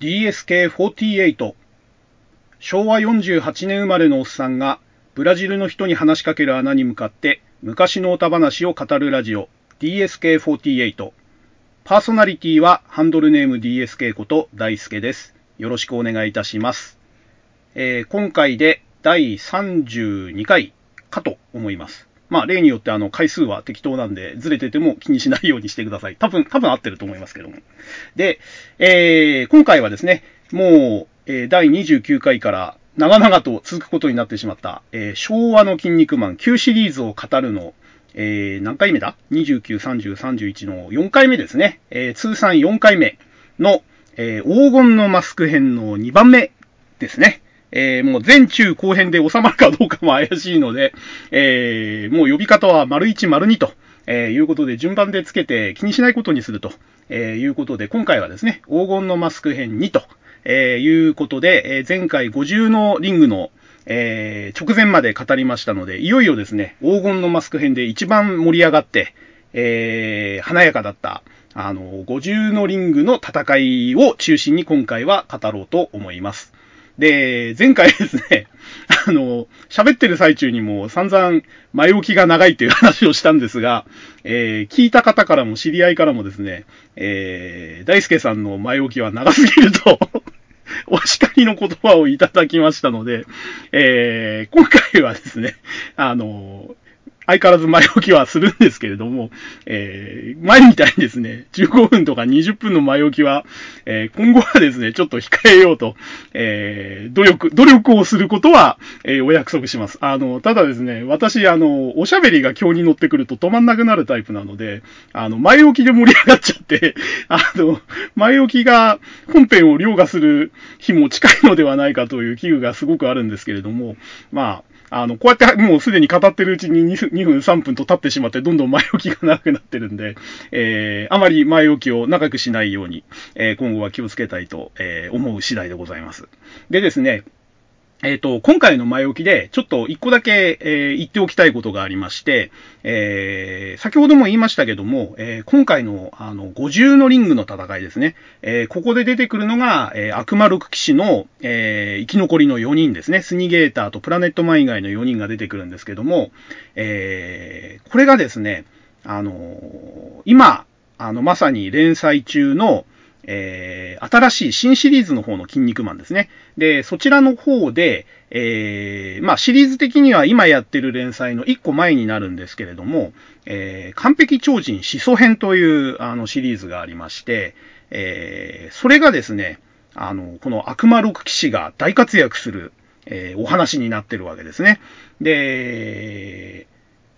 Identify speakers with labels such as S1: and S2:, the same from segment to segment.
S1: DSK48 昭和48年生まれのおっさんがブラジルの人に話しかける穴に向かって昔の歌話を語るラジオ DSK48 パーソナリティはハンドルネーム DSK こと大輔です。よろしくお願いいたします。えー今回で第32回かと思います。まあ、例によってあの回数は適当なんで、ずれてても気にしないようにしてください。多分、多分合ってると思いますけども。で、えー今回はですね、もう、えー第29回から長々と続くことになってしまった、えー昭和の筋肉マン旧シリーズを語るの、えー何回目だ ?29、30、31の4回目ですね。えー通算4回目の、えー黄金のマスク編の2番目ですね。えーもう前中後編で収まるかどうかも怪しいので、えーもう呼び方は丸1丸2と、えーいうことで順番でつけて気にしないことにすると、えいうことで今回はですね、黄金のマスク編2と、えいうことで、え前回50のリングのえー直前まで語りましたので、いよいよですね、黄金のマスク編で一番盛り上がって、えー華やかだった、あの、50のリングの戦いを中心に今回は語ろうと思います。で、前回ですね、あの、喋ってる最中にも散々前置きが長いという話をしたんですが、えー聞いた方からも知り合いからもですね、えー大輔さんの前置きは長すぎると、お叱りの言葉をいただきましたので、えー今回はですね、あの、相変わらず前置きはするんですけれども、えー前みたいにですね、15分とか20分の前置きは、えー今後はですね、ちょっと控えようと、えー努力、努力をすることは、えーお約束します。あの、ただですね、私、あの、おしゃべりが今日に乗ってくると止まんなくなるタイプなので、あの、前置きで盛り上がっちゃって、あの、前置きが本編を凌駕する日も近いのではないかという危惧がすごくあるんですけれども、まあ、あの、こうやってもうすでに語ってるうちに 2, 2分3分と経ってしまって、どんどん前置きが長くなってるんで、えー、あまり前置きを長くしないように、えー今後は気をつけたいと、えー思う次第でございます。でですね、えっ、と、今回の前置きで、ちょっと一個だけ、えー言っておきたいことがありまして、えー先ほども言いましたけども、え今回の、あの、50のリングの戦いですね。えここで出てくるのが、え悪魔六騎士の、え生き残りの4人ですね。スニゲーターとプラネットマン以外の4人が出てくるんですけども、えこれがですね、あの今、あの、まさに連載中の、えー新しい新シリーズの方の筋肉マンですね。で、そちらの方で、えーまあシリーズ的には今やってる連載の1個前になるんですけれども、えー完璧超人始祖編というあのシリーズがありまして、えーそれがですね、あの、この悪魔六騎士が大活躍する、えーお話になってるわけですね。で、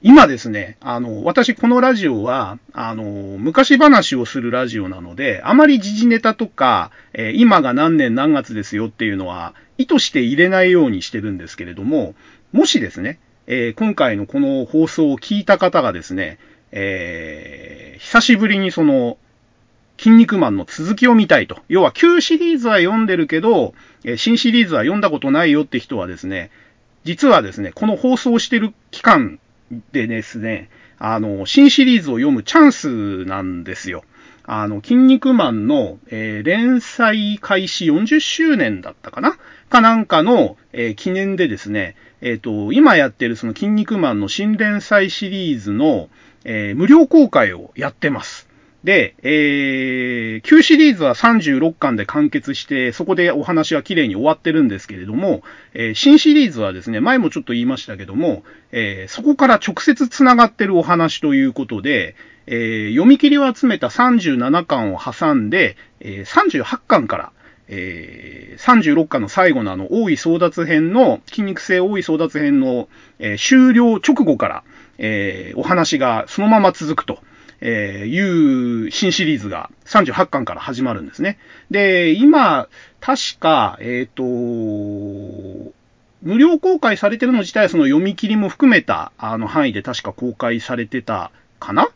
S1: 今ですね、あの、私このラジオは、あの、昔話をするラジオなので、あまり時事ネタとか、えー今が何年何月ですよっていうのは、意図して入れないようにしてるんですけれども、もしですね、えー今回のこの放送を聞いた方がですね、えー久しぶりにその、筋肉マンの続きを見たいと。要は旧シリーズは読んでるけど、え新シリーズは読んだことないよって人はですね、実はですね、この放送してる期間でですね、あの、新シリーズを読むチャンスなんですよ。あの、筋肉マンの、えー連載開始40周年だったかな？かなんかの、えー記念でですね、えっ、と、今やってるその筋肉マンの新連載シリーズの、え無料公開をやってます。で、えー、旧シリーズは36巻で完結して、そこでお話は綺麗に終わってるんですけれども、えー新シリーズはですね、前もちょっと言いましたけども、えーそこから直接繋がってるお話ということで、えー読み切りを集めた37巻を挟んで、えー38巻から、えー36巻の最後のあの、大井争奪編の、筋肉性大井争奪編の、えー終了直後から、えーお話がそのまま続くと。えーいう新シリーズが38巻から始まるんですね。で、今、確か、えっ、と、無料公開されてるの自体はその読み切りも含めたあの範囲で確か公開されてたかな？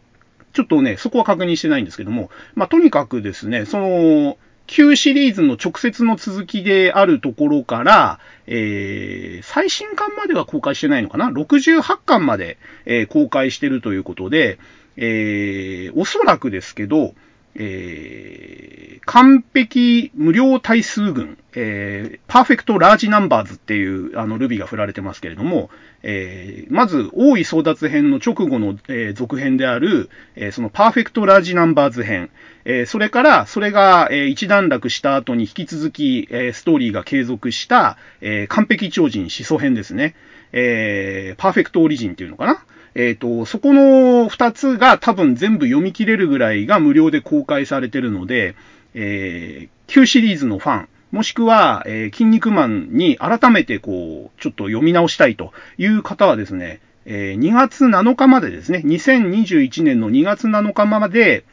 S1: ちょっとね、そこは確認してないんですけども、まあ、とにかくですね、その、旧シリーズの直接の続きであるところから、えー、最新巻までは公開してないのかな ?68 巻まで、えー公開してるということで、えー、おそらくですけど、えー、完璧無量大数軍、えー、パーフェクトラージナンバーズっていうあのルビが振られてますけれども、えー、まず、王位争奪編の直後の、えー、続編である、えー、そのパーフェクトラージナンバーズ編、えー、それから、それが、えー、一段落した後に引き続き、えー、ストーリーが継続した、えー、完璧超人始祖編ですね。えー、パーフェクトオリジンっていうのかなえっ、ー、と、そこの二つが多分全部読み切れるぐらいが無料で公開されてるので、えー、旧シリーズのファン、もしくは、えー、筋肉マンに改めてこう、ちょっと読み直したいという方はですね、えー、2月7日までですね、2021年の2月7日まで、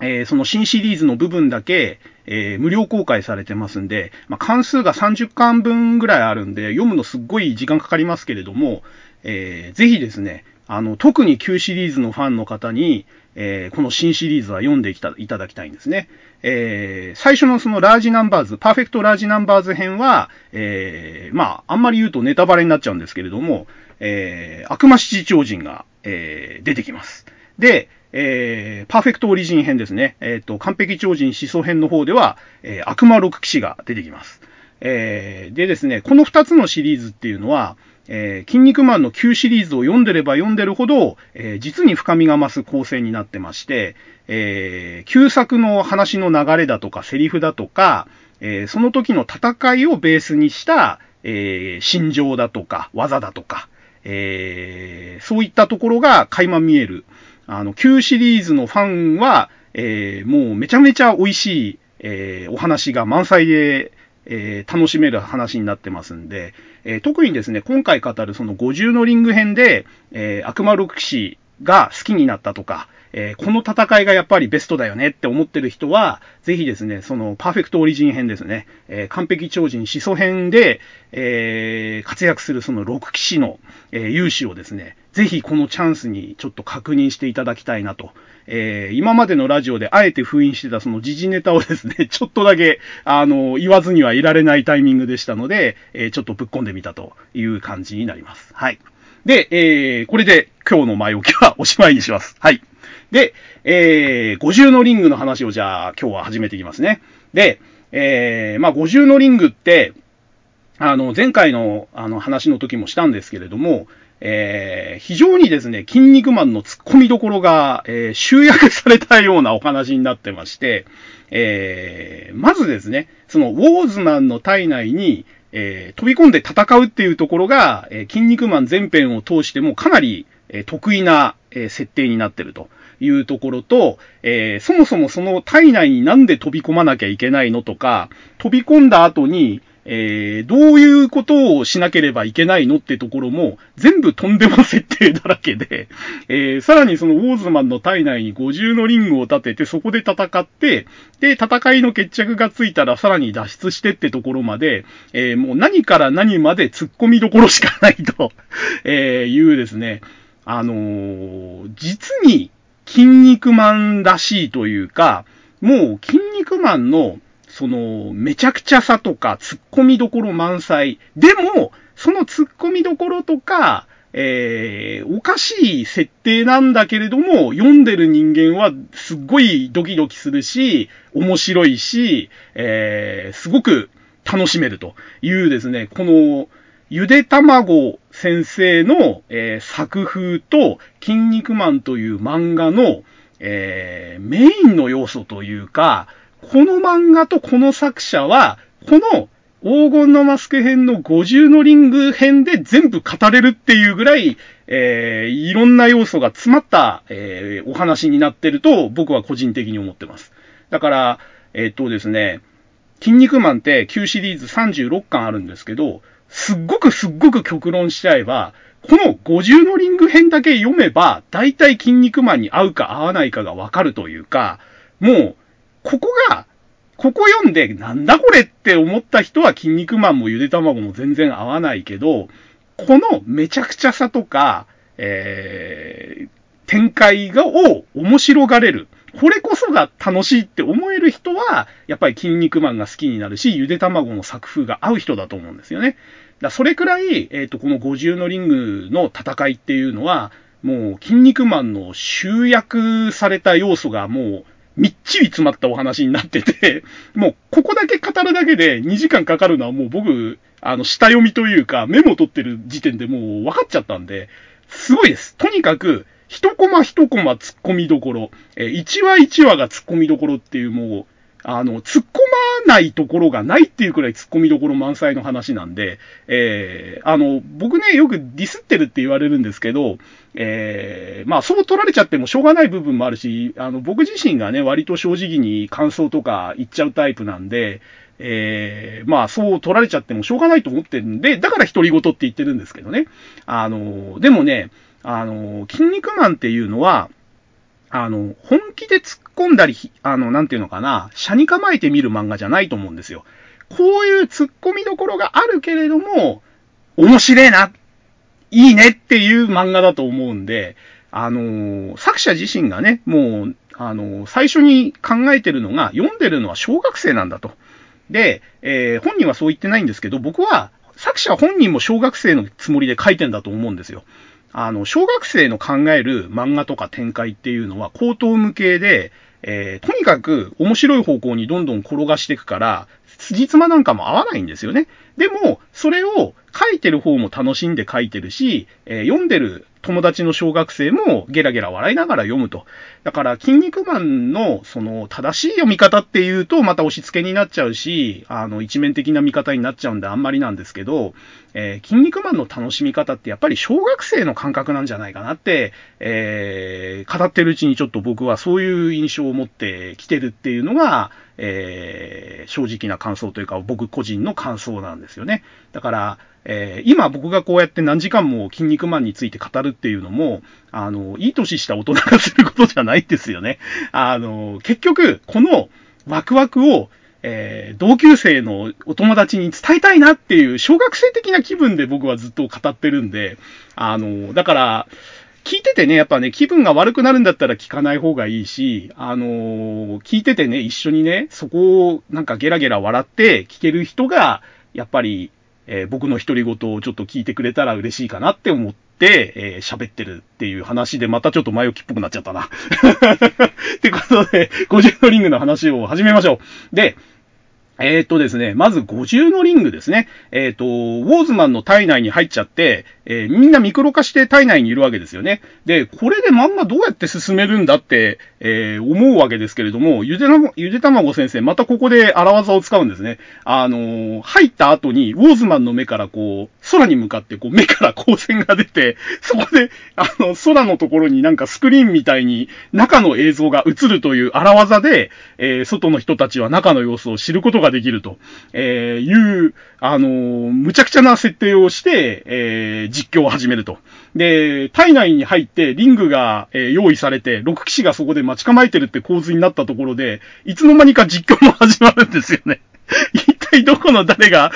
S1: えー、その新シリーズの部分だけ、えー、無料公開されてますんで、まあ、関数が30巻分ぐらいあるんで、読むのすっごい時間かかりますけれども、えー、ぜひですね、あの、特に旧シリーズのファンの方に、えー、この新シリーズは読んできたいただきたいんですね。えー、最初のそのラージナンバーズ、パーフェクトラージナンバーズ編は、えー、まあ、あんまり言うとネタバレになっちゃうんですけれども、えー、悪魔七超人が、えー、出てきます。で、えー、パーフェクトオリジン編ですね。えっ、ー、と、完璧超人始祖編の方では、えー、悪魔六騎士が出てきます。えー、でですね、この二つのシリーズっていうのは、えー、筋肉マンの旧シリーズを読んでれば読んでるほど、えー、実に深みが増す構成になってまして、えー、旧作の話の流れだとか、セリフだとか、え、その時の戦いをベースにした、え、心情だとか、技だとか、え、そういったところが垣間見える。あの、旧シリーズのファンは、え、もうめちゃめちゃ美味しい、え、お話が満載で、え、楽しめる話になってますんで、えー、特にですね、今回語るその50のリング編で、えー、悪魔六騎士が好きになったとか、えー、この戦いがやっぱりベストだよねって思ってる人は、ぜひですね、そのパーフェクトオリジン編ですね、えー、完璧超人始祖編で、えー、活躍するその6騎士の、えー、勇姿をですね、ぜひこのチャンスにちょっと確認していただきたいなと。えー、今までのラジオであえて封印してたその時事ネタをですね、ちょっとだけ、あの、言わずにはいられないタイミングでしたので、えー、ちょっとぶっ込んでみたという感じになります。はい。で、えー、これで今日の前置きはおしまいにします。はい。で、えー、50のリングの話をじゃあ今日は始めていきますね。で、えー、まあ50のリングって、あの、前回のあの話の時もしたんですけれども、えー、非常にですね、筋肉マンの突っ込みどころが、えー、集約されたようなお話になってまして、えー、まずですね、そのウォーズマンの体内に、え、飛び込んで戦うっていうところが、えー、筋肉マン全編を通してもかなり、え、得意な、え、設定になってると。いうところと、え、そもそもその体内になんで飛び込まなきゃいけないのとか、飛び込んだ後に、えー、どういうことをしなければいけないのってところも、全部とんでも設定だらけで、えー、さらにそのウォーズマンの体内に50のリングを立てて、そこで戦って、で、戦いの決着がついたらさらに脱出してってところまで、えー、もう何から何まで突っ込みどころしかないと、えいうですね、あの実に筋肉マンらしいというか、もう筋肉マンの、その、めちゃくちゃさとか、突っ込みどころ満載。でも、その突っ込みどころとか、えー、おかしい設定なんだけれども、読んでる人間はすっごいドキドキするし、面白いし、えー、すごく楽しめるというですね、この、ゆで卵先生の、えー、作風と、筋肉マンという漫画の、えー、メインの要素というか、この漫画とこの作者は、この黄金のマスク編の50のリング編で全部語れるっていうぐらい、えー、いろんな要素が詰まった、えー、お話になってると僕は個人的に思ってます。だから、えー、っとですね、筋肉マンって旧シリーズ36巻あるんですけど、すっごくすっごく極論しちゃえば、この50のリング編だけ読めば、大体筋肉マンに合うか合わないかがわかるというか、もう、ここが、ここ読んで、なんだこれって思った人は筋肉マンもゆで卵も全然合わないけど、このめちゃくちゃさとか、えー、展開が、を面白がれる。これこそが楽しいって思える人は、やっぱり筋肉マンが好きになるし、ゆで卵の作風が合う人だと思うんですよね。だそれくらい、えっ、ー、と、この50のリングの戦いっていうのは、もう筋肉マンの集約された要素がもうみっちり詰まったお話になってて、もうここだけ語るだけで2時間かかるのはもう僕、あの、下読みというかメモ取ってる時点でもう分かっちゃったんで、すごいです。とにかく、一コマ一コマ突っ込みどころ、えー、一話一話が突っ込みどころっていうもう、あの、突っ込まないところがないっていうくらい突っ込みどころ満載の話なんで、えー、あの、僕ね、よくディスってるって言われるんですけど、えー、まあ、そう取られちゃってもしょうがない部分もあるし、あの、僕自身がね、割と正直に感想とか言っちゃうタイプなんで、えー、まあ、そう取られちゃってもしょうがないと思ってるんで、だから独り言って言ってるんですけどね。あの、でもね、あの、筋肉マンっていうのは、あの、本気で突っ込んだり、あの、なんていうのかな、車に構えて見る漫画じゃないと思うんですよ。こういう突っ込みどころがあるけれども、面白いな、いいねっていう漫画だと思うんで、あの、作者自身がね、もう、あの、最初に考えてるのが、読んでるのは小学生なんだと。で、えー、本人はそう言ってないんですけど、僕は、作者本人も小学生のつもりで書いてんだと思うんですよ。あの、小学生の考える漫画とか展開っていうのは高等無形で、えー、とにかく面白い方向にどんどん転がしていくから、辻褄なんかも合わないんですよね。でも、それを書いてる方も楽しんで書いてるし、えー、読んでる友達の小学生もゲラゲラ笑いながら読むと。だから、筋肉マンの、その、正しい読み方っていうと、また押し付けになっちゃうし、あの、一面的な見方になっちゃうんであんまりなんですけど、えー、筋肉マンの楽しみ方ってやっぱり小学生の感覚なんじゃないかなって、えー、語ってるうちにちょっと僕はそういう印象を持ってきてるっていうのが、えー、正直な感想というか、僕個人の感想なんですよね。だから、えー、今僕がこうやって何時間も筋肉マンについて語るっていうのも、あの、いい年した大人がすることじゃないですよね。あの、結局、このワクワクを、えー、同級生のお友達に伝えたいなっていう小学生的な気分で僕はずっと語ってるんで、あの、だから、聞いててね、やっぱね、気分が悪くなるんだったら聞かない方がいいし、あのー、聞いててね、一緒にね、そこをなんかゲラゲラ笑って聞ける人が、やっぱりえー、僕の独り言をちょっと聞いてくれたら嬉しいかなって思って、えー、喋ってるっていう話で、またちょっと前置きっぽくなっちゃったな。ってことで、50のリングの話を始めましょう。で、えっ、ー、とですね、まず50のリングですね。えっ、ー、と、ウォーズマンの体内に入っちゃって、えー、みんなミクロ化して体内にいるわけですよね。で、これで漫画どうやって進めるんだって、え思うわけですけれども、ゆでな、ゆでたまご先生、またここで荒技を使うんですね。あの入った後に、ウォーズマンの目からこう、空に向かってこう、目から光線が出て、そこで、あの、空のところになんかスクリーンみたいに中の映像が映るという荒技で、え外の人たちは中の様子を知ることがができると、えいう、あのむちゃくちゃな設定をして、え実況を始めると。で、体内に入ってリングが、え用意されて、6騎士がそこで待ち構えてるって構図になったところで、いつの間にか実況も始まるんですよね。一体どこの誰が、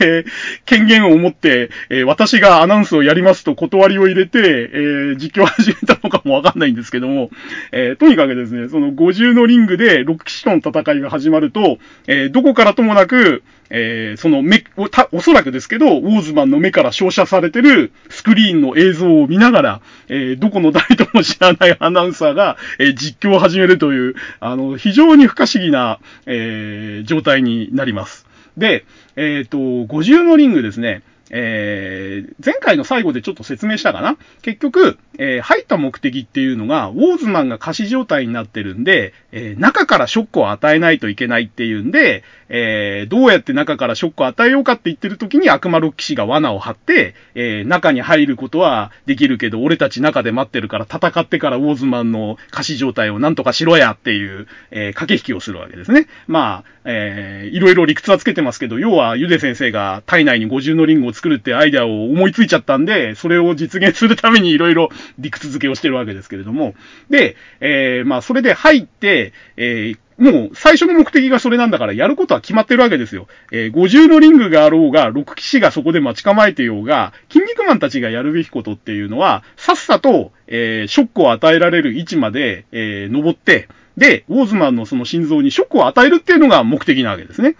S1: えー、権限を持って、えー、私がアナウンスをやりますと断りを入れて、えー、実況を始めたのかもわかんないんですけども、えとにかくですね、その50のリングで6騎士との戦いが始まると、えどこからともなく、え、その目、お、た、おそらくですけど、ウォーズマンの目から照射されてるスクリーンの映像を見ながら、え、どこの誰とも知らないアナウンサーが、え、実況を始めるという、あの、非常に不可思議な、え、状態になります。で、えっ、ー、と、50のリングですね。えー、前回の最後でちょっと説明したかな？結局、えー、入った目的っていうのが、ウォーズマンが仮死状態になってるんで、えー、中からショックを与えないといけないっていうんで、えー、どうやって中からショックを与えようかって言ってる時に悪魔六騎士が罠を張って、えー、中に入ることはできるけど、俺たち中で待ってるから戦ってからウォーズマンの仮死状態をなんとかしろやっていう、えー、駆け引きをするわけですね。まあ、えー、いろいろ理屈はつけてますけど、要は、ゆで先生が体内に50のリングを作るってアイデアを思いついちゃったんで、それを実現するためにいろいろ理屈付けをしてるわけですけれども。で、えー、まあ、それで入って、えー、もう最初の目的がそれなんだからやることは決まってるわけですよ。えー、50のリングがあろうが、6騎士がそこで待ち構えてようが、筋肉マンたちがやるべきことっていうのは、さっさと、えー、ショックを与えられる位置まで、えー、登って、で、ウォーズマンのその心臓にショックを与えるっていうのが目的なわけですね。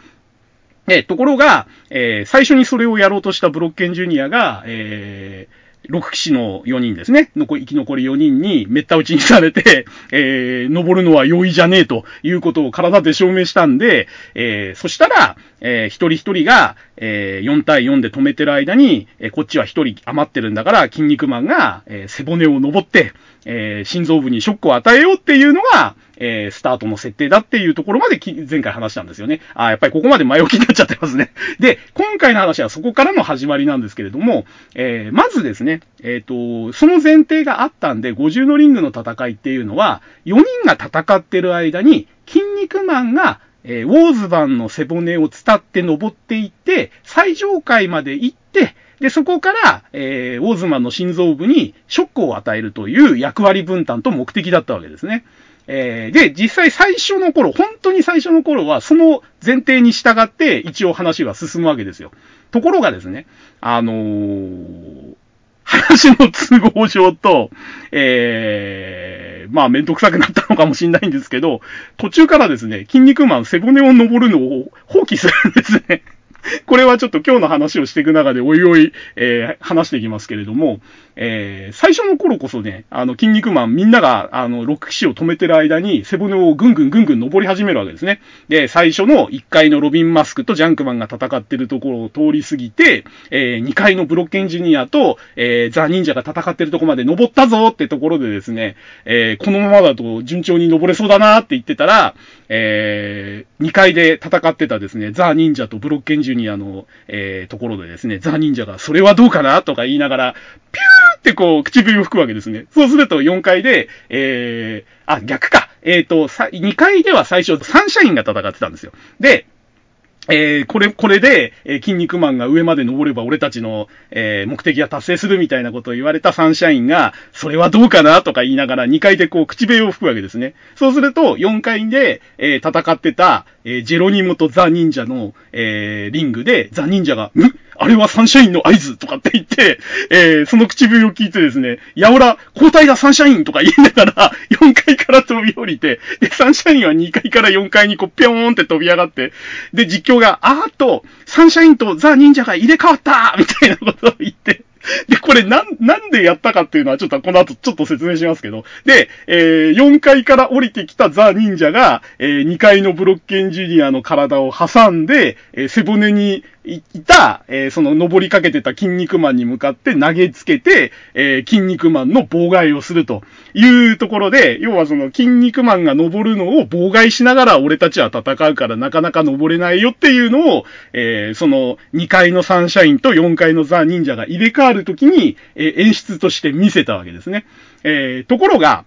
S1: えところが、えー、最初にそれをやろうとしたブロッケンジュニアが、えー6騎士の4人ですね。残り、生き残り4人にめった打ちにされて、えー、登るのは容易じゃねえということを体で証明したんで、えー、そしたら、えー、一人一人が、えー、4対4で止めてる間に、えー、こっちは一人余ってるんだから、筋肉マンが、えー、背骨を登って、えー、心臓部にショックを与えようっていうのが、えー、スタートの設定だっていうところまで前回話したんですよね。あ、やっぱりここまで前置きになっちゃってますね。で、今回の話はそこからの始まりなんですけれども、えー、まずですね、えっ、ー、と、その前提があったんで、50のリングの戦いっていうのは、4人が戦ってる間に、筋肉マンが、え、ウォーズバンの背骨を伝って登っていって、最上階まで行って、で、そこから、えー、ウォーズマンの心臓部にショックを与えるという役割分担と目的だったわけですね。えー、で、実際最初の頃、本当に最初の頃は、その前提に従って一応話は進むわけですよ。ところがですね、あのー、話の都合上と、えー、まあめんどくさくなったのかもしれないんですけど、途中からですね、筋肉マン背骨を登るのを放棄するんですね。これはちょっと今日の話をしていく中でおいおい、えー、話していきますけれども、えー、最初の頃こそね、あの、筋肉マンみんなが、あの、ロック騎士を止めてる間に背骨をぐんぐんぐんぐん登り始めるわけですね。で、最初の1階のロビン・マスクとジャンクマンが戦ってるところを通り過ぎて、えー、2階のブロッケンジュニアと、えー、ザ・忍者が戦ってるとこまで登ったぞってところでですね、えー、このままだと順調に登れそうだなって言ってたら、えー、2階で戦ってたですね、ザ・忍者とブロッケンジュニアの、えー、ところでですね、ザ・忍者がそれはどうかな？とか言いながら、ピューってこう、唇を吹くわけですね。そうすると4階で、えー、あ、逆か。えっ、ー、と、2階では最初、サンシャインが戦ってたんですよ。で、えー、これ、これで、えー、筋肉マンが上まで登れば俺たちの、えー、目的が達成するみたいなことを言われたサンシャインが、それはどうかなとか言いながら2階でこう口笛を吹くわけですね。そうすると、4階で、えー、戦ってた、えー、ジェロニモとザ・忍者の、えー、リングで、ザ・忍者が、ん？あれはサンシャインの合図とかって言って、えー、その口笛を聞いてですね、やおら、交代だサンシャインとか言いながら、4階から飛び降りて、で、サンシャインは2階から4階にこう、ぴょーんって飛び上がって、で、実況が、あーっと、サンシャインとザ・忍者が入れ替わったみたいなことを言って、で、これなん、なんでやったかっていうのはちょっとこの後ちょっと説明しますけど。で、えー、4階から降りてきたザ・忍者が、えー、2階のブロッケンジュニアの体を挟んで、えー、背骨にいた、えー、その登りかけてた筋肉マンに向かって投げつけて、えー、筋肉マンの妨害をするというところで、要はその筋肉マンが登るのを妨害しながら俺たちは戦うからなかなか登れないよっていうのを、えー、その2階のサンシャインと4階のザ・忍者が入れ替わるときに、え、演出として見せたわけですね。えー、ところが、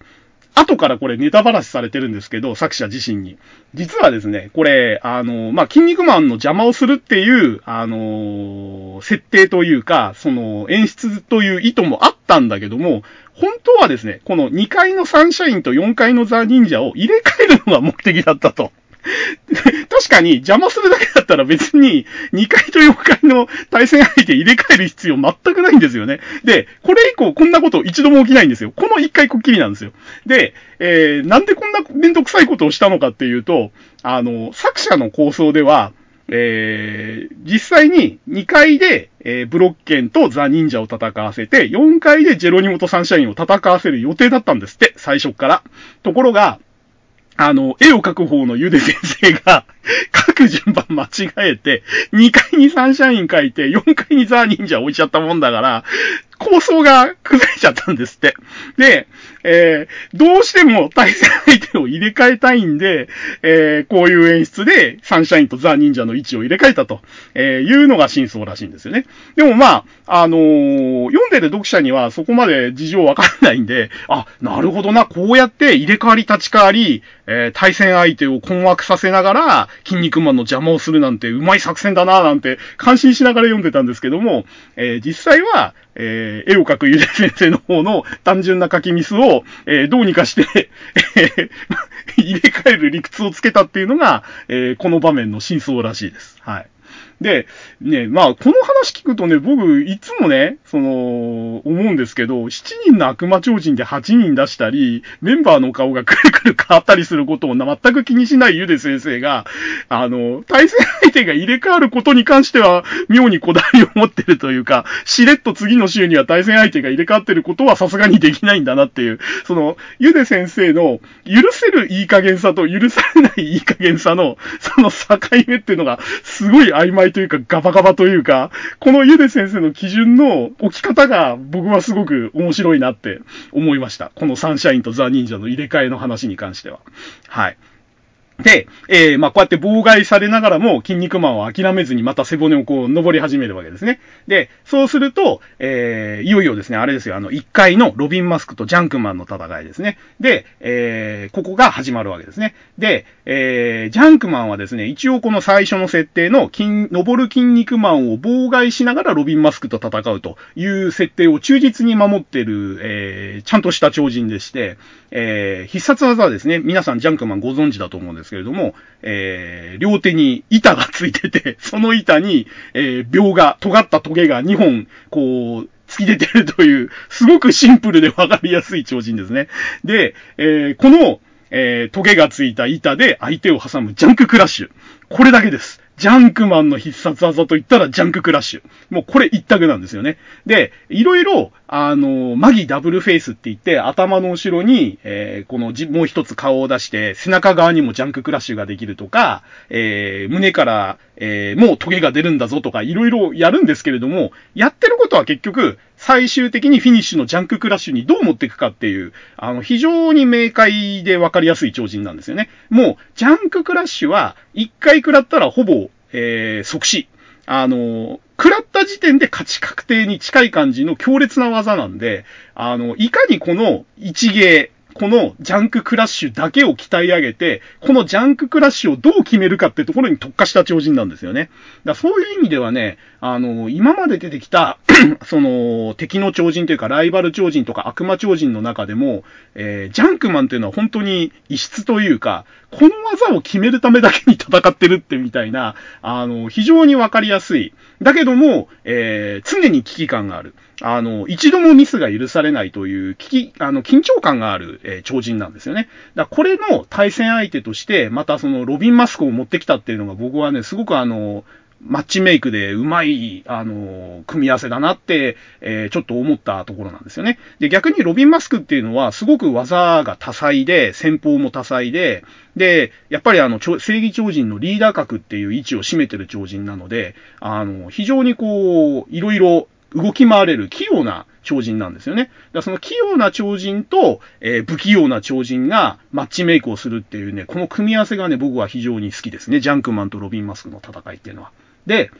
S1: 後からこれネタバラシされてるんですけど、作者自身に。実はですね、これ、あの、まあ、筋肉マンの邪魔をするっていう、あの、設定というか、その演出という意図もあったんだけども、本当はですね、この2階のサンシャインと4階のザ・忍者を入れ替えるのが目的だったと。確かに邪魔するだけだったら別に2階と4階の対戦相手入れ替える必要全くないんですよね。で、これ以降こんなこと一度も起きないんですよ。この1回こっきりなんですよ。で、えー、なんでこんなめんどくさいことをしたのかっていうと、あの、作者の構想では、えー、実際に2階で、えー、ブロッケンとザ・忍者を戦わせて、4階でジェロニモとサンシャインを戦わせる予定だったんですって、最初から。ところが、あの、絵を描く方のゆで先生が、書く順番間違えて、2階にサンシャイン書いて、4階にザー忍者置いちゃったもんだから、構想が崩れちゃったんですって。で、えー、どうしても対戦相手を入れ替えたいんで、えー、こういう演出でサンシャインとザ・忍者の位置を入れ替えたと、えー、いうのが真相らしいんですよね。でもまあ、あのー、読んでる読者にはそこまで事情わかんないんで、あ、なるほどな、こうやって入れ替わり立ち替わり、え、対戦相手を困惑させながら、筋肉マンの邪魔をするなんてうまい作戦だな、なんて感心しながら読んでたんですけども、えー、実際は、えー、絵を描くゆで先生の方の単純な書きミスを、えー、どうにかしてえ 入れ替える理屈をつけたっていうのが、え、この場面の真相らしいです。はい。で、ね、まあ、この話聞くとね、僕、いつもね、その、思うんですけど、7人の悪魔超人で8人出したり、メンバーの顔がくるくる変わったりすることを全く気にしないゆで先生が、あの、対戦相手が入れ替わることに関しては、妙にこだわりを持ってるというか、しれっと次の週には対戦相手が入れ替わってることはさすがにできないんだなっていう、その、ゆで先生の許せるいい加減さと許されないいい加減さの、その境目っていうのが、すごい曖昧というか、ガバガバというか、このゆで先生の基準の置き方が僕はすごく面白いなって思いました。このサンシャインとザ・忍者の入れ替えの話に関しては。はい。で、えー、まあ、こうやって妨害されながらも、筋肉マンは諦めずにまた背骨をこう、登り始めるわけですね。で、そうすると、えー、いよいよですね、あれですよ、あの、1階のロビンマスクとジャンクマンの戦いですね。で、えー、ここが始まるわけですね。で、えー、ジャンクマンはですね、一応この最初の設定の筋、登る筋肉マンを妨害しながらロビンマスクと戦うという設定を忠実に守ってる、えー、ちゃんとした超人でして、えー、必殺技はですね、皆さんジャンクマンご存知だと思うんですけれども、えー、両手に板がついてて、その板に、えー、鋲が、尖ったトゲが2本、こう、突き出てるという、すごくシンプルでわかりやすい超人ですね。で、えー、この、えー、トゲがついた板で相手を挟むジャンククラッシュ。これだけです。ジャンクマンの必殺技と言ったらジャンククラッシュ。もうこれ一択なんですよね。で、いろいろ、あの、魔技ダブルフェイスって言って、頭の後ろに、えー、このじ、もう一つ顔を出して、背中側にもジャンククラッシュができるとか、えー、胸から、えー、もうトゲが出るんだぞとか、いろいろやるんですけれども、やってることは結局、最終的にフィニッシュのジャンククラッシュにどう持っていくかっていう、あの、非常に明快でわかりやすい超人なんですよね。もう、ジャンククラッシュは、一回食らったらほぼ、えー、即死。あの、食らった時点で勝ち確定に近い感じの強烈な技なんで、あの、いかにこの一芸、このジャンククラッシュだけを鍛え上げて、このジャンククラッシュをどう決めるかってところに特化した超人なんですよね。だそういう意味ではね、あの、今まで出てきた その、敵の超人というか、ライバル超人とか悪魔超人の中でも、えー、ジャンクマンというのは本当に異質というか、この技を決めるためだけに戦ってるってみたいな、あの、非常にわかりやすい。だけども、えー、常に危機感がある。あの、一度もミスが許されないという、危機、あの、緊張感がある、えー、超人なんですよね。だこれの対戦相手として、またその、ロビンマスクを持ってきたっていうのが僕はね、すごくあの、マッチメイクでうまい、あの、組み合わせだなって、えー、ちょっと思ったところなんですよね。で、逆にロビン・マスクっていうのは、すごく技が多彩で、戦法も多彩で、で、やっぱりあの、正義超人のリーダー格っていう位置を占めてる超人なので、あの、非常にこう、いろいろ動き回れる器用な超人なんですよね。だその器用な超人と、えー、不器用な超人がマッチメイクをするっていうね、この組み合わせがね、僕は非常に好きですね。ジャンクマンとロビン・マスクの戦いっていうのは。で、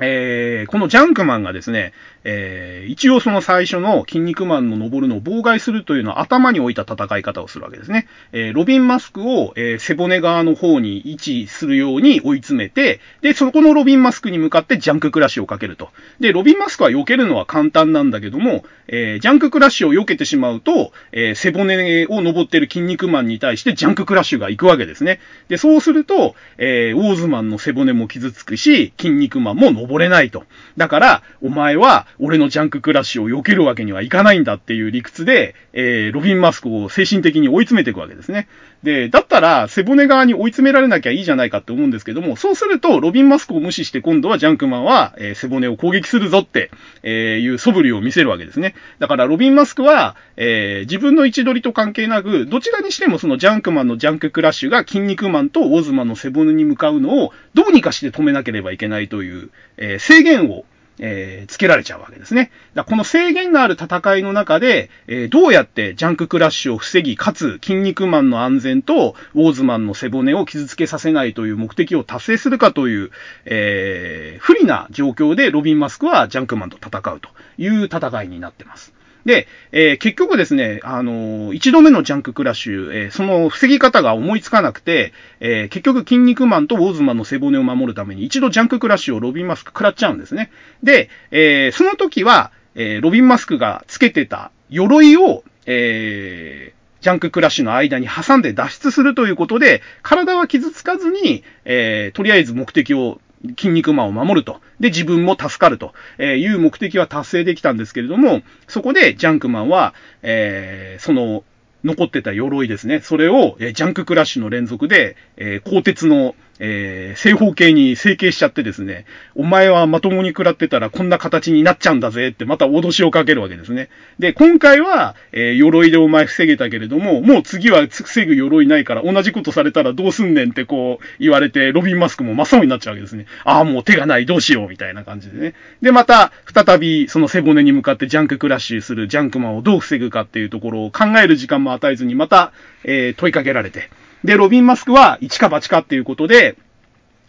S1: えー、このジャンクマンがですね、えー、一応その最初の筋肉マンの登るのを妨害するというのは頭に置いた戦い方をするわけですね。えー、ロビンマスクを、えー、背骨側の方に位置するように追い詰めて、で、そこのロビンマスクに向かってジャンククラッシュをかけると。で、ロビンマスクは避けるのは簡単なんだけども、え、ジャンククラッシュを避けてしまうと、え、背骨を登ってるキン肉マンに対してジャンククラッシュが行くわけですね。で、そうすると、えー、ウォーズマンの背骨も傷つくし、キン肉マンも登れないと。だから、お前は、俺のジャンククラッシュを避けるわけにはいかないんだっていう理屈で、えー、ロビンマスクを精神的に追い詰めていくわけですね。で、だったら、背骨側に追い詰められなきゃいいじゃないかって思うんですけども、そうすると、ロビンマスクを無視して今度はジャンクマンは、えー、背骨を攻撃するぞって、えー、いう素振りを見せるわけですね。だから、ロビンマスクは、えー、自分の位置取りと関係なく、どちらにしてもそのジャンクマンのジャンククラッシュがキン肉マンとウォーズマンの背骨に向かうのを、どうにかして止めなければいけないという、え制限を、えー、つけられちゃうわけですね。だこの制限がある戦いの中で、えー、どうやってジャンククラッシュを防ぎ、かつ、キン肉マンの安全と、ウォーズマンの背骨を傷つけさせないという目的を達成するかという、えー、不利な状況でロビン・マスクはジャンクマンと戦うという戦いになってます。で、えー、結局ですね、あのー、一度目のジャンククラッシュ、えー、その防ぎ方が思いつかなくて、え結局、キン肉マンとウォーズマンの背骨を守るために、一度ジャンククラッシュをロビンマスク食らっちゃうんですね。で、えその時は、えロビンマスクがつけてた鎧を、えージャンククラッシュの間に挟んで脱出するということで、体は傷つかずに、えとりあえず目的を筋肉マンを守ると。で、自分も助かるという目的は達成できたんですけれども、そこでジャンクマンは、えー、その、残ってた鎧ですね。それを、えジャンククラッシュの連続で、え鋼鉄の、えー、正方形に成形しちゃってですね、お前はまともに食らってたらこんな形になっちゃうんだぜってまた脅しをかけるわけですね。で、今回は、えー、鎧でお前防げたけれども、もう次は防ぐ鎧ないから同じことされたらどうすんねんってこう言われて、ロビンマスクも真っ青になっちゃうわけですね。ああ、もう手がない、どうしよう、みたいな感じでね。で、また、再びその背骨に向かってジャンククラッシュするジャンクマンをどう防ぐかっていうところを考える時間も与えずに、また、えー、問いかけられて。で、ロビンマスクは一か八かっていうことで、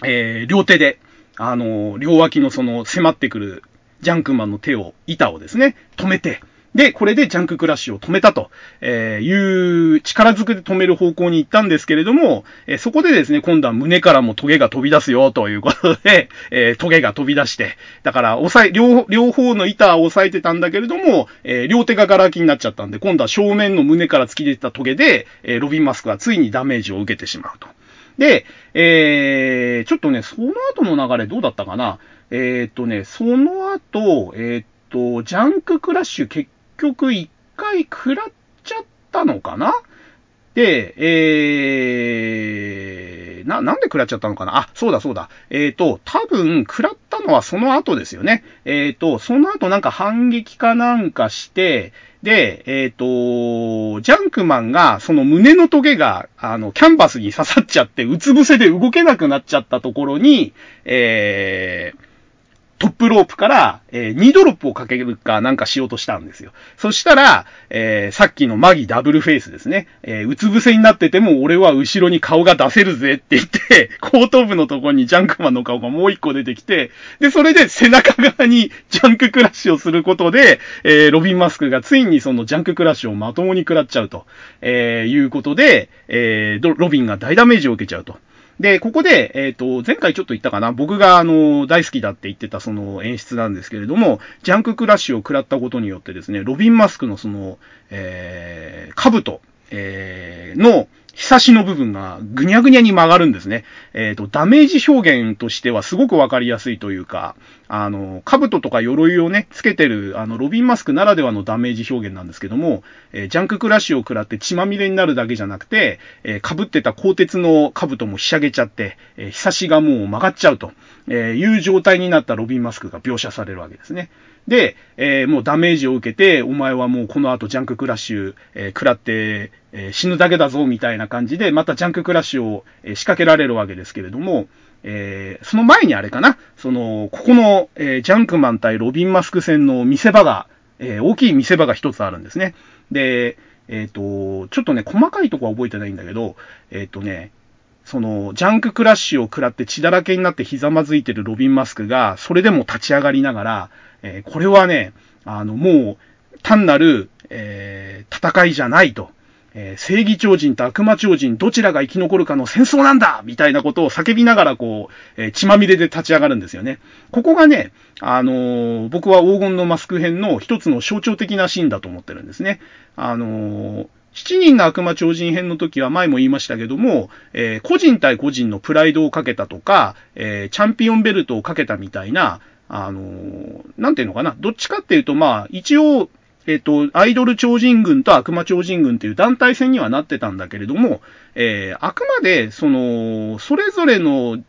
S1: えー、両手で、あの、両脇のその迫ってくるジャンクマンの手を、板をですね、止めて、で、これでジャンククラッシュを止めたと、えいう力ずくで止める方向に行ったんですけれども、えそこでですね、今度は胸からもトゲが飛び出すよということで、えトゲが飛び出して、だから、押さえ、両、両方の板を押さえてたんだけれども、え両手がガラ空きになっちゃったんで、今度は正面の胸から突き出てたトゲで、えロビンマスクはついにダメージを受けてしまうと。で、えー、ちょっとね、その後の流れどうだったかな？えー、っとね、その後、えー、っと、ジャンククラッシュ結局一回食らっちゃったのかな？で、えー、な、なんで食らっちゃったのかな？あ、そうだそうだ。えっ、ー、と、多分、食らったのはその後ですよね。えっ、ー、と、その後なんか反撃かなんかして、で、えっ、ー、と、ジャンクマンが、その胸のトゲが、あの、キャンバスに刺さっちゃって、うつ伏せで動けなくなっちゃったところに、えー、トップロープから、えー、2ドロップをかけるかなんかしようとしたんですよ。そしたら、えー、さっきのマギダブルフェイスですね。えー、うつ伏せになってても俺は後ろに顔が出せるぜって言って、後頭部のところにジャンクマンの顔がもう一個出てきて、で、それで背中側にジャンククラッシュをすることで、えー、ロビンマスクがついにそのジャンククラッシュをまともに食らっちゃうと、えー、いうことで、えー、ロビンが大ダメージを受けちゃうと。で、ここで、えっ、ー、と、前回ちょっと言ったかな、僕があの、大好きだって言ってたその演出なんですけれども、ジャンククラッシュを食らったことによってですね、ロビンマスクのその、えー、兜、えー、の、ひさしの部分がぐにゃぐにゃに曲がるんですね。えっ、ー、と、ダメージ表現としてはすごくわかりやすいというか、あの、兜とか鎧をね、つけてる、あの、ロビンマスクならではのダメージ表現なんですけども、えー、ジャンククラッシュを食らって血まみれになるだけじゃなくて、えー、被ってた鋼鉄の兜もひしゃげちゃって、えー、ひさしがもう曲がっちゃうと、えいう状態になったロビンマスクが描写されるわけですね。で、えー、もうダメージを受けて、お前はもうこの後ジャンククラッシュ、えー、食らって、えー、死ぬだけだぞ、みたいな感じで、またジャンククラッシュを、え仕掛けられるわけですけれども、え、その前にあれかな、その、ここの、え、ジャンクマン対ロビンマスク戦の見せ場が、え、大きい見せ場が一つあるんですね。で、えっ、と、ちょっとね、細かいとこは覚えてないんだけど、えっ、とね、その、ジャンククラッシュを食らって血だらけになってひざまずいてるロビンマスクが、それでも立ち上がりながら、えこれはね、あの、もう、単なる、えー戦いじゃないと。えー、正義超人と悪魔超人どちらが生き残るかの戦争なんだみたいなことを叫びながらこう、えー、血まみれで立ち上がるんですよね。ここがね、あのー、僕は黄金のマスク編の一つの象徴的なシーンだと思ってるんですね。あの七人の悪魔超人編の時は前も言いましたけども、え個人対個人のプライドをかけたとか、えチャンピオンベルトをかけたみたいな、あのなんていうのかな。どっちかっていうと、まあ、一応、えっ、と、アイドル超人軍と悪魔超人軍という団体戦にはなってたんだけれども、えー、あくまで、その、それぞれの、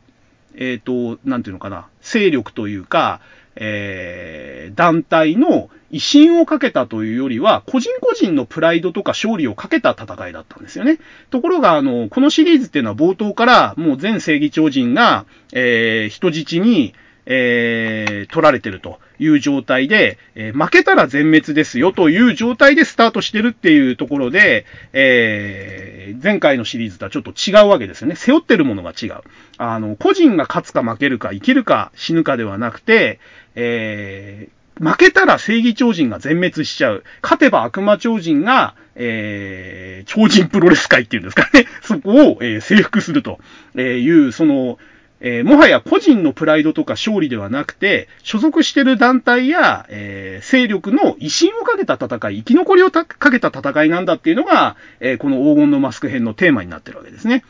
S1: えっ、と、なんていうのかな、勢力というか、えー、団体の威信をかけたというよりは、個人個人のプライドとか勝利をかけた戦いだったんですよね。ところが、あの、このシリーズっていうのは冒頭からもう全正義超人が、えー、人質に、えー、取られてるという状態で、えー、負けたら全滅ですよという状態でスタートしてるっていうところで、えー、前回のシリーズとはちょっと違うわけですよね。背負ってるものが違う。あの、個人が勝つか負けるか、生きるか死ぬかではなくて、えー、負けたら正義超人が全滅しちゃう。勝てば悪魔超人が、えー、超人プロレス界っていうんですかね。そこを、えー、征服するという、その、えー、もはや個人のプライドとか勝利ではなくて、所属してる団体や、えー、勢力の威信をかけた戦い、生き残りをかけた戦いなんだっていうのが、えー、この黄金のマスク編のテーマになってるわけですね。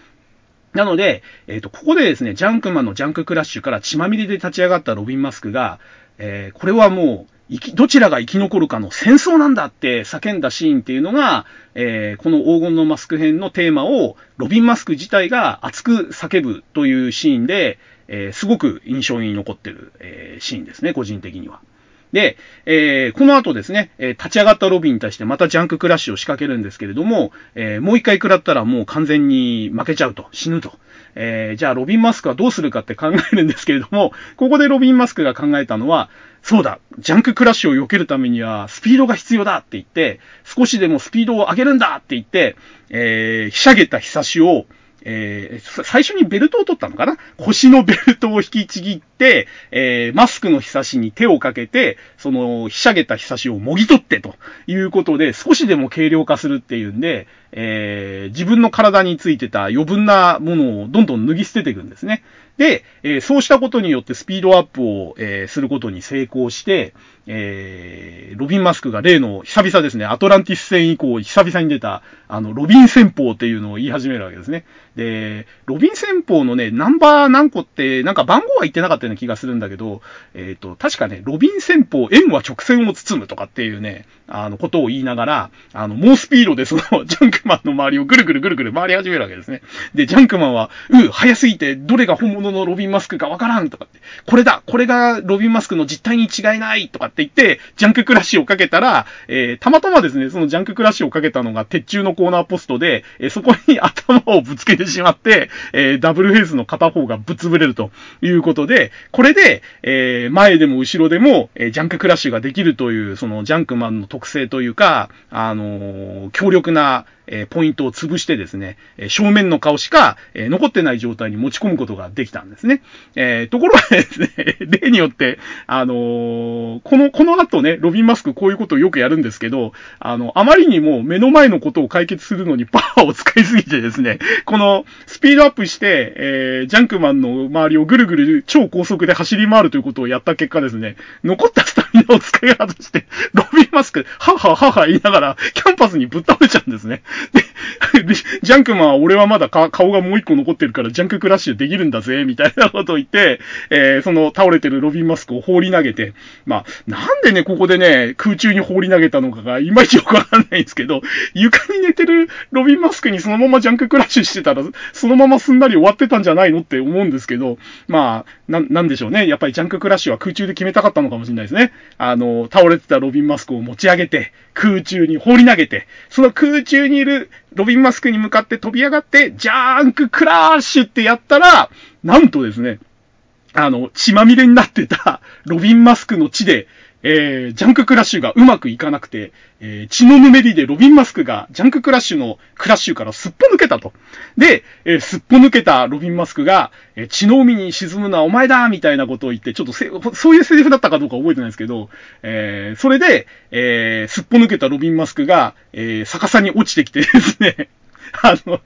S1: なので、えっ、と、ここでですね、ジャンクマンのジャンククラッシュから血まみれで立ち上がったロビン・マスクが、えーこれはもう、生き、どちらが生き残るかの戦争なんだって叫んだシーンっていうのが、えーこの黄金のマスク編のテーマを、ロビン・マスク自体が熱く叫ぶというシーンで、えすごく印象に残ってる、えシーンですね、個人的には。で、えーこの後ですね、え立ち上がったロビンに対してまたジャンククラッシュを仕掛けるんですけれども、えーもう一回食らったらもう完全に負けちゃうと、死ぬと。えーじゃあロビン・マスクはどうするかって考えるんですけれども、ここでロビン・マスクが考えたのは、そうだ、ジャンククラッシュを避けるためにはスピードが必要だって言って、少しでもスピードを上げるんだって言って、えーひしゃげた日差しを、えー最初にベルトを取ったのかな？腰のベルトを引きちぎって、えーマスクのひさしに手をかけて、その、ひしゃげたひさしをもぎ取ってということで、少しでも軽量化するっていうんで、えー自分の体についてた余分なものをどんどん脱ぎ捨てていくんですね。で、えーそうしたことによってスピードアップを、えーすることに成功して、えーロビン・マスクが例の久々ですね、アトランティス戦以降久々に出た、あの、ロビン戦法っていうのを言い始めるわけですね。で、ロビン戦法のね、ナンバー何個って、なんか番号は言ってなかったよな気がするんだけど、えっ、と、確かね、ロビン戦法、円は直線を包むとかっていうね、あの、ことを言いながら、あの、猛スピードでその、ジャンクマンの周りをぐるぐるぐるぐる回り始めるわけですね。で、ジャンクマンは、う、速すぎて、どれが本物のロビンマスクかわからんとかって、これだこれがロビンマスクの実体に違いないとかって言って、ジャンククラッシュをかけたら、えーたまたまですね、そのジャンククラッシュをかけたのが鉄柱のコーナーポストで、えーそこに 頭をぶつけてしまって、えーダブルフェイスの片方がぶっ潰れるということで、これで、えー前でも後ろでも、えージャンククラッシュができるという、そのジャンクマンの特性というか、あのー強力な、えポイントを潰してですね、え正面の顔しか、え残ってない状態に持ち込むことができたんですね。えーところがですね、例によって、あのーこの、この後ね、ロビンマスクこういうことをよくやるんですけど、あの、あまりにも目の前のことを解決するのに パワーを使いすぎてですね、このスピードアップして、えージャンクマンの周りをぐるぐる超高速で走り回るということをやった結果ですね、残ったスタミナを使い果たして、ロビンマスク、はははは言いながら、キャンパスにぶっ倒れちゃうんですね。で、でジャンクマンは俺はまだ顔がもう一個残ってるからジャンククラッシュできるんだぜ、みたいなことを言って、えーその倒れてるロビンマスクを放り投げて、まあ、なんでね、ここでね、空中に放り投げたのかがいまいちよくわかんないんですけど、床に寝てるロビンマスクにそのままジャンククラッシュしてたら、そのまますんなり終わってたんじゃないのって思うんですけど、まあ、な、なんでしょうね。やっぱりジャンククラッシュは空中で決めたかったのかもしれないですね。あの、倒れてたロビンマスクを持ち上げて、空中に放り投げて、その空中にいるロビンマスクに向かって飛び上がって、ジャンククラッシュってやったら、なんとですね、あの、血まみれになってたロビンマスクの血で、えー、ジャンククラッシュがうまくいかなくて、えー血のぬめりでロビンマスクがジャンククラッシュのクラッシュからすっぽ抜けたと。で、えーすっぽ抜けたロビンマスクが、えー血の海に沈むのはお前だみたいなことを言って、ちょっとせ、そういうセリフだったかどうか覚えてないですけど、えーそれで、えーすっぽ抜けたロビンマスクが、えー逆さに落ちてきて ですね、あの、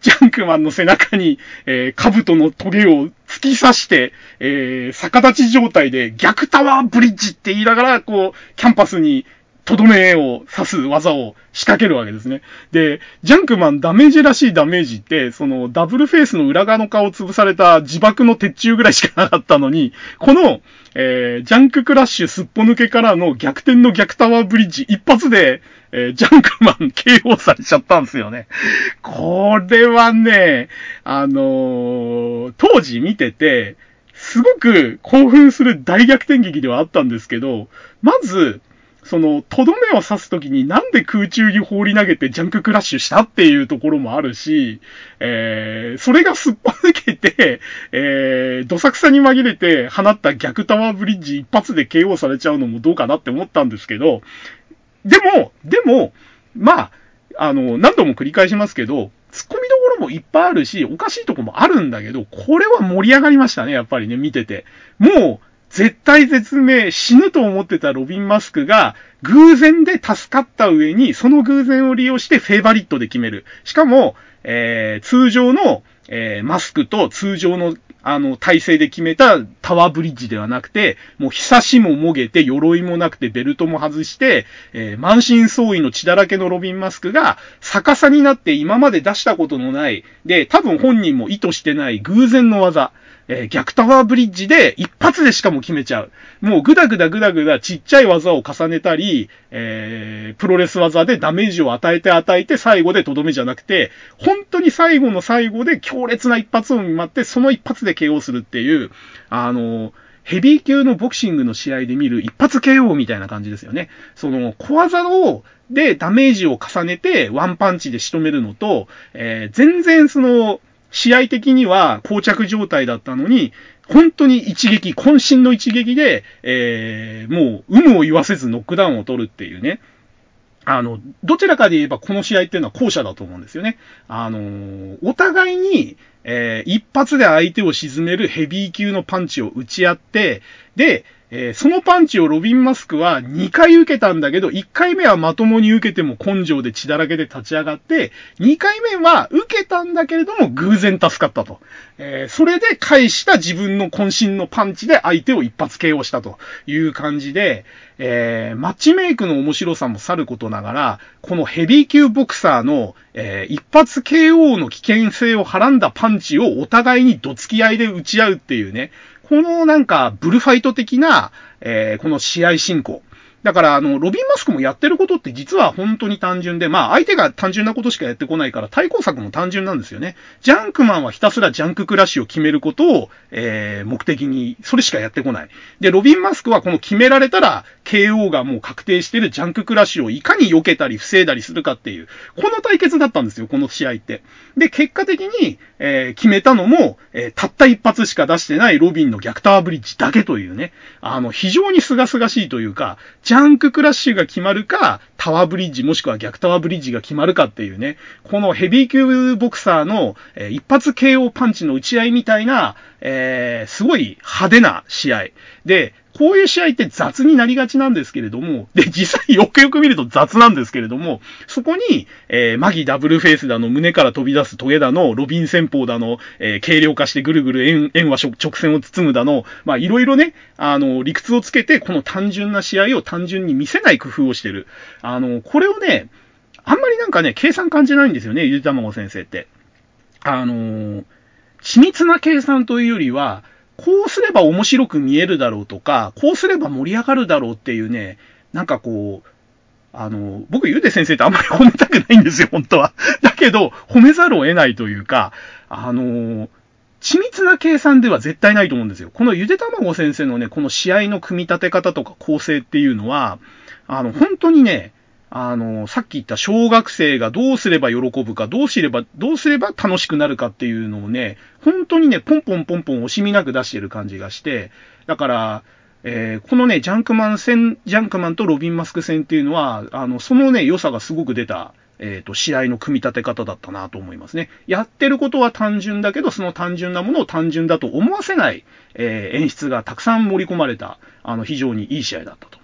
S1: ジャンクマンの背中に、えー、兜のトゲを突き刺して、えー、逆立ち状態で逆タワーブリッジって言いながら、こう、キャンパスにとどめを刺す技を仕掛けるわけですね。で、ジャンクマンダメージらしいダメージって、そのダブルフェイスの裏側の顔を潰された自爆の鉄柱ぐらいしかなかったのに、この、えー、ジャンククラッシュすっぽ抜けからの逆転の逆タワーブリッジ一発で、えージャンクマン KO されちゃったんですよね。これはね、あのー当時見てて、すごく興奮する大逆転劇ではあったんですけど、まず、その、とどめを刺すときになんで空中に放り投げてジャンククラッシュしたっていうところもあるし、えー、それがすっぽ抜けて、えー、どさくさに紛れて放った逆タワーブリッジ一発で KO されちゃうのもどうかなって思ったんですけど、でも、でも、まあ、あの、何度も繰り返しますけど、突っ込みどころもいっぱいあるし、おかしいとこもあるんだけど、これは盛り上がりましたね、やっぱりね、見てて。もう、絶対絶命、死ぬと思ってたロビン・マスクが、偶然で助かった上に、その偶然を利用してフェイバリットで決める。しかも、えー、通常の、えー、マスクと通常のあの、体勢で決めたタワーブリッジではなくて、もう久しももげて、鎧もなくて、ベルトも外して、えー、満身創痍の血だらけのロビン・マスクが、逆さになって今まで出したことのない、で、多分本人も意図してない偶然の技。えー、逆タワーブリッジで一発でしかも決めちゃう。もうぐだぐだぐだぐだちっちゃい技を重ねたり、えー、プロレス技でダメージを与えて与えて最後でとどめじゃなくて、本当に最後の最後で強烈な一発を見舞って、その一発で KO するっていう、あのヘビー級のボクシングの試合で見る一発 KO みたいな感じですよね。その小技を、でダメージを重ねてワンパンチで仕留めるのと、えー、全然その、試合的には膠着状態だったのに、本当に一撃、渾身の一撃で、えー、もう、有無を言わせずノックダウンを取るっていうね。あの、どちらかで言えばこの試合っていうのは後者だと思うんですよね。あの、お互いに、えー、一発で相手を沈めるヘビー級のパンチを打ち合って、で、えー、そのパンチをロビン・マスクは2回受けたんだけど、1回目はまともに受けても根性で血だらけで立ち上がって、2回目は受けたんだけれども偶然助かったと。えー、それで返した自分の渾身のパンチで相手を一発 KO したという感じで、えー、マッチメイクの面白さもさることながら、このヘビー級ボクサーの、えー、一発 KO の危険性をはらんだパンチをお互いにどつき合いで打ち合うっていうね、このなんか、ブルファイト的な、えー、この試合進行。だから、あの、ロビン・マスクもやってることって実は本当に単純で、まあ、相手が単純なことしかやってこないから、対抗策も単純なんですよね。ジャンクマンはひたすらジャンククラッシュを決めることを、えー、目的に、それしかやってこない。で、ロビン・マスクはこの決められたら、KO がもう確定してるジャンククラッシュをいかに避けたり防いだりするかっていう、この対決だったんですよ、この試合って。で、結果的に、えー、決めたのも、えー、たった一発しか出してないロビンの逆タワーブリッジだけというね、あの、非常に清々しいというか、ジャンククラッシュが決まるか、タワーブリッジもしくは逆タワーブリッジが決まるかっていうね、このヘビー級ボクサーの、えー、一発 KO パンチの打ち合いみたいな、えー、すごい派手な試合。で、こういう試合って雑になりがちなんですけれども、で、実際よくよく見ると雑なんですけれども、そこに、えー、マギダブルフェイスだの、胸から飛び出すトゲだの、ロビン戦法だの、えー、軽量化してぐるぐる円、円は直線を包むだの、まあ、いろいろね、あの、理屈をつけて、この単純な試合を単純に見せない工夫をしてる。あの、これをね、あんまりなんかね、計算感じないんですよね、ゆでたまご先生って。あの緻密な計算というよりは、こうすれば面白く見えるだろうとか、こうすれば盛り上がるだろうっていうね、なんかこう、あの、僕、ゆで先生ってあんまり褒めたくないんですよ、本当は。だけど、褒めざるを得ないというか、あの、緻密な計算では絶対ないと思うんですよ。このゆで卵先生のね、この試合の組み立て方とか構成っていうのは、あの、本当にね、あの、さっき言った小学生がどうすれば喜ぶか、どうすれば、どうすれば楽しくなるかっていうのをね、本当にね、ポンポンポンポン惜しみなく出してる感じがして、だから、えー、このね、ジャンクマン戦、ジャンクマンとロビン・マスク戦っていうのは、あの、そのね、良さがすごく出た、えっ、ー、と、試合の組み立て方だったなと思いますね。やってることは単純だけど、その単純なものを単純だと思わせない、えー、演出がたくさん盛り込まれた、あの、非常にいい試合だったと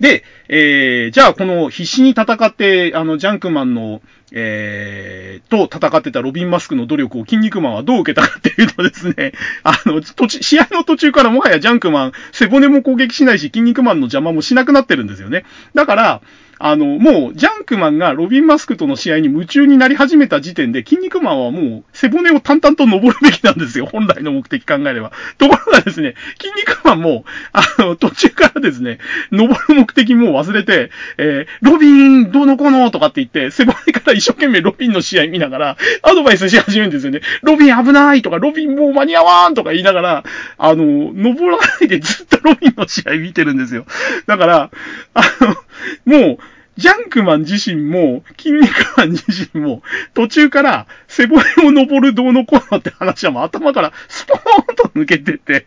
S1: で、えー、じゃあこの必死に戦って、あの、ジャンクマンの、えー、と戦ってたロビン・マスクの努力を筋肉マンはどう受けたかっていうとですね、あの、途中、試合の途中からもはやジャンクマン、背骨も攻撃しないし、筋肉マンの邪魔もしなくなってるんですよね。だから、あの、もう、ジャンクマンがロビン・マスクとの試合に夢中になり始めた時点で、筋肉マンはもう、背骨を淡々と登るべきなんですよ。本来の目的考えれば。ところがですね、筋肉マンも、あの、途中からですね、登る目的も忘れて、えー、ロビン、どうのこうのとかって言って、背骨から一生懸命ロビンの試合見ながら、アドバイスし始めるんですよね。ロビン危ないとか、ロビンもう間に合わんとか言いながら、あの、登らないでずっとロビンの試合見てるんですよ。だから、あの、もう、ジャンクマン自身も、筋肉マン自身も、途中から背骨を登るどうのこうのって話はもう頭からスポーンと抜けてて、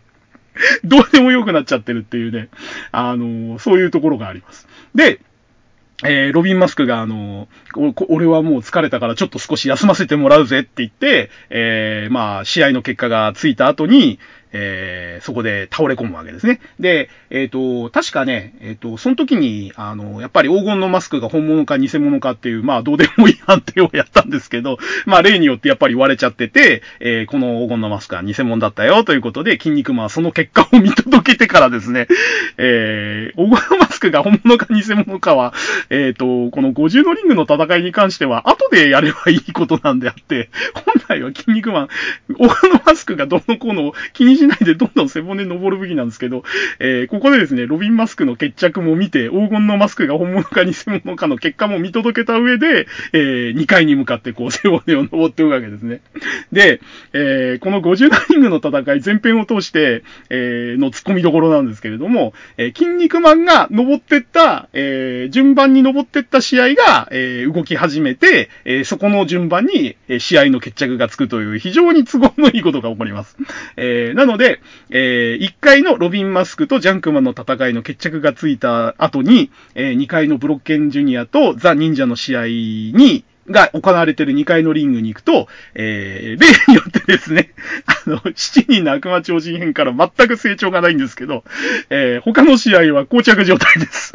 S1: どうでもよくなっちゃってるっていうね、あのそういうところがあります。で、えー、ロビン・マスクが、あの俺はもう疲れたからちょっと少し休ませてもらうぜって言って、えー、まあ、試合の結果がついた後に、えー、そこで倒れ込むわけですね。で、えっ、ー、と、確かね、えっ、ー、と、その時に、あの、やっぱり黄金のマスクが本物か偽物かっていう、まあ、どうでもいい判定をやったんですけど、まあ、例によってやっぱり割れちゃってて、え、この黄金のマスクは偽物だったよということで、筋肉マンはその結果を見届けてからですね、え、黄金のマスクが本物か偽物かは、えっ、と、この50のリングの戦いに関しては、後でやればいいことなんであって、本来は筋肉マン、黄金のマスクがどうのこうの気にしないでどんどん背骨登るべきなんですけど、えー、ここでですね、ロビンマスクの決着も見て、黄金のマスクが本物か偽物かの結果も見届けた上で、えー、2階に向かってこう背骨を登っていくわけですね。で、えー、この50ダリングの戦い前編を通して、えー、の突っ込みどころなんですけれども、えー、筋肉マンが登ってった、えー、順番に登ってった試合が、えー、動き始めて、えー、そこの順番に、えー、試合の決着がつくという非常に都合のいいことが起こります。えー、なのので、えー、1回のロビンマスクとジャンクマンの戦いの決着がついた後に、えー、2回のブロッケンジュニアとザ・忍者の試合に、が行われてる2階のリングに行くと、えー、例によってですね、あの、7人の悪魔超人編から全く成長がないんですけど、えー、他の試合は膠着状態です。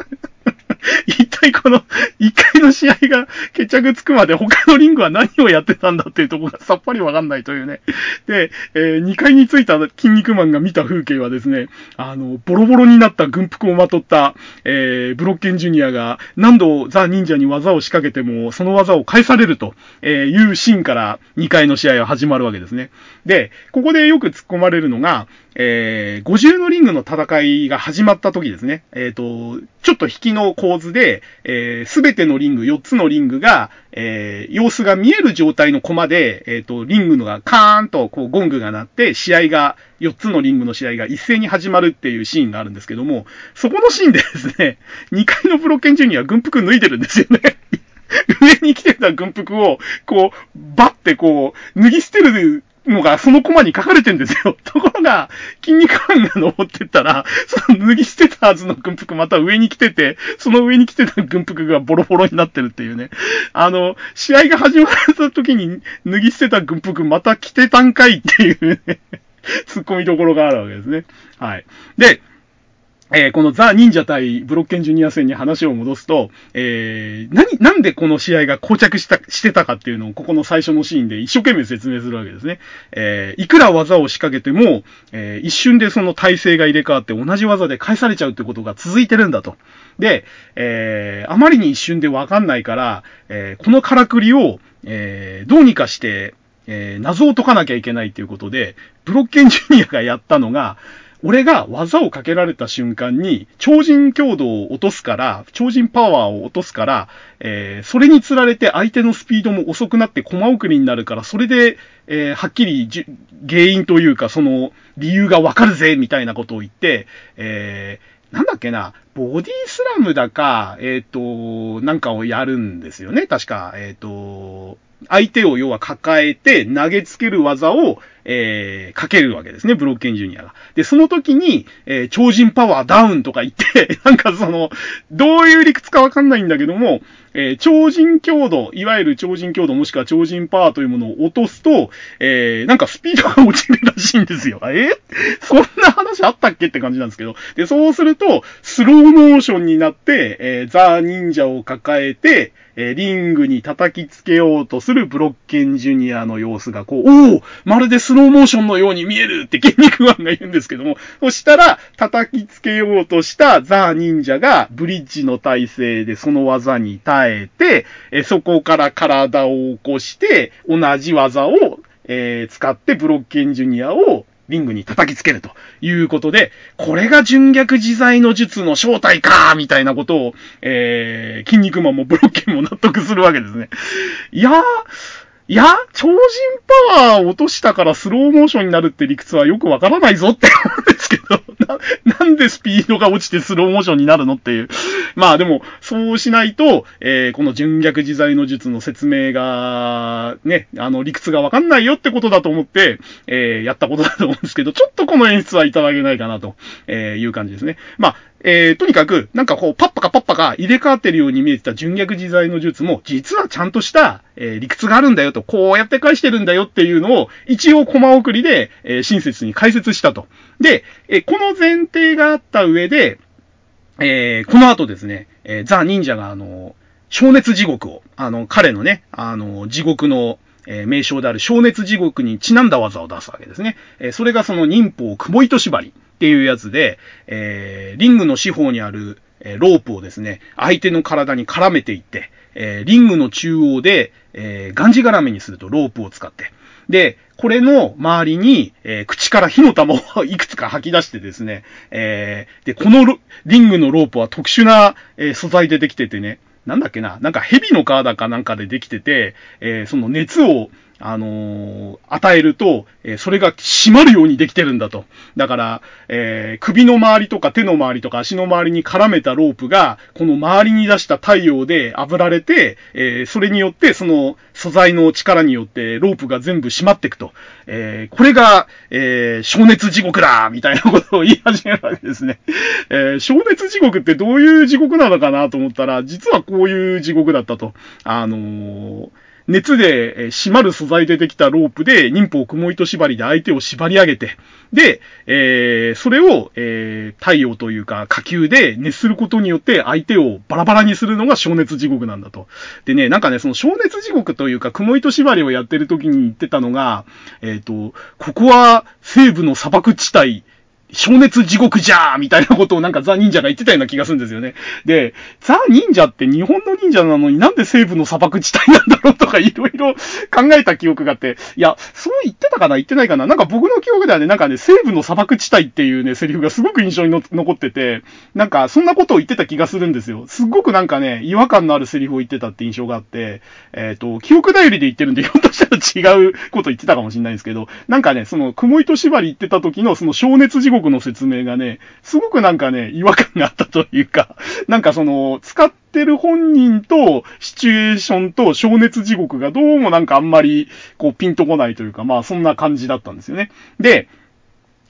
S1: 一体この一回の試合が決着つくまで他のリングは何をやってたんだっていうところがさっぱりわかんないというね。で、えー、2階についた筋肉マンが見た風景はですね、あの、ボロボロになった軍服をまとった、えー、ブロッケンジュニアが何度ザ・忍者に技を仕掛けてもその技を返されるというシーンから2回の試合は始まるわけですね。で、ここでよく突っ込まれるのが、えー、50のリングの戦いが始まった時ですね。えっ、ー、と、ちょっと引きの構図で、えす、べてのリング、4つのリングが、えー、様子が見える状態のコマで、えっ、ー、と、リングのがカーンと、こう、ゴングが鳴って、試合が、4つのリングの試合が一斉に始まるっていうシーンがあるんですけども、そこのシーンでですね、2階のブロッケンジュニア軍服脱いでるんですよね。上に来てた軍服を、こう、バッてこう、脱ぎ捨てるのがそのコマに書かれてんですよ。ところが、筋肉マンが登ってったら、その脱ぎ捨てたはずの軍服また上に来てて、その上に来てた軍服がボロボロになってるっていうね。あの、試合が始まった時に脱ぎ捨てた軍服また来てたんかいっていうね、突っ込みどころがあるわけですね。はい。で、えー、このザ・忍者対ブロッケンジュニア戦に話を戻すと、えー、何、なんでこの試合が膠着した、してたかっていうのを、ここの最初のシーンで一生懸命説明するわけですね。えー、いくら技を仕掛けても、えー、一瞬でその体勢が入れ替わって同じ技で返されちゃうってことが続いてるんだと。で、えー、あまりに一瞬でわかんないから、えー、このからくりを、えー、どうにかして、えー、謎を解かなきゃいけないっていうことで、ブロッケンジュニアがやったのが、俺が技をかけられた瞬間に、超人強度を落とすから、超人パワーを落とすから、えー、それにつられて相手のスピードも遅くなって駒送りになるから、それで、えー、はっきりじ原因というか、その理由がわかるぜ、みたいなことを言って、えー、なんだっけな、ボディスラムだか、えっ、ー、と、なんかをやるんですよね、確か。えっ、ー、と、相手を要は抱えて投げつける技を、えー、かけるわけですね、ブロッケンジュニアが。で、その時に、えー、超人パワーダウンとか言って、なんかその、どういう理屈かわかんないんだけども、えー、超人強度、いわゆる超人強度もしくは超人パワーというものを落とすと、えー、なんかスピードが落ちるらしいんですよ。え？そんな話あったっけって感じなんですけど。で、そうすると、スローモーションになって、えー、ザ・忍者を抱えて、えー、リングに叩きつけようとするブロッケンジュニアの様子がこう、おおまるでスローモーションのように見えるって筋肉マンが言うんですけども、そしたら、叩きつけようとしたザ・忍者がブリッジの体勢でその技に耐えて、えー、そこから体を起こして、同じ技を、えー、使ってブロッケンジュニアをリングに叩きつけるということで、これが純逆自在の術の正体かみたいなことを、えー、筋肉マンもブロッケンも納得するわけですね。いやー、いや、超人パワーを落としたからスローモーションになるって理屈はよくわからないぞって、な、なんでスピードが落ちてスローモーションになるのっていう。まあでも、そうしないと、えー、この純逆自在の術の説明が、ね、あの、理屈がわかんないよってことだと思って、えー、やったことだと思うんですけど、ちょっとこの演出はいただけないかなと、えいう感じですね。まあ、えー、とにかく、なんかこう、パッパカパッパカ入れ替わってるように見えてた純逆自在の術も、実はちゃんとした、えー、理屈があるんだよと、こうやって返してるんだよっていうのを、一応コマ送りで、えー、親切に解説したと。で、えー、この前提があった上で、えー、この後ですね、えー、ザ・忍者があの、消熱地獄を、あの、彼のね、あの、地獄の、えー、名称である消熱地獄にちなんだ技を出すわけですね。えー、それがその忍法雲糸縛りっていうやつで、えー、リングの四方にある、えロープをですね、相手の体に絡めていって、えリングの中央で、えがんじがらめにするとロープを使って。で、これの周りに、えー、口から火の玉をいくつか吐き出してですね、えー、で、このリングのロープは特殊な、えー、素材でできててね、なんだっけな、なんか蛇の皮だかなんかでできてて、えー、その熱を、あのー、与えると、えー、それが締まるようにできてるんだと。だから、えー、首の周りとか手の周りとか足の周りに絡めたロープが、この周りに出した太陽で炙られて、えそれによって、その素材の力によってロープが全部締まっていくと。えこれが、え消熱地獄だみたいなことを言い始めるわけですね。え消熱地獄ってどういう地獄なのかなと思ったら、実はこういう地獄だったと。あの熱で締まる素材でできたロープで、忍法雲糸縛りで相手を縛り上げて、で、えー、それを、えー、太陽というか火球で熱することによって相手をバラバラにするのが消熱地獄なんだと。でね、なんかね、その消熱地獄というか雲糸縛りをやってる時に言ってたのが、えっ、ー、と、ここは西部の砂漠地帯、消熱地獄じゃーみたいなことをなんかザ・忍者が言ってたような気がするんですよね。で、ザ・忍者って日本の忍者なのになんで西部の砂漠地帯なんだろうとかいろいろ考えた記憶があって、いや、そう言ってたかな言ってないかななんか僕の記憶ではね、なんかね、西部の砂漠地帯っていうね、セリフがすごく印象に残ってて、なんかそんなことを言ってた気がするんですよ。すっごくなんかね、違和感のあるセリフを言ってたって印象があって、えっ、ー、と、記憶頼りで言ってるんで、ひょっとしたら違うこと言ってたかもしれないんですけど、なんかね、その、雲糸縛り言ってた時のその消熱地獄国の説明がね、すごくなんかね、違和感があったというか、なんかその、使ってる本人と、シチュエーションと、消熱地獄がどうもなんかあんまり、こう、ピンとこないというか、まあそんな感じだったんですよね。で、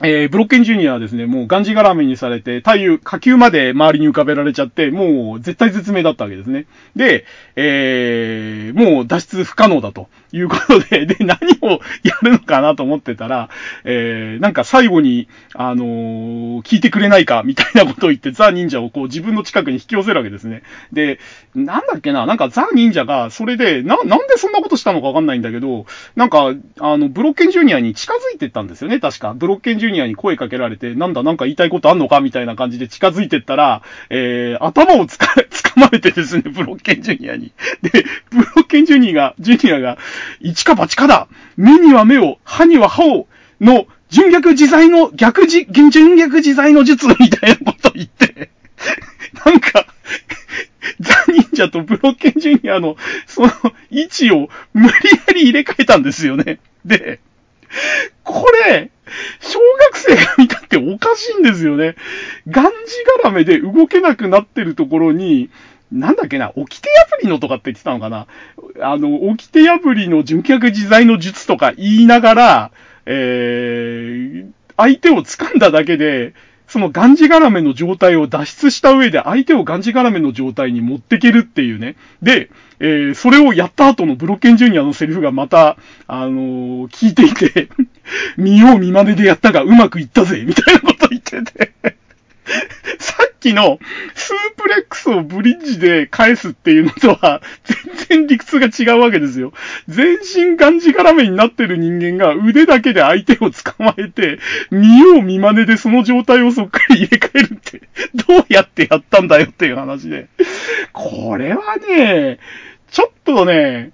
S1: えー、ブロッケンジュニアはですね、もうがんじがらめにされて、太陽、火球まで周りに浮かべられちゃって、もう絶対絶命だったわけですね。で、えー、もう脱出不可能だということで、で、何をやるのかなと思ってたら、えー、なんか最後に、あのー、聞いてくれないか、みたいなことを言って、ザ・忍者をこう自分の近くに引き寄せるわけですね。で、なんだっけな、なんかザ・忍者が、それで、な、なんでそんなことしたのかわかんないんだけど、なんか、あの、ブロッケンジュニアに近づいてったんですよね、確か。ブロッケンジュニアに声かけられて、なんだなんか言いたいことあんのかみたいな感じで近づいてったら、えー、頭をつか、掴まれてですね、ブロッケンジュニアに。で、ブロッケンジュニアが、ジュニアが、一か八かだ目には目を、歯には歯を、の、純逆自在の、逆じ、純逆自在の術みたいなこと言って、なんか、ザ・忍者とブロッケンジュニアの、その、位置を無理やり入れ替えたんですよね。で、これ、小学生が見たっておかしいんですよね。がんじがらめで動けなくなってるところに、なんだっけな、起きて破りのとかって言ってたのかなあの、起きて破りの純脚自在の術とか言いながら、えー、相手を掴んだだけで、そのがんじがらめの状態を脱出した上で相手をがんじがらめの状態に持ってけるっていうね。で、えー、それをやった後のブロッケンジュニアのセリフがまた、あのー、聞いていて 見よう見まねでやったがうまくいったぜみたいなこと言っててきのスープレックスをブリッジで返すっていうのとは全然理屈が違うわけですよ。全身がんじがらめになってる人間が腕だけで相手を捕まえて、見よう見まねでその状態をそっかり入れ替えるって、どうやってやったんだよっていう話で。これはね、ちょっとね、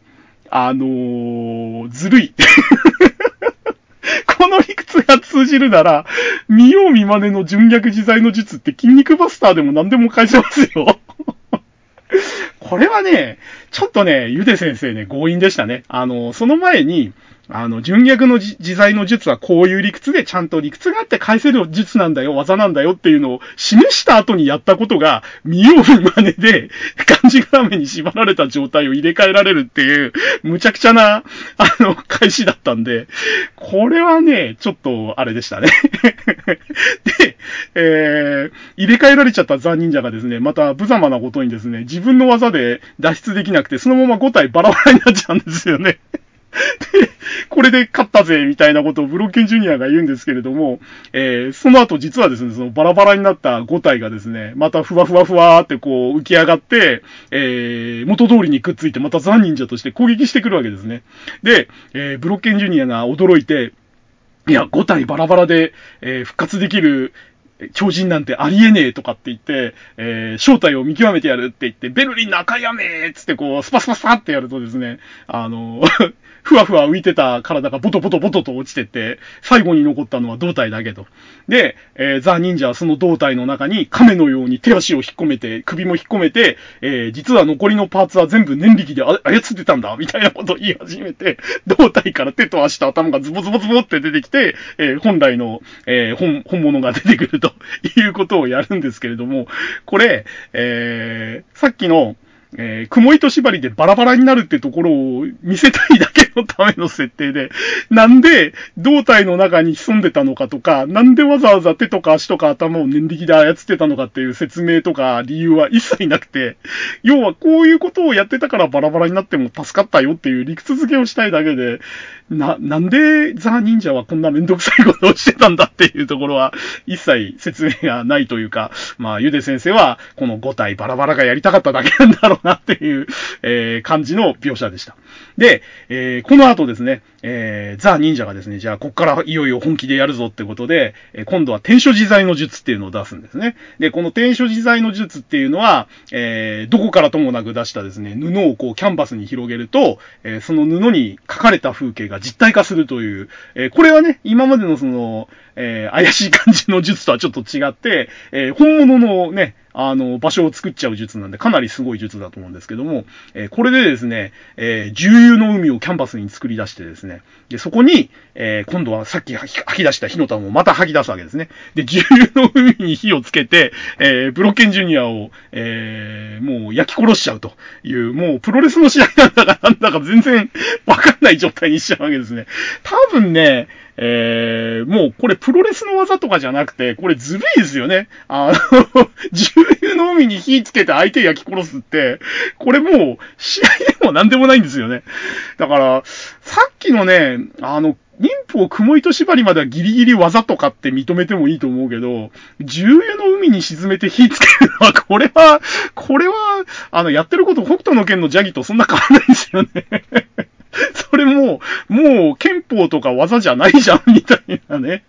S1: あのー、ずるい。この理屈が通じるなら、見よう見真似の純逆自在の術って筋肉バスターでも何でも返せますよ。これはね、ちょっとね、ゆで先生ね、強引でしたね。あの、その前に、あの、純逆の自在の術はこういう理屈でちゃんと理屈があって返せる術なんだよ、技なんだよっていうのを示した後にやったことが、見よう見真似で、漢字絡めに縛られた状態を入れ替えられるっていう、むちゃくちゃな、あの、返しだったんで、これはね、ちょっと、あれでしたね。で、えー、入れ替えられちゃったザ・忍者がですね、また無様なことにですね、自分の技で脱出できなくて、そのまま5体バラバラになっちゃうんですよね。で、これで勝ったぜ、みたいなことをブロッケンジュニアが言うんですけれども、えー、その後実はですね、そのバラバラになった5体がですね、またふわふわふわーってこう浮き上がって、えー、元通りにくっついてまたザン忍者として攻撃してくるわけですね。で、えー、ブロッケンジュニアが驚いて、いや、5体バラバラで、え、復活できる、超人なんてありえねえとかって言って、えー、正体を見極めてやるって言って、ベルリンの赤い雨つってこう、スパスパスパってやるとですね、あのふわふわ浮いてた体がボトボトボトと落ちてって、最後に残ったのは胴体だけと。で、えー、ザ・忍者はその胴体の中に亀のように手足を引っ込めて、首も引っ込めて、えー、実は残りのパーツは全部念力で操ってたんだ、みたいなことを言い始めて、胴体から手と足と頭がズボズボズボって出てきて、えー、本来の、え、本、本物が出てくると いうことをやるんですけれども、これ、え、さっきの、えー、雲糸縛りでバラバラになるってところを見せたいだけのための設定で、なんで胴体の中に潜んでたのかとか、なんでわざわざ手とか足とか頭を念力で操ってたのかっていう説明とか理由は一切なくて、要はこういうことをやってたからバラバラになっても助かったよっていう理屈付けをしたいだけで、な、なんでザ・忍者はこんなめんどくさいことをしてたんだっていうところは一切説明がないというか、まあ、ゆで先生はこの5体バラバラがやりたかっただけなんだろうなっていう、えー、感じの描写でした。で、えー、この後ですね、えー、ザ・忍者がですね、じゃあ、こっからいよいよ本気でやるぞってことで、えー、今度は天書自在の術っていうのを出すんですね。で、この天書自在の術っていうのは、えー、どこからともなく出したですね、布をこうキャンバスに広げると、えー、その布に書かれた風景が実体化するという、えー、これはね、今までのその、えー、怪しい感じの術とはちょっと違って、えー、本物のね、あの、場所を作っちゃう術なんで、かなりすごい術だと思うんですけども、えー、これでですね、えー、重油の海をキャンバスに作り出してですね、で、そこに、えー、今度はさっき吐き出した火の玉をまた吐き出すわけですね。で、重油の海に火をつけて、えー、ブロッケンジュニアを、えー、もう焼き殺しちゃうという、もうプロレスの試合なんだかなんだか全然わかんない状態にしちゃうわけですね。多分ね、えー、もうこれプロレスの技とかじゃなくて、これずるいですよね。あの、重油の海に火つけて相手焼き殺すって、これもう試合でも何でもないんですよね。だから、さっきのね、あの、妊婦を雲糸縛りまではギリギリ技とかって認めてもいいと思うけど、重油の海に沈めて火つけるのは、これは、これは、あの、やってること北斗の剣のジャギとそんな変わらないですよね。それも、もう憲法とか技じゃないじゃん、みたいなね。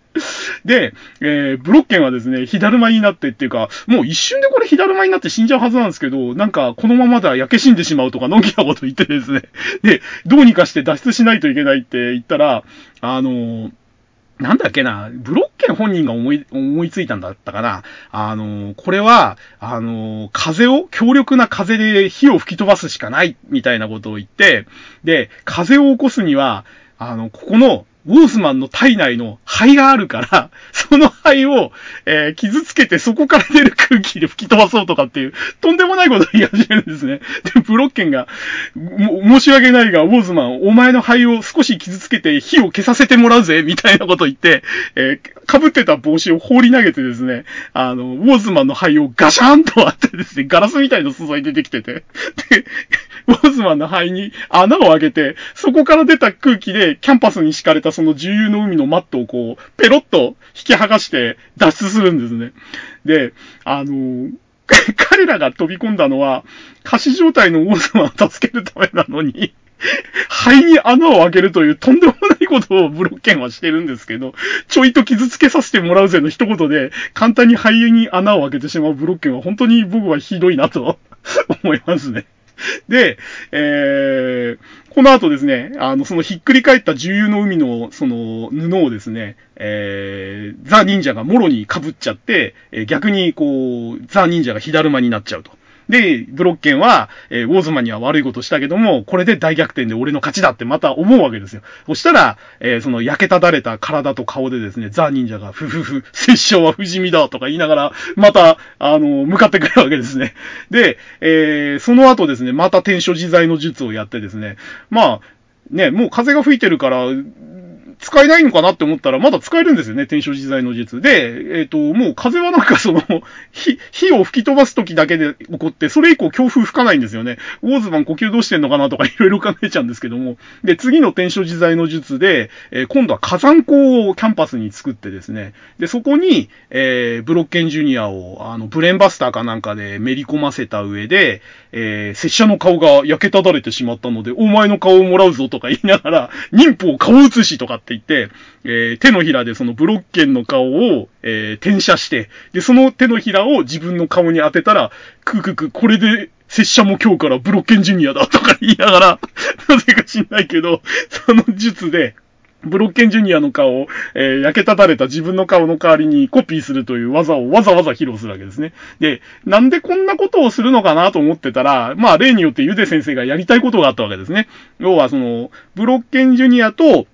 S1: で、えー、ブロッケンはですね、火だるまになってっていうか、もう一瞬でこれ火だるまになって死んじゃうはずなんですけど、なんかこのままでは焼け死んでしまうとかのんきなこと言ってですね。で、どうにかして脱出しないといけないって言ったら、あのーなんだっけな、ブロッケン本人が思い、思いついたんだったかな。あの、これは、あの、風を、強力な風で火を吹き飛ばすしかない、みたいなことを言って、で、風を起こすには、あの、ここの、ウォーズマンの体内の肺があるから、その肺を、えー、傷つけてそこから出る空気で吹き飛ばそうとかっていう、とんでもないことを言い始めるんですね。で、ブロッケンが、申し訳ないが、ウォーズマン、お前の肺を少し傷つけて火を消させてもらうぜ、みたいなこと言って、えー、被ってた帽子を放り投げてですね、あの、ウォーズマンの肺をガシャンと割ってですね、ガラスみたいな素材出てきてて、で、ウォーズマンの肺に穴を開けて、そこから出た空気でキャンパスに敷かれたその重油の海のマットをこう、ペロッと引き剥がして脱出するんですね。で、あの 彼らが飛び込んだのは、仮死状態のウォーズマンを助けるためなのに、肺に穴を開けるというとんでもないことをブロッケンはしてるんですけど、ちょいと傷つけさせてもらうぜの一言で、簡単に肺に穴を開けてしまうブロッケンは本当に僕はひどいなと思いますね。で、えー、この後ですね、あの、そのひっくり返った重油の海の、その、布をですね、えー、ザ・忍者がもろに被っちゃって、えー、逆に、こう、ザ・忍者が火だるまになっちゃうと。で、ブロッケンは、えー、ウォーズマンには悪いことしたけども、これで大逆転で俺の勝ちだってまた思うわけですよ。そしたら、えー、その焼けただれた体と顔でですね、ザ・忍者が、ふふふ、拙者は不死身だとか言いながら、また、あの、向かってくるわけですね。で、えー、その後ですね、また天書自在の術をやってですね、まあ、ね、もう風が吹いてるから、使えないのかなって思ったら、まだ使えるんですよね、天正自在の術。で、えっ、ー、と、もう風はなんかその、火、火を吹き飛ばす時だけで起こって、それ以降強風吹かないんですよね。ウォーズマン呼吸どうしてんのかなとかいろいろ考えちゃうんですけども。で、次の天正自在の術で、えー、今度は火山港をキャンパスに作ってですね、で、そこに、えー、ブロッケンジュニアを、あの、ブレンバスターかなんかでめり込ませた上で、えー、拙者の顔が焼けただれてしまったので、お前の顔をもらうぞとか言いながら、妊婦を顔写しとかって言って、えー、手のひらでそのブロッケンの顔を、えー、転写して、で、その手のひらを自分の顔に当てたら、くくく、これで、拙者も今日からブロッケンジュニアだとか言いながら、なぜか知んないけど、その術で、ブロッケンジュニアの顔を、えー、焼けただれた自分の顔の代わりにコピーするという技をわざわざ披露するわけですね。で、なんでこんなことをするのかなと思ってたら、まあ例によってゆで先生がやりたいことがあったわけですね。要はその、ブロッケンジュニアと、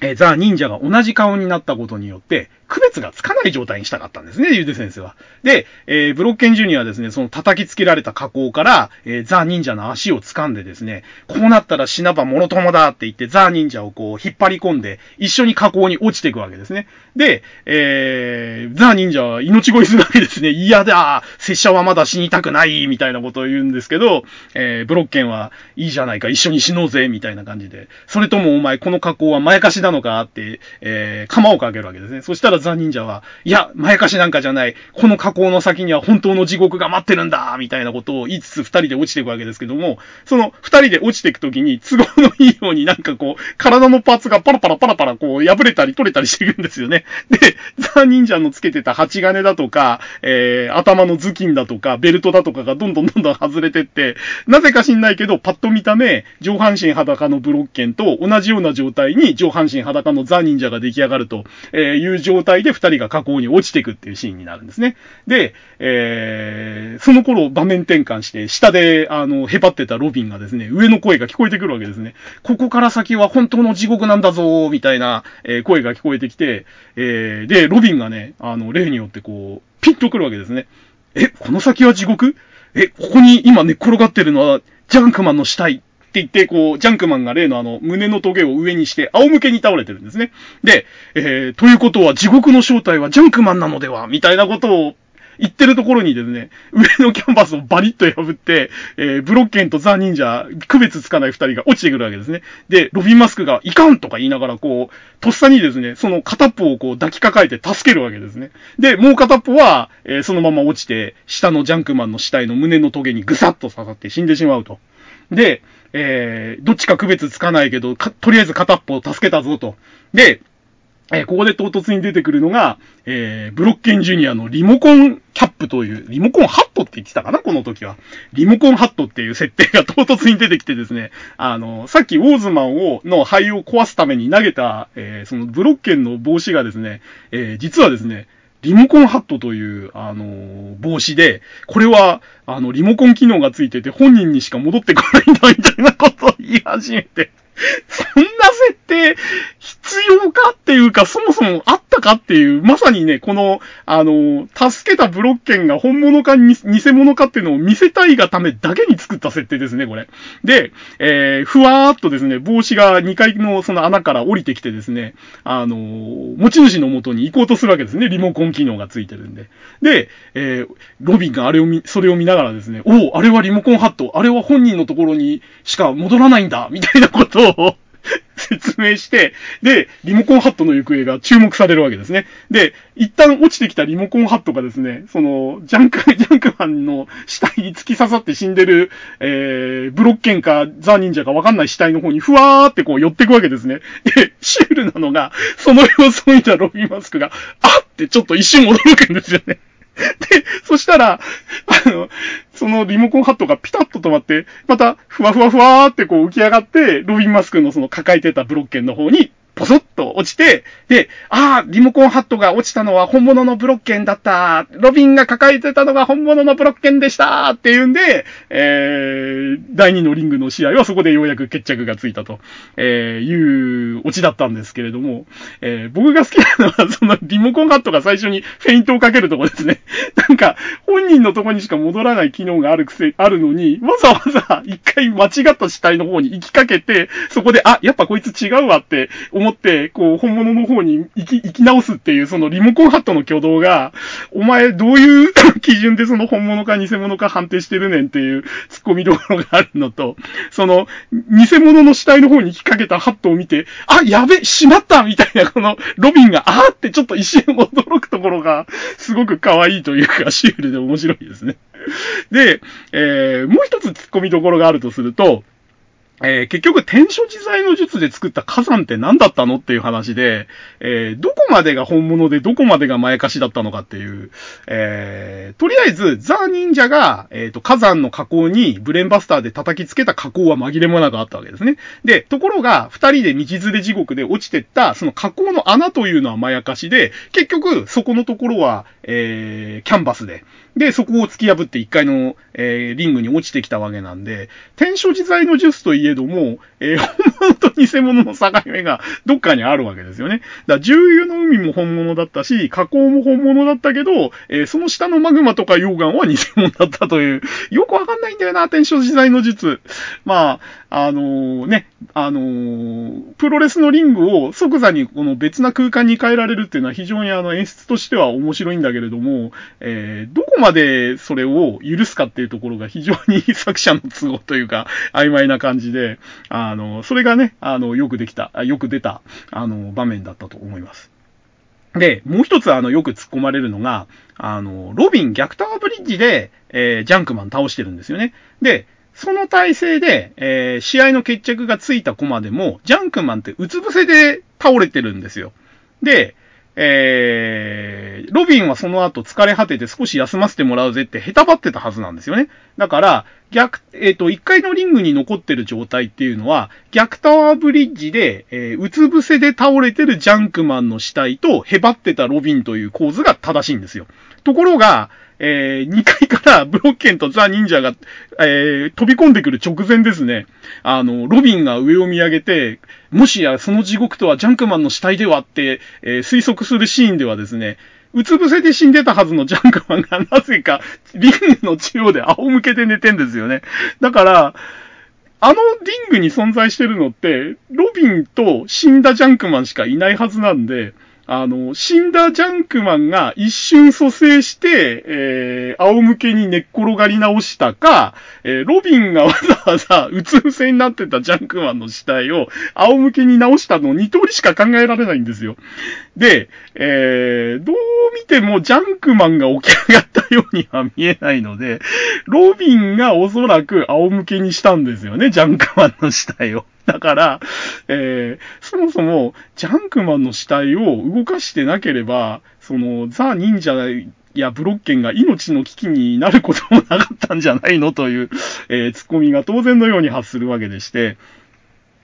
S1: えー、ザ・忍者が同じ顔になったことによって、区別がつかない状態にしたかったんですね、ゆで先生は。で、えー、ブロッケンジュニアはですね、その叩きつけられた加工から、えー、ザ・忍者の足を掴んでですね、こうなったら死なばもろともだって言って、ザ・忍者をこう引っ張り込んで、一緒に加工に落ちていくわけですね。で、えー、ザ・忍者は命乞いするわけですね。嫌だ拙者はまだ死にたくないみたいなことを言うんですけど、えー、ブロッケンはいいじゃないか、一緒に死のうぜみたいな感じで、それともお前この加工はまやかしなのかって、えー、釜をかけるわけですね。そしたらザ・忍者は、い。や、まやかしなんかじゃない、この加工の先には本当の地獄が待ってるんだ。みたいなことを言いつつ二人で落ちていくわけですけども、その二人で落ちていくときに都合のいいようになんかこう、体のパーツがパラパラパラパラこう破れたり取れたりしていくんですよね。で、ザ・忍者のつけてた鉢金だとか、えー、頭の頭巾だとか、ベルトだとかがどんどんどんどん外れてって、なぜか知んないけど、パッと見た目、上半身裸のブロッケンと同じような状態に上半身裸のザ・忍者が出来上がるという状態で二人が加工に落ちていくっていうシーンになるんですね。で、えー、その頃場面転換して、下で、あの、へばってたロビンがですね、上の声が聞こえてくるわけですね。ここから先は本当の地獄なんだぞみたいな、えー、声が聞こえてきて、えー、で、ロビンがね、あの、例によってこう、ピンとくるわけですね。え、この先は地獄？え、ここに今寝っ転がってるのは、ジャンクマンの死体？って言って、こう、ジャンクマンが例のあの、胸のトゲを上にして、仰向けに倒れてるんですね。で、えー、ということは地獄の正体はジャンクマンなのではみたいなことを言ってるところにですね、上のキャンバスをバリッと破って、えー、ブロッケンとザ・忍者、区別つかない二人が落ちてくるわけですね。で、ロビン・マスクがいかんとか言いながら、こう、とっさにですね、その片っぽをこう抱きかかえて助けるわけですね。で、もう片っぽは、えー、そのまま落ちて、下のジャンクマンの死体の胸のトゲにぐさっと刺さって死んでしまうと。で、えー、どっちか区別つかないけど、とりあえず片っぽを助けたぞと。で、えー、ここで唐突に出てくるのが、えー、ブロッケンジュニアのリモコンキャップという、リモコンハットって言ってたかなこの時は。リモコンハットっていう設定が 唐突に出てきてですね、あの、さっきウォーズマンを、の灰を壊すために投げた、えー、そのブロッケンの帽子がですね、えー、実はですね、リモコンハットという、あの、帽子で、これは、あの、リモコン機能がついてて本人にしか戻ってこないんだ、みたいなことを言い始めて、そんな設定、必要かっていうか、そもそもあったかっていう、まさにね、この、あの、助けたブロッケンが本物かに偽物かっていうのを見せたいがためだけに作った設定ですね、これ。で、えー、ふわーっとですね、帽子が2階のその穴から降りてきてですね、あの、持ち主の元に行こうとするわけですね、リモコン機能がついてるんで。で、えー、ロビンがあれを見、それを見ながらですね、おお、あれはリモコンハット、あれは本人のところにしか戻らないんだ、みたいなことを説明して、で、リモコンハットの行方が注目されるわけですね。で、一旦落ちてきたリモコンハットがですね、その、ジャンク、ジャンクマンの死体に突き刺さって死んでる、えー、ブロッケンかザ・忍者かわかんない死体の方にふわーってこう寄ってくわけですね。で、シュールなのが、その様子を見たロビーマスクが、あってちょっと一瞬驚くんですよね。で、そしたら、あの、そのリモコンハットがピタッと止まって、また、ふわふわふわーってこう浮き上がって、ロビンマスクのその抱えてたブロッケンの方に、ポソッと落ちて、で、ああ、リモコンハットが落ちたのは本物のブロッケンだった。ロビンが抱えてたのが本物のブロッケンでしたっていうんで、えー、第2のリングの試合はそこでようやく決着がついたと、えー、いうオチだったんですけれども、えー、僕が好きなのは、そのリモコンハットが最初にフェイントをかけるとこですね。なんか、本人のとこにしか戻らない機能があるくせ、あるのに、わざわざ一回間違った死体の方に行きかけて、そこで、あ、やっぱこいつ違うわって思って、こう、本物の方に行き、行き直すっていう、そのリモコンハットの挙動が、お前どういう 基準でその本物か偽物か判定してるねんっていう突っ込みどころがあるのと、その、偽物の死体の方に引っ掛けたハットを見て、あ、やべ、しまったみたいな、この、ロビンが、あーってちょっと一瞬驚くところが、すごく可愛いというか、シュールで面白いですね。で、えー、もう一つ突っ込みどころがあるとすると、えー、結局、天書自在の術で作った火山って何だったのっていう話で、えー、どこまでが本物でどこまでが前かしだったのかっていう、えー、とりあえず、ザ・忍者が、えっ、と、火山の火口にブレンバスターで叩きつけた火口は紛れもなくあったわけですね。で、ところが、二人で道連れ地獄で落ちてった、その火口の穴というのはまやかしで、結局、そこのところは、えー、キャンバスで、で、そこを突き破って一回の、えー、リングに落ちてきたわけなんで、天書自在の術といえども、えー、本物と偽物の境目がどっかにあるわけですよね。だから重油の海も本物だったし、火口も本物だったけど、えー、その下のマグマとか溶岩は偽物だったという、よくわかんないんだよな、天書自在の術。まあ、あの、ね、あの、プロレスのリングを即座にこの別な空間に変えられるっていうのは非常にあの演出としては面白いんだけれども、えー、どこまでそれを許すかっていうところが非常に作者の都合というか曖昧な感じで、あの、それがね、あの、よくできた、よく出た、あの、場面だったと思います。で、もう一つあの、よく突っ込まれるのが、あの、ロビン逆タワーブリッジで、えー、ジャンクマン倒してるんですよね。で、その体勢で、えー、試合の決着がついたコマでも、ジャンクマンってうつ伏せで倒れてるんですよ。で、えー、ロビンはその後疲れ果てて少し休ませてもらうぜってへたばってたはずなんですよね。だから、逆、えっ、ー、と、1階のリングに残ってる状態っていうのは、逆タワーブリッジで、えー、うつ伏せで倒れてるジャンクマンの死体とへばってたロビンという構図が正しいんですよ。ところが、えー、2階からブロッケンとザ・忍者が、えー、飛び込んでくる直前ですね。あの、ロビンが上を見上げて、もしやその地獄とはジャンクマンの死体ではって、えー、推測するシーンではですね、うつ伏せで死んでたはずのジャンクマンがなぜかリングの中央で仰向けで寝てんですよね。だから、あのリングに存在してるのって、ロビンと死んだジャンクマンしかいないはずなんで、あの、死んだジャンクマンが一瞬蘇生して、えー、仰向けに寝っ転がり直したか、えー、ロビンがわざわざうつ伏せになってたジャンクマンの死体を仰向けに直したの二通りしか考えられないんですよ。で、えー、どう見てもジャンクマンが起き上がったようには見えないので、ロビンがおそらく仰向けにしたんですよね、ジャンクマンの死体を。だから、えー、そもそも、ジャンクマンの死体を動かしてなければ、その、ザ・忍者やブロッケンが命の危機になることもなかったんじゃないのという、えー、ツッコミが当然のように発するわけでして、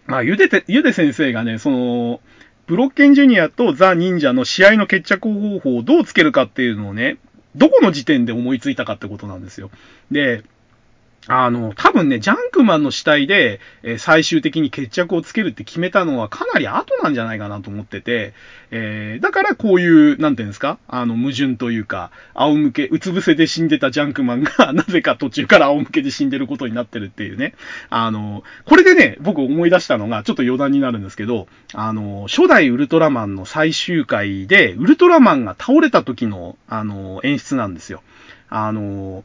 S1: まあ、ゆでて、ゆで先生がね、その、ブロッケンジュニアとザ・忍者の試合の決着方法をどうつけるかっていうのをね、どこの時点で思いついたかってことなんですよ。で、あの、多分ね、ジャンクマンの死体で、えー、最終的に決着をつけるって決めたのはかなり後なんじゃないかなと思ってて、えー、だからこういう、なんていうんですかあの、矛盾というか、仰向け、うつ伏せで死んでたジャンクマンが、なぜか途中から仰向けで死んでることになってるっていうね。あの、これでね、僕思い出したのが、ちょっと余談になるんですけど、あの、初代ウルトラマンの最終回で、ウルトラマンが倒れた時の、あの、演出なんですよ。あの、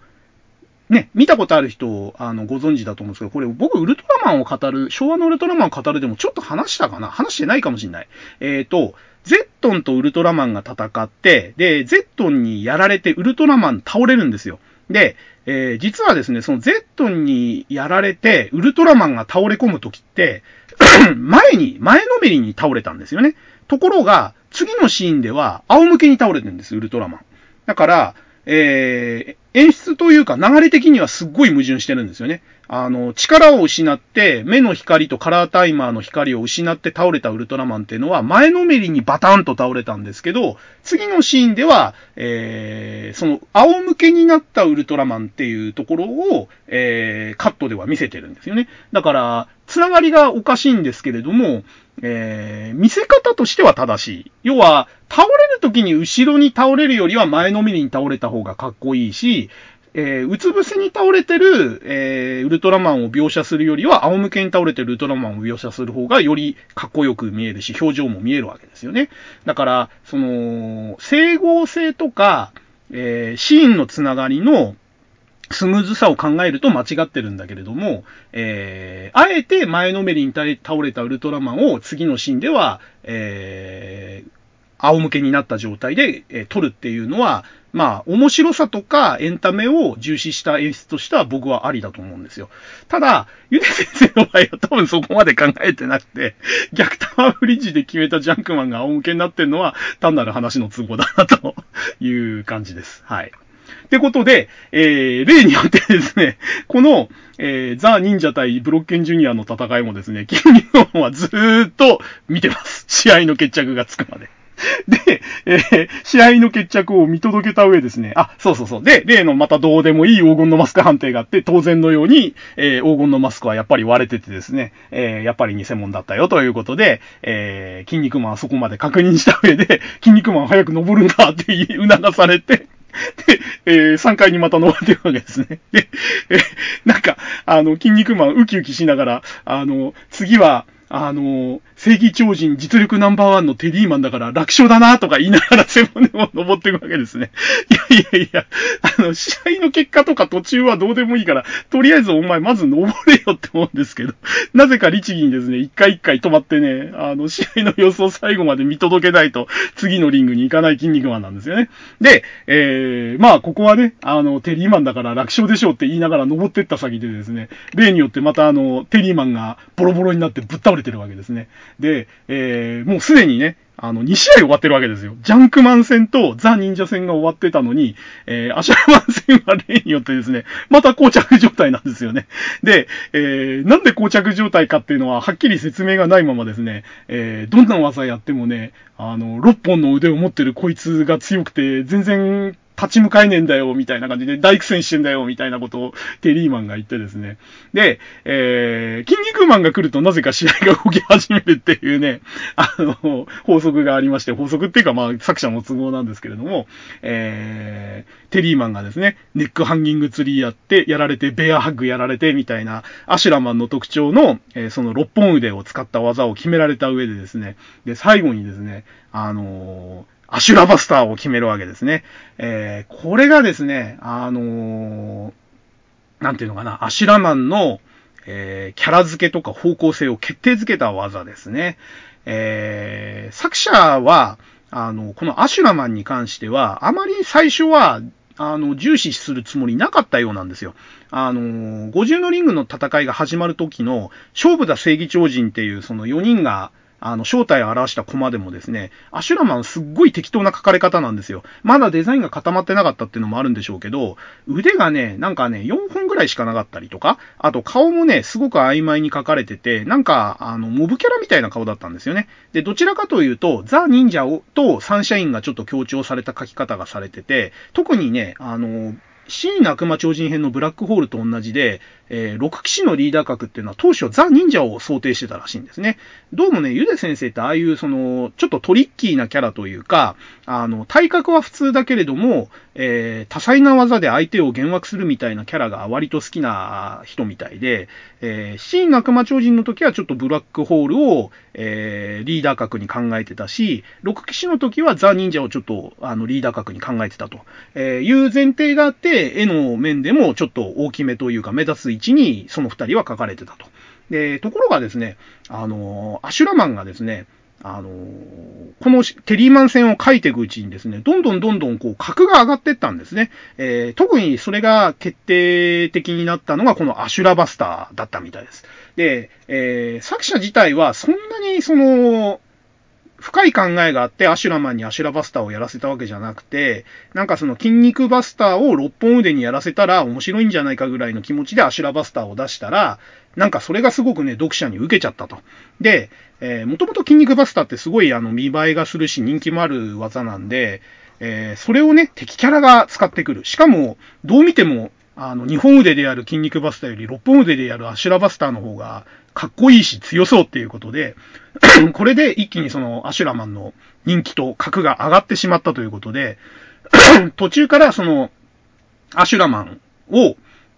S1: ね、見たことある人、あの、ご存知だと思うんですけど、これ僕、ウルトラマンを語る、昭和のウルトラマンを語るでもちょっと話したかな？話してないかもしんない。えっ、ー、と、ゼットンとウルトラマンが戦って、で、ゼットンにやられてウルトラマン倒れるんですよ。で、えー、実はですね、そのゼットンにやられて、ウルトラマンが倒れ込むときって、前に、前のめりに倒れたんですよね。ところが、次のシーンでは、仰向けに倒れてるんです、ウルトラマン。だから、えー、演出というか流れ的にはすっごい矛盾してるんですよね。あの、力を失って、目の光とカラータイマーの光を失って倒れたウルトラマンっていうのは、前のめりにバタンと倒れたんですけど、次のシーンでは、えー、その、仰向けになったウルトラマンっていうところを、えー、カットでは見せてるんですよね。だから、つながりがおかしいんですけれども、えー、見せ方としては正しい。要は、倒れる時に後ろに倒れるよりは前のめりに倒れた方がかっこいいし、えー、うつ伏せに倒れてる、えー、ウルトラマンを描写するよりは、仰向けに倒れてるウルトラマンを描写する方が、よりかっこよく見えるし、表情も見えるわけですよね。だから、その、整合性とか、えー、シーンのつながりの、スムーズさを考えると間違ってるんだけれども、えー、あえて前のめりに倒れたウルトラマンを次のシーンでは、えー、仰向けになった状態で、えー、撮るっていうのは、まあ、面白さとかエンタメを重視した演出としては僕はありだと思うんですよ。ただ、ゆで先生の場合は多分そこまで考えてなくて、逆タワーブリッジで決めたジャンクマンが仰向けになってるのは単なる話の都合だなという感じです。はい。ってことで、えー、例によってですね、この、えー、ザ・忍者対ブロッケンジュニアの戦いもですね、キングオンはずーっと見てます。試合の決着がつくまで。で、えー、試合の決着を見届けた上ですね。あ、そうそうそう。で、例のまたどうでもいい黄金のマスク判定があって、当然のように、えー、黄金のマスクはやっぱり割れててですね、えー、やっぱり偽物だったよということで、えー、筋肉マンはそこまで確認した上で、筋肉マン早く登るんだって促されて、で、えー、3階にまた登ってるわけですね。で、えー、なんか、あの、筋肉マンウキウキしながら、あの、次は、あの、正義超人実力ナンバーワンのテディーマンだから楽勝だなとか言いながら背骨を登っていくわけですね。いやいやいや、あの、試合の結果とか途中はどうでもいいから、とりあえずお前まず登れよって思うんですけど、なぜか律儀にですね、一回一回止まってね、あの、試合の様子を最後まで見届けないと、次のリングに行かない筋肉マンなんですよね。で、えー、まあ、ここはね、あの、テリーマンだから楽勝でしょうって言いながら登ってった先でですね、例によってまたあの、テリーマンがボロボロになってぶっ倒れてるわけですね。で、えー、もうすでにね、あの、2試合終わってるわけですよ。ジャンクマン戦とザ・忍者戦が終わってたのに、えー、アシャラマン戦は例によってですね、また膠着状態なんですよね。で、えー、なんで膠着状態かっていうのは、はっきり説明がないままですね、えー、どんな技やってもね、あの、6本の腕を持ってるこいつが強くて、全然立ち向かえねえんだよ、みたいな感じで、大苦戦してんだよ、みたいなことをテリーマンが言ってですね。で、えー、筋肉マンが来るとなぜか試合が動き始めるっていうね、あの、法則がありまして、法則っていうかまあ作者の都合なんですけれども、えー、テリーマンがですね、ネックハンギングツリーやって、やられて、ベアハッグやられて、みたいな、アシュラマンの特徴の、えー、その6本腕を使った技を決められた上でですね、で、最後にですね、あのーアシュラバスターを決めるわけですね。えー、これがですね、あのー、なんていうのかな、アシュラマンの、えー、キャラ付けとか方向性を決定づけた技ですね。えー、作者は、あの、このアシュラマンに関しては、あまり最初は、あの、重視するつもりなかったようなんですよ。あの、五重のリングの戦いが始まる時の、勝負だ正義超人っていう、その4人が、あの、正体を表したコマでもですね、アシュラマンすっごい適当な書かれ方なんですよ。まだデザインが固まってなかったっていうのもあるんでしょうけど、腕がね、なんかね、4本ぐらいしかなかったりとか、あと顔もね、すごく曖昧に書かれてて、なんか、あの、モブキャラみたいな顔だったんですよね。で、どちらかというと、ザ・忍者をとサンシャインがちょっと強調された書き方がされてて、特にね、あの、真悪魔超人編のブラックホールと同じで、えー、6騎士のリーダー格っていうのは当初ザ・忍者を想定してたらしいんですね。どうもね、ゆで先生ってああいうその、ちょっとトリッキーなキャラというか、あの、体格は普通だけれども、えー、多彩な技で相手を幻惑するみたいなキャラが割と好きな人みたいで、えー、真悪魔超人の時はちょっとブラックホールを、えー、リーダー格に考えてたし、6騎士の時はザ・忍者をちょっと、あの、リーダー格に考えてたと、え、いう前提があって、絵の面でもちょっと大きめというか目立つ位置にその二人は書かれてたと。で、ところがですね、あの、アシュラマンがですね、あのこのテリーマン戦を書いていくうちにですね、どんどんどんどんこう格が上がっていったんですね。えー、特にそれが決定的になったのがこのアシュラバスターだったみたいです。で、えー、作者自体はそんなにその、深い考えがあってアシュラマンにアシュラバスターをやらせたわけじゃなくて、なんかその筋肉バスターを6本腕にやらせたら面白いんじゃないかぐらいの気持ちでアシュラバスターを出したら、なんかそれがすごくね、読者に受けちゃったと。で、えー、もともと筋肉バスターってすごいあの見栄えがするし人気もある技なんで、えー、それをね、敵キャラが使ってくる。しかも、どう見ても、あの、2本腕でやる筋肉バスターより6本腕でやるアシュラバスターの方がかっこいいし強そうっていうことで、これで一気にそのアシュラマンの人気と格が上がってしまったということで、途中からそのアシュラマンを、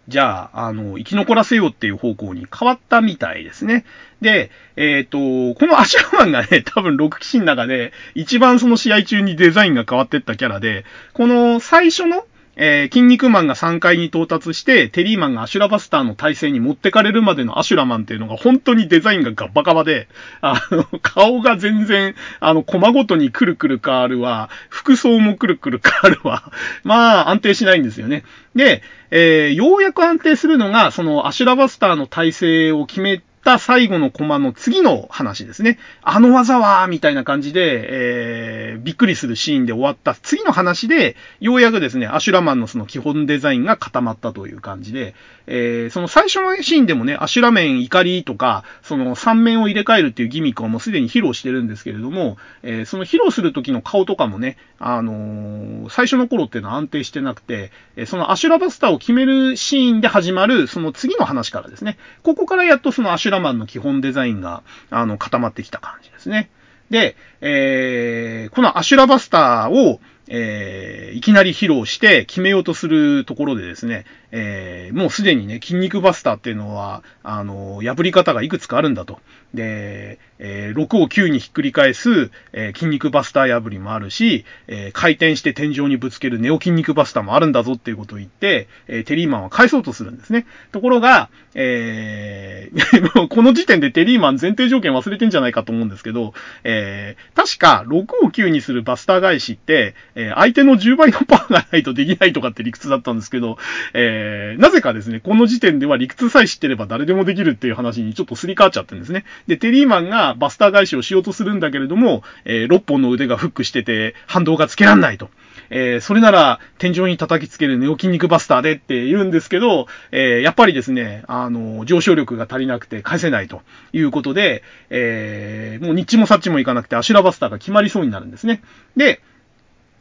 S1: じゃあ、あの、生き残らせようっていう方向に変わったみたいですね。で、えっ、ー、と、このアシュラマンがね、多分6騎士の中で一番その試合中にデザインが変わってったキャラで、この最初のえー、キン肉マンが3階に到達して、テリーマンがアシュラバスターの体勢に持ってかれるまでのアシュラマンっていうのが本当にデザインがガッバガバで、あの、顔が全然、あの、コマごとにくるくる変わるわ、服装もくるくる変わるわ、まあ、安定しないんですよね。で、えー、ようやく安定するのが、そのアシュラバスターの体勢を決めてった最後のコマの次の話ですね。あの技は、みたいな感じで、えー、びっくりするシーンで終わった次の話で、ようやくですね、アシュラマンのその基本デザインが固まったという感じで、えー、その最初のシーンでもね、アシュラ面怒りとか、その三面を入れ替えるっていうギミックはもうすでに披露してるんですけれども、えー、その披露する時の顔とかもね、あのー、最初の頃っていうのは安定してなくて、えそのアシュラバスターを決めるシーンで始まる、その次の話からですね、ここからやっとそのアシュララマンの基本デザインが、あの、固まってきた感じですね。で、えー、このアシュラバスターを、えー、いきなり披露して決めようとするところでですね、えー、もうすでにね、筋肉バスターっていうのは、あの、破り方がいくつかあるんだと。で、えー、6を9にひっくり返す、え、筋肉バスター破りもあるし、え、回転して天井にぶつけるネオ筋肉バスターもあるんだぞっていうことを言って、え、テリーマンは返そうとするんですね。ところが、えー、この時点でテリーマン前提条件忘れてんじゃないかと思うんですけど、え、確か6を9にするバスター返しって、えー、相手の10倍のパワーがないとできないとかって理屈だったんですけど、えー、なぜかですね、この時点では理屈さえ知ってれば誰でもできるっていう話にちょっとすり替わっちゃってるんですね。で、テリーマンがバスター返しをしようとするんだけれども、えー、6本の腕がフックしてて、反動がつけらんないと。えー、それなら、天井に叩きつけるネオ筋肉バスターでって言うんですけど、えー、やっぱりですね、あの、上昇力が足りなくて返せないということで、えー、もうニッチもサッチもいかなくてアシュラバスターが決まりそうになるんですね。で、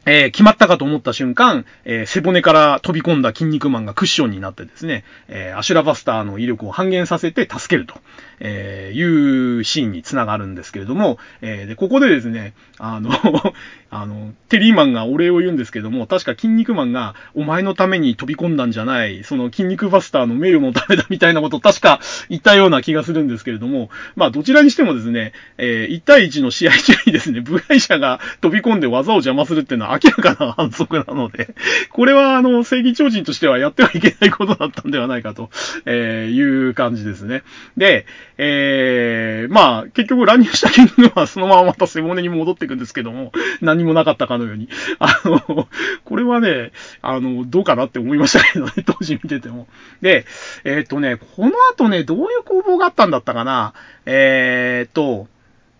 S1: えー、決まったかと思った瞬間、えー、背骨から飛び込んだ筋肉マンがクッションになってですね、えー、アシュラバスターの威力を半減させて助けると、えーいうシーンにつながるんですけれども、えで、ここでですね、あの あの、テリーマンがお礼を言うんですけども、確か筋肉マンがお前のために飛び込んだんじゃない、その筋肉バスターの名誉のためだみたいなことを確か言ったような気がするんですけれども、まあどちらにしてもですね、え1対1の試合中にですね、部外者が飛び込んで技を邪魔するっていうのは明らかな反則なので、これはあの、正義超人としてはやってはいけないことだったんではないかと、えいう感じですね。で、えー、まあ、結局乱入した筋肉はそのまままた背骨に戻っていくんですけども、何もなかったかのように。あの、これはね、あの、どうかなって思いましたけどね、当時見てても。で、えー、っとね、この後ね、どういう攻防があったんだったかなえー、っと、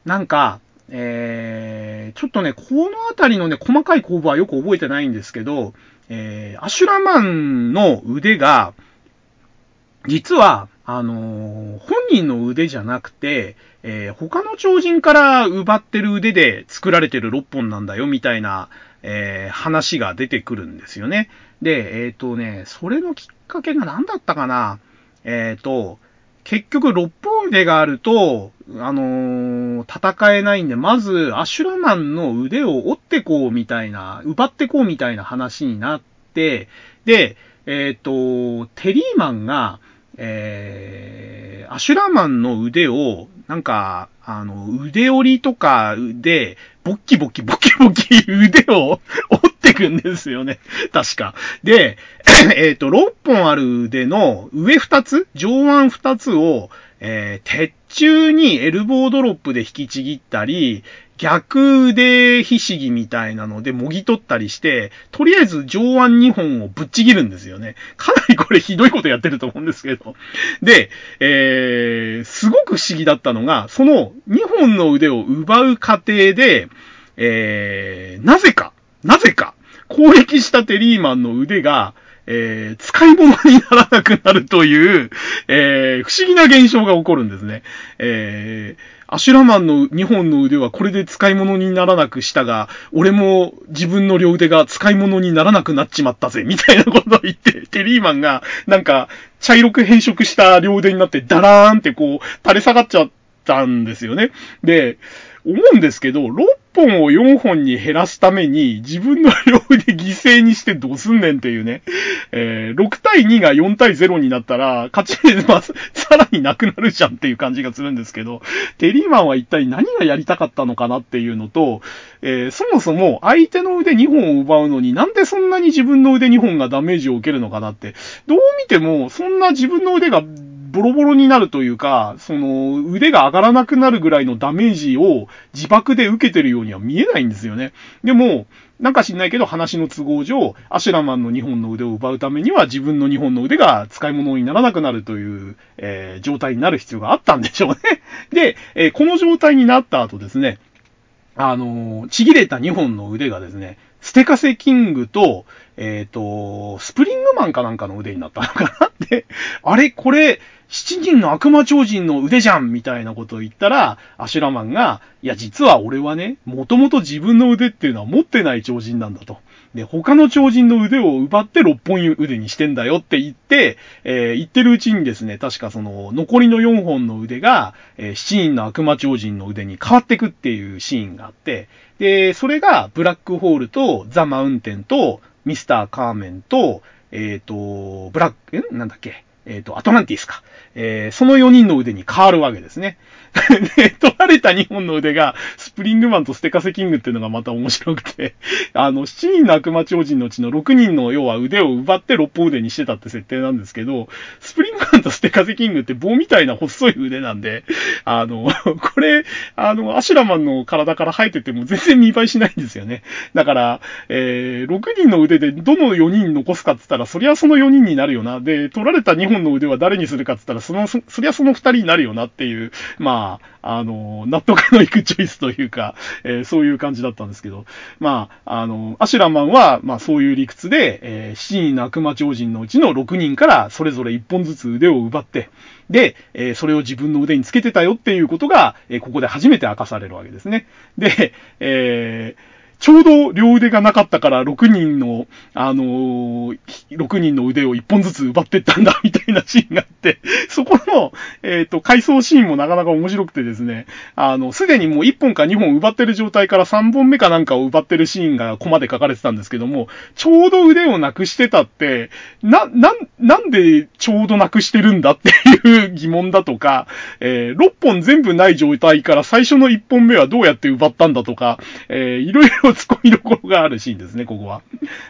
S1: なんか、えー、ちょっとね、このあたりのね、細かい攻防はよく覚えてないんですけど、えー、アシュラマンの腕が、実は、あのー、本人の腕じゃなくて、えー、他の超人から奪ってる腕で作られてる6本なんだよ、みたいな、えー、話が出てくるんですよね。で、えっ、とね、それのきっかけが何だったかな？えっ、と、結局6本腕があると、あの、戦えないんで、まず、アシュラマンの腕を折ってこうみたいな、奪ってこうみたいな話になって、で、えっ、と、テリーマンが、えー、アシュラマンの腕を、なんか、あの、腕折りとかで、ボッキボキボキボキ腕を折ってくんですよね。確か。で、えっ、ー、と、6本ある腕の上2つ上腕2つを、えー、鉄中にエルボードロップで引きちぎったり、逆腕ひしぎみたいなのでもぎ取ったりして、とりあえず上腕2本をぶっちぎるんですよね。かなりこれひどいことやってると思うんですけど。で、えー、すごく不思議だったのが、その2本の腕を奪う過程で、えー、なぜか、なぜか、攻撃したテリーマンの腕が、えー、使い物にならなくなるという、えー、不思議な現象が起こるんですね。えー、アシュラマンの2本の腕はこれで使い物にならなくしたが、俺も自分の両腕が使い物にならなくなっちまったぜ、みたいなことを言って、テリーマンが、なんか、茶色く変色した両腕になって、ダラーンってこう、垂れ下がっちゃったんですよね。で、思うんですけど、6本を4本に減らすために自分の両腕犠牲にしてどうすんねんっていうね。えー、6対2が4対0になったら、勝ちで、まあ、さらになくなるじゃんっていう感じがするんですけど、テリーマンは一体何がやりたかったのかなっていうのと、えー、そもそも相手の腕2本を奪うのになんでそんなに自分の腕2本がダメージを受けるのかなって、どう見てもそんな自分の腕がボロボロになるというか、その腕が上がらなくなるぐらいのダメージを自爆で受けてるようには見えないんですよね。でも、なんか知んないけど話の都合上、アシュラマンの2本の腕を奪うためには自分の2本の腕が使い物にならなくなるという、えー、状態になる必要があったんでしょうね。で、えー、この状態になった後ですね、あのー、ちぎれた2本の腕がですね、ステカセキングと、えっ、ー、と、スプリングマンかなんかの腕になったのかな って、あれこれ、七人の悪魔超人の腕じゃんみたいなことを言ったら、アシュラマンが、いや、実は俺はね、もともと自分の腕っていうのは持ってない超人なんだと。で、他の超人の腕を奪って6本腕にしてんだよって言って、えー、言ってるうちにですね、確かその、残りの4本の腕が、えー、7人の悪魔超人の腕に変わってくっていうシーンがあって、で、それが、ブラックホールと、ザ・マウンテンと、ミスター・カーメンと、えっ、ー、と、ブラック、んなんだっけ？えっ、ー、と、アトランティスか。えー、その4人の腕に変わるわけですね。で、取られた2本の腕が、スプリングマンとステカセキングっていうのがまた面白くて、あの、7人の悪魔超人のうちの6人の要は腕を奪って6本腕にしてたって設定なんですけど、スプリングマンとステカセキングって棒みたいな細い腕なんで、あの、これ、あの、アシュラマンの体から生えてても全然見栄えしないんですよね。だから、えー、6人の腕でどの4人残すかって言ったら、そりゃその4人になるよな。で、取られた2本の腕は誰にするかって言ったら、その、そりゃその2人になるよなっていう、まあ、まあ、あの、納得のいくチョイスというか、えー、そういう感じだったんですけど、まあ、あの、アシュラマンは、まあそういう理屈で、えー、7人の悪魔超人のうちの6人からそれぞれ1本ずつ腕を奪って、で、えー、それを自分の腕につけてたよっていうことが、えー、ここで初めて明かされるわけですね。で、えー、ちょうど両腕がなかったから6人の、あのー、6人の腕を1本ずつ奪ってったんだ、みたいなシーンがあって、そこの、えっ、ー、と、回想シーンもなかなか面白くてですね、あの、すでにもう1本か2本奪ってる状態から3本目かなんかを奪ってるシーンがコマで書かれてたんですけども、ちょうど腕をなくしてたって、な、な、なんでちょうどなくしてるんだっていう疑問だとか、えー、6本全部ない状態から最初の1本目はどうやって奪ったんだとか、えー、いろいろ突っ込みどころがあるシーンですね、ここは。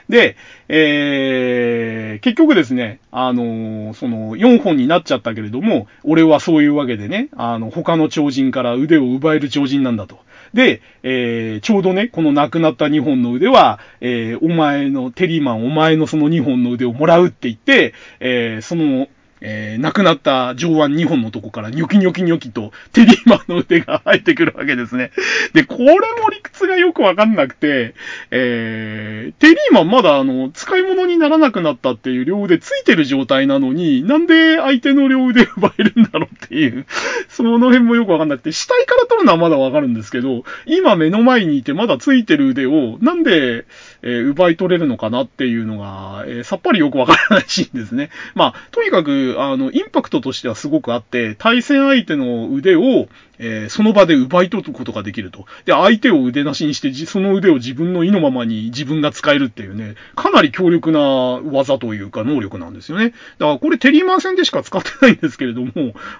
S1: で、えー、結局ですね、あのー、その、4本になっちゃったけれども、俺はそういうわけでね、あの、他の超人から腕を奪える超人なんだと。で、えー、ちょうどね、この亡くなった2本の腕は、えー、お前の、テリーマン、お前のその2本の腕をもらうって言って、えー、その、えー、亡くなった上腕2本のとこからニョキニョキニョキとテリーマンの腕が生えてくるわけですね。で、これも理屈がよくわかんなくて、えー、テリーマンまだあの、使い物にならなくなったっていう両腕ついてる状態なのに、なんで相手の両腕奪えるんだろうっていう、その辺もよくわかんなくて、死体から取るのはまだわかるんですけど、今目の前にいてまだついてる腕を、なんで、えー、奪い取れるのかなっていうのが、えー、さっぱりよくわからないシーンですね。まあ、とにかく、あの、インパクトとしてはすごくあって、対戦相手の腕を、えー、その場で奪い取ることができると。で、相手を腕なしにして、その腕を自分の意のままに自分が使えるっていうね、かなり強力な技というか能力なんですよね。だからこれテリーマン戦でしか使ってないんですけれども、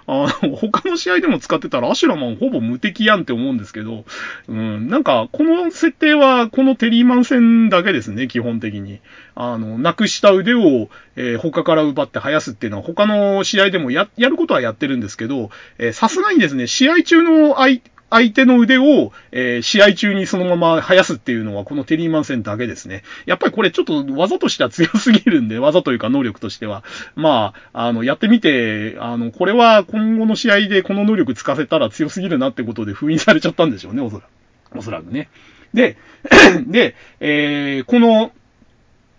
S1: あの、他の試合でも使ってたらアシュラマンほぼ無敵やんって思うんですけど、うん、なんか、この設定はこのテリーマン戦だけですね、基本的に。あの、なくした腕を、えー、他から奪って生やすっていうのは他の試合でもや、やることはやってるんですけど、えさすがにですね、試合中の相、相手の腕を、えー、試合中にそのまま生やすっていうのはこのテリーマン戦だけですね。やっぱりこれちょっと技としては強すぎるんで、技というか能力としては。まあ、あの、やってみて、あの、これは今後の試合でこの能力使せたら強すぎるなってことで封印されちゃったんでしょうね、おそらく。おそらくね。で、で、えー、この、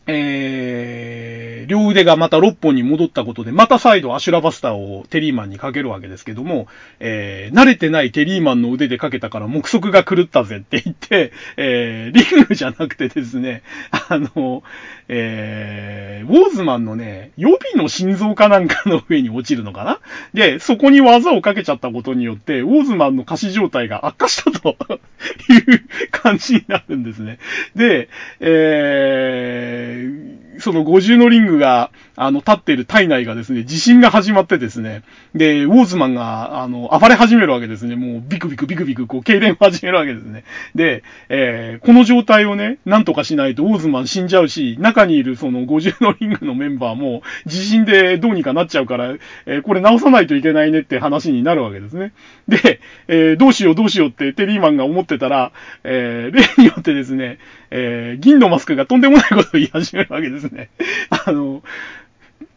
S1: えー、両腕がまた6本に戻ったことで、また再度アシュラバスターをテリーマンにかけるわけですけども、えー、慣れてないテリーマンの腕でかけたから目測が狂ったぜって言って、えー、リングじゃなくてですね、あの、えー、ウォーズマンのね、予備の心臓かなんかの上に落ちるのかな？で、そこに技をかけちゃったことによって、ウォーズマンの下肢状態が悪化したと いう感じになるんですね。で、えー、know, その五重のリングが、あの、立っている体内がですね、地震が始まってですね、で、ウォーズマンが、あの、暴れ始めるわけですね。もう、ビクビクビクビク、こう、痙攣を始めるわけですね。で、えー、この状態をね、なんとかしないとウォーズマン死んじゃうし、中にいるその五重のリングのメンバーも、地震でどうにかなっちゃうから、えー、これ直さないといけないねって話になるわけですね。で、えー、どうしようどうしようってテリーマンが思ってたら、えー、例によってですね、えー、銀のマスクがとんでもないことを言い始めるわけですね。あの、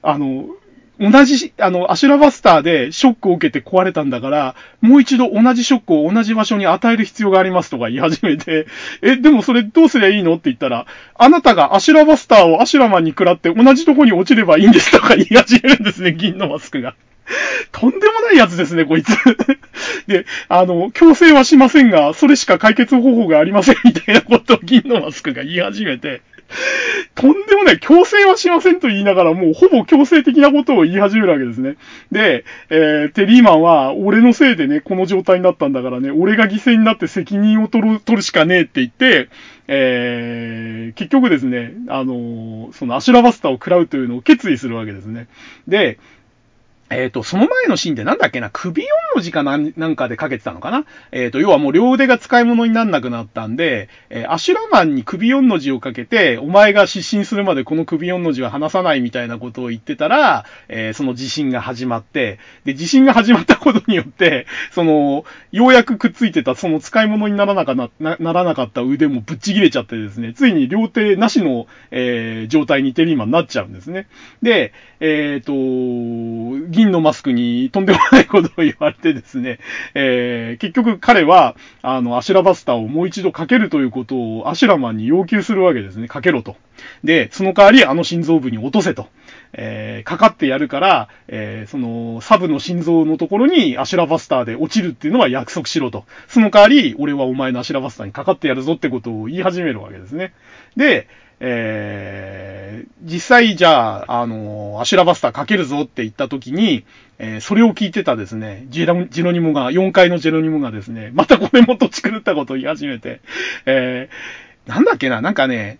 S1: あの、同じ、あの、アシュラバスターでショックを受けて壊れたんだから、もう一度同じショックを同じ場所に与える必要がありますとか言い始めて、え、でもそれどうすりゃいいのって言ったら、あなたがアシュラバスターをアシュラマンに食らって同じとこに落ちればいいんですとか言い始めるんですね、銀のマスクが。とんでもないやつですね、こいつ。で、あの、強制はしませんが、それしか解決方法がありませんみたいなことを銀のマスクが言い始めて、とんでもない、強制はしませんと言いながら、もうほぼ強制的なことを言い始めるわけですね。で、えー、テリーマンは、俺のせいでね、この状態になったんだからね、俺が犠牲になって責任を取る、取るしかねえって言って、えー、結局ですね、あのー、そのアシュラバスターを食らうというのを決意するわけですね。で、えっ、ー、と、その前のシーンでなんだっけな、首4の字かなんなんかでかけてたのかな？えっ、ー、と、要はもう両腕が使い物になんなくなったんで、えー、アシュラマンに首4の字をかけて、お前が失神するまでこの首4の字は離さないみたいなことを言ってたら、えその地震が始まって、で、地震が始まったことによって、その、ようやくくっついてたその使い物にならなかな、なならなかった腕もぶっちぎれちゃってですね、ついに両手なしの、え状態にテリーマンになっちゃうんですね。で、えっ、と、銀のマスクにとんでもないことを言われてですね、えー、結局彼は、あの、アシュラバスターをもう一度かけるということをアシュラマンに要求するわけですね。かけろと。で、その代わりあの心臓部に落とせと。えー、かかってやるから、えー、その、サブの心臓のところにアシュラバスターで落ちるっていうのは約束しろと。その代わり、俺はお前のアシュラバスターにかかってやるぞってことを言い始めるわけですね。で、えー、実際じゃあ、あの、アシュラバスターかけるぞって言った時に、えー、それを聞いてたですね、ジロジロニモが、4階のジェロニモがですね、またこれも土地狂ったことを言い始めて、えー、なんだっけな、なんかね、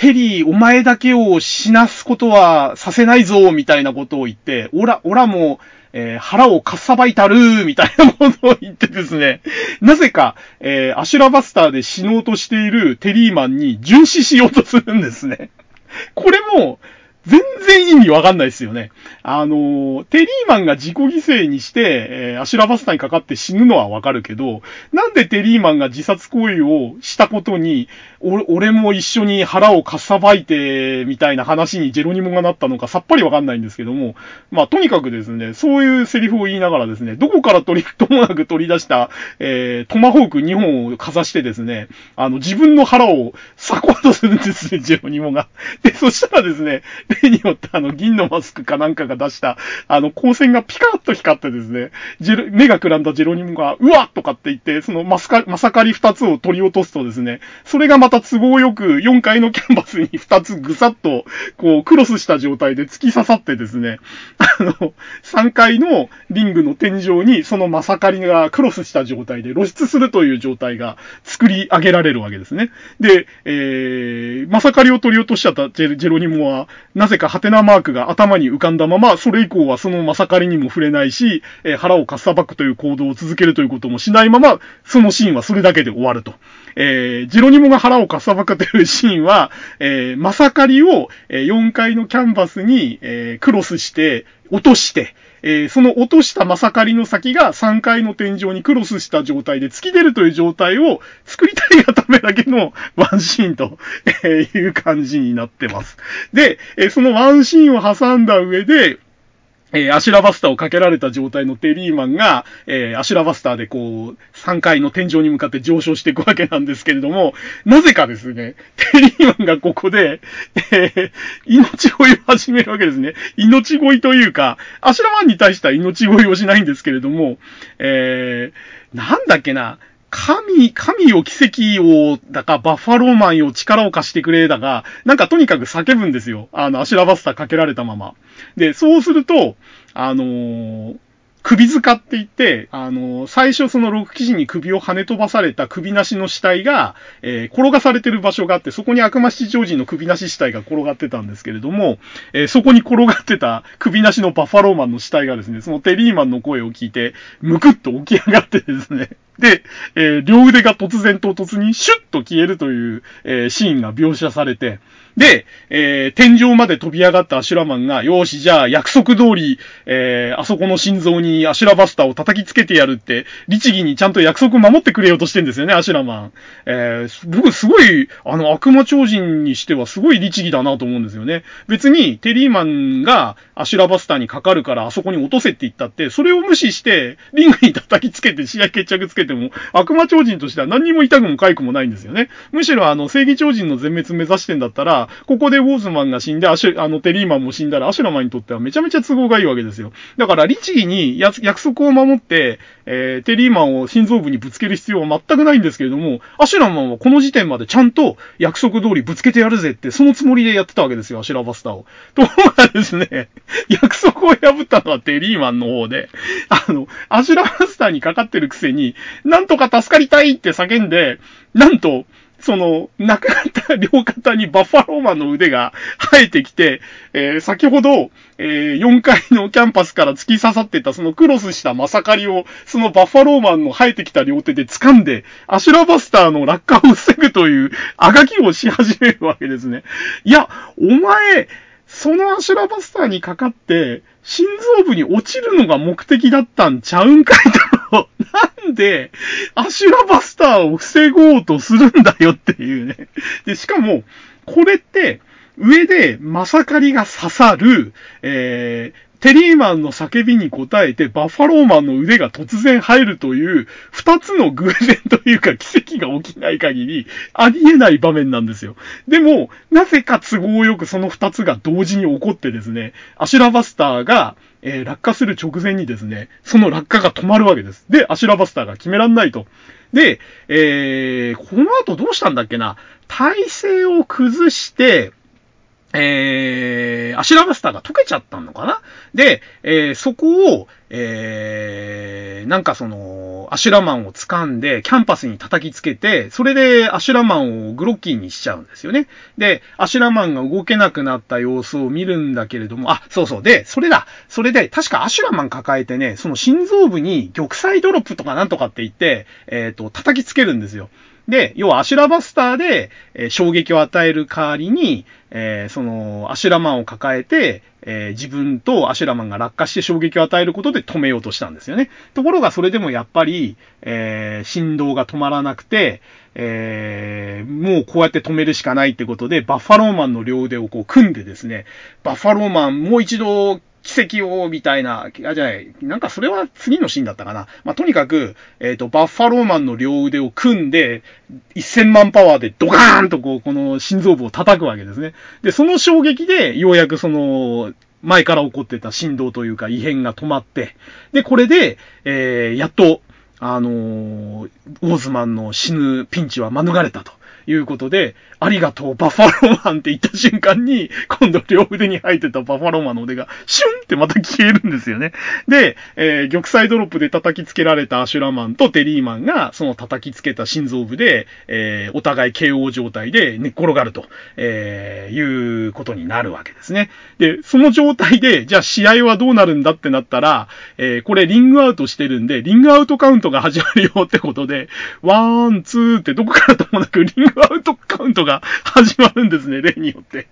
S1: テリー、お前だけを死なすことはさせないぞ、みたいなことを言って、オラ、オラも、えー、腹をかっさばいたるみたいなことを言ってですね、なぜか、えー、アシュラバスターで死のうとしているテリーマンに殉死しようとするんですね。これも、全然意味わかんないですよね。あの、テリーマンが自己犠牲にして、えー、アシュラバスタにかかって死ぬのはわかるけど、なんでテリーマンが自殺行為をしたことに、俺も一緒に腹をかっさばいて、みたいな話にジェロニモがなったのかさっぱりわかんないんですけども、まあ、とにかくですね、そういうセリフを言いながらですね、どこから取り、ともなく取り出した、えー、トマホーク2本をかざしてですね、あの、自分の腹を裂こうとするんですね、ジェロニモが。で、そしたらですね、例によってあの、銀のマスクかなんかが出した、あの、光線がピカッと光ってですね、ジェ、目がくらんだジェロニモが、うわっとかって言って、そのマスカ、マサカリ二つを取り落とすとですね、それがまた都合よく4階のキャンバスに2つぐさっと、こう、クロスした状態で突き刺さってですね、あの、3階のリングの天井にそのマサカリがクロスした状態で露出するという状態が作り上げられるわけですね。で、えー、マサカリを取り落としちゃったジェロニモは、なぜかハテナマークが頭に浮かんだまま、それ以降はそのまさかりにも触れないし、えー、腹をかっさばくという行動を続けるということもしないまま、そのシーンはそれだけで終わると。えー、ジロニモが腹をかっさばくというシーンは、えー、まさかりを、え、4階のキャンバスに、え、クロスして、落として、えー、その落としたまさかりの先が3階の天井にクロスした状態で突き出るという状態を作りたいがためだけのワンシーンという感じになってます。で、えそのワンシーンを挟んだ上で、えー、アシュラバスターをかけられた状態のテリーマンが、えー、アシュラバスターでこう、3階の天井に向かって上昇していくわけなんですけれども、なぜかですね、テリーマンがここで、えー、命乞いを始めるわけですね。命乞いというか、アシュラマンに対しては命乞いをしないんですけれども、えー、なんだっけな、神、神を奇跡を、だか、バッファローマンを力を貸してくれ、だが、なんかとにかく叫ぶんですよ。あの、アシュラバスターかけられたまま。で、そうすると、あのー、首塚って言って、あの、最初その六騎士に首を跳ね飛ばされた首なしの死体が、えー、転がされてる場所があって、そこに悪魔七常人の首なし死体が転がってたんですけれども、え、そこに転がってた 首なしのバッファローマンの死体がですね、そのテリーマンの声を聞いて、むくっと起き上がってですね、で、えー、両腕が突然唐突にシュッと消えるという、えー、シーンが描写されて、で、えー、天井まで飛び上がったアシュラマンが、よし、じゃあ約束通り、えー、あそこの心臓にアシュラバスターを叩きつけてやるって、律儀にちゃんと約束守ってくれようとしてんですよね、アシュラマン。えー、僕すごい、あの、悪魔超人にしてはすごい律儀だなと思うんですよね。別に、テリーマンがアシュラバスターにかかるからあそこに落とせって言ったって、それを無視して、リングに叩きつけて試合決着つけても、悪魔超人としては何にも痛くも痒くもないんですよね。むしろあの、正義超人の全滅目指してんだったら、ここでウォーズマンが死んで、アシュ、あの、テリーマンも死んだら、アシュラマンにとってはめちゃめちゃ都合がいいわけですよ。だから、律儀に約束を守って、えー、テリーマンを心臓部にぶつける必要は全くないんですけれども、アシュラマンはこの時点までちゃんと約束通りぶつけてやるぜって、そのつもりでやってたわけですよ、アシュラバスターを。ところがですね、約束を破ったのはテリーマンの方で、あの、アシュラバスターにかかってるくせに、なんとか助かりたいって叫んで、なんと、その、亡くなった両肩にバッファローマンの腕が生えてきて、えー、先ほど、えー、4階のキャンバスから突き刺さってたそのクロスしたマサカリを、そのバッファローマンの生えてきた両手で掴んで、アシュラバスターの落下を防ぐという、あがきをし始めるわけですね。いや、お前、そのアシュラバスターにかかって、心臓部に落ちるのが目的だったんちゃうんかいと。なんで、アシュラバスターを防ごうとするんだよっていうね。で、しかも、これって、上でまさかりが刺さる、えー、テリーマンの叫びに応えて、バッファローマンの腕が突然入るという、二つの偶然というか奇跡が起きない限り、ありえない場面なんですよ。でも、なぜか都合よくその二つが同時に起こってですね、アシュラバスターが、えー、落下する直前にですね、その落下が止まるわけです。で、アシュラバスターが決めらんないと。で、えー、この後どうしたんだっけな？体勢を崩して、えー、アシュラバスターが溶けちゃったのかな？で、えー、そこを、えー、なんかその、アシュラマンを掴んで、キャンバスに叩きつけて、それでアシュラマンをグロッキーにしちゃうんですよね。で、アシュラマンが動けなくなった様子を見るんだけれども、あ、そうそう。で、それだ。それで、確かアシュラマン抱えてね、その心臓部に玉砕ドロップとかなんとかって言って、えっ、ー、と、叩きつけるんですよ。で、要はアシュラバスターで、えー、衝撃を与える代わりに、えー、その、アシュラマンを抱えて、えー、自分とアシュラマンが落下して衝撃を与えることで止めようとしたんですよね。ところがそれでもやっぱり、えー、振動が止まらなくて、えー、もうこうやって止めるしかないってことで、バッファローマンの両腕をこう組んでですね、バッファローマンもう一度奇跡を、みたいな、あ、じゃない、なんかそれは次のシーンだったかな。まあ、とにかく、えっ、ー、と、バッファローマンの両腕を組んで、1000万パワーでドカーンとこう、この心臓部を叩くわけですね。で、その衝撃で、ようやくその、前から起こってた振動というか異変が止まって、で、これで、えー、やっと、あのー、ウォーズマンの死ぬピンチは免れたと。いうことで、ありがとう、バッファローマンって言った瞬間に、今度両腕に入ってたバッファローマンの腕が、シュンってまた消えるんですよね。で、えー、玉砕ドロップで叩きつけられたアシュラマンとテリーマンが、その叩きつけた心臓部で、えー、お互い KO 状態で寝っ転がると、えー、いうことになるわけですね。で、その状態で、じゃあ試合はどうなるんだってなったら、えー、これリングアウトしてるんで、リングアウトカウントが始まるよってことで、ワン、ツーってどこからともなくリングアウトカウントが始まるんですね、例によって。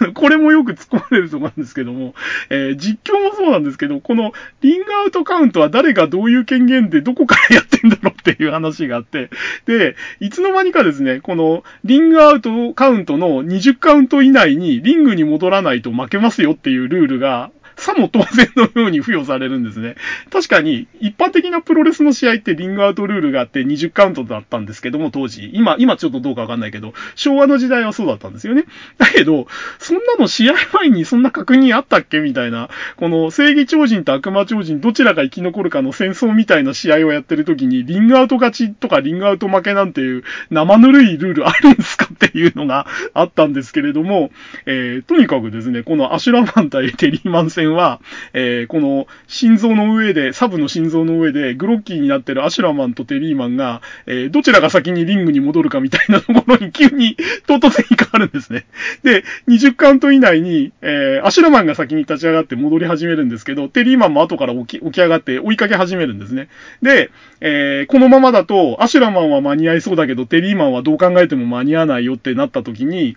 S1: あの、これもよく突っ込まれるところなんですけども、えー、実況もそうなんですけど、このリングアウトカウントは誰がどういう権限でどこからやってんだろうっていう話があって、で、いつの間にかですね、このリングアウトカウントの20カウント以内にリングに戻らないと負けますよっていうルールがさも当然のように付与されるんですね。確かに、一般的なプロレスの試合ってリングアウトルールがあって20カウントだったんですけども、当時。今、今ちょっとどうかわかんないけど、昭和の時代はそうだったんですよね。だけど、そんなの試合前にそんな確認あったっけみたいな、この正義超人と悪魔超人どちらが生き残るかの戦争みたいな試合をやってる時に、リングアウト勝ちとかリングアウト負けなんていう生ぬるいルールあるんですかっていうのがあったんですけれども、えー、とにかくですね、このアシュラマン対テリーマン戦戦は、えー、この心臓の上で、サブの心臓の上で、グロッキーになってるアシュラマンとテリーマンが、えー、どちらが先にリングに戻るかみたいなところに急に唐突に変わるんですね。で、20カウント以内に、えー、アシュラマンが先に立ち上がって戻り始めるんですけど、テリーマンも後から起き起き上がって追いかけ始めるんですね。で、えー、このままだと、アシュラマンは間に合いそうだけど、テリーマンはどう考えても間に合わないよってなった時に、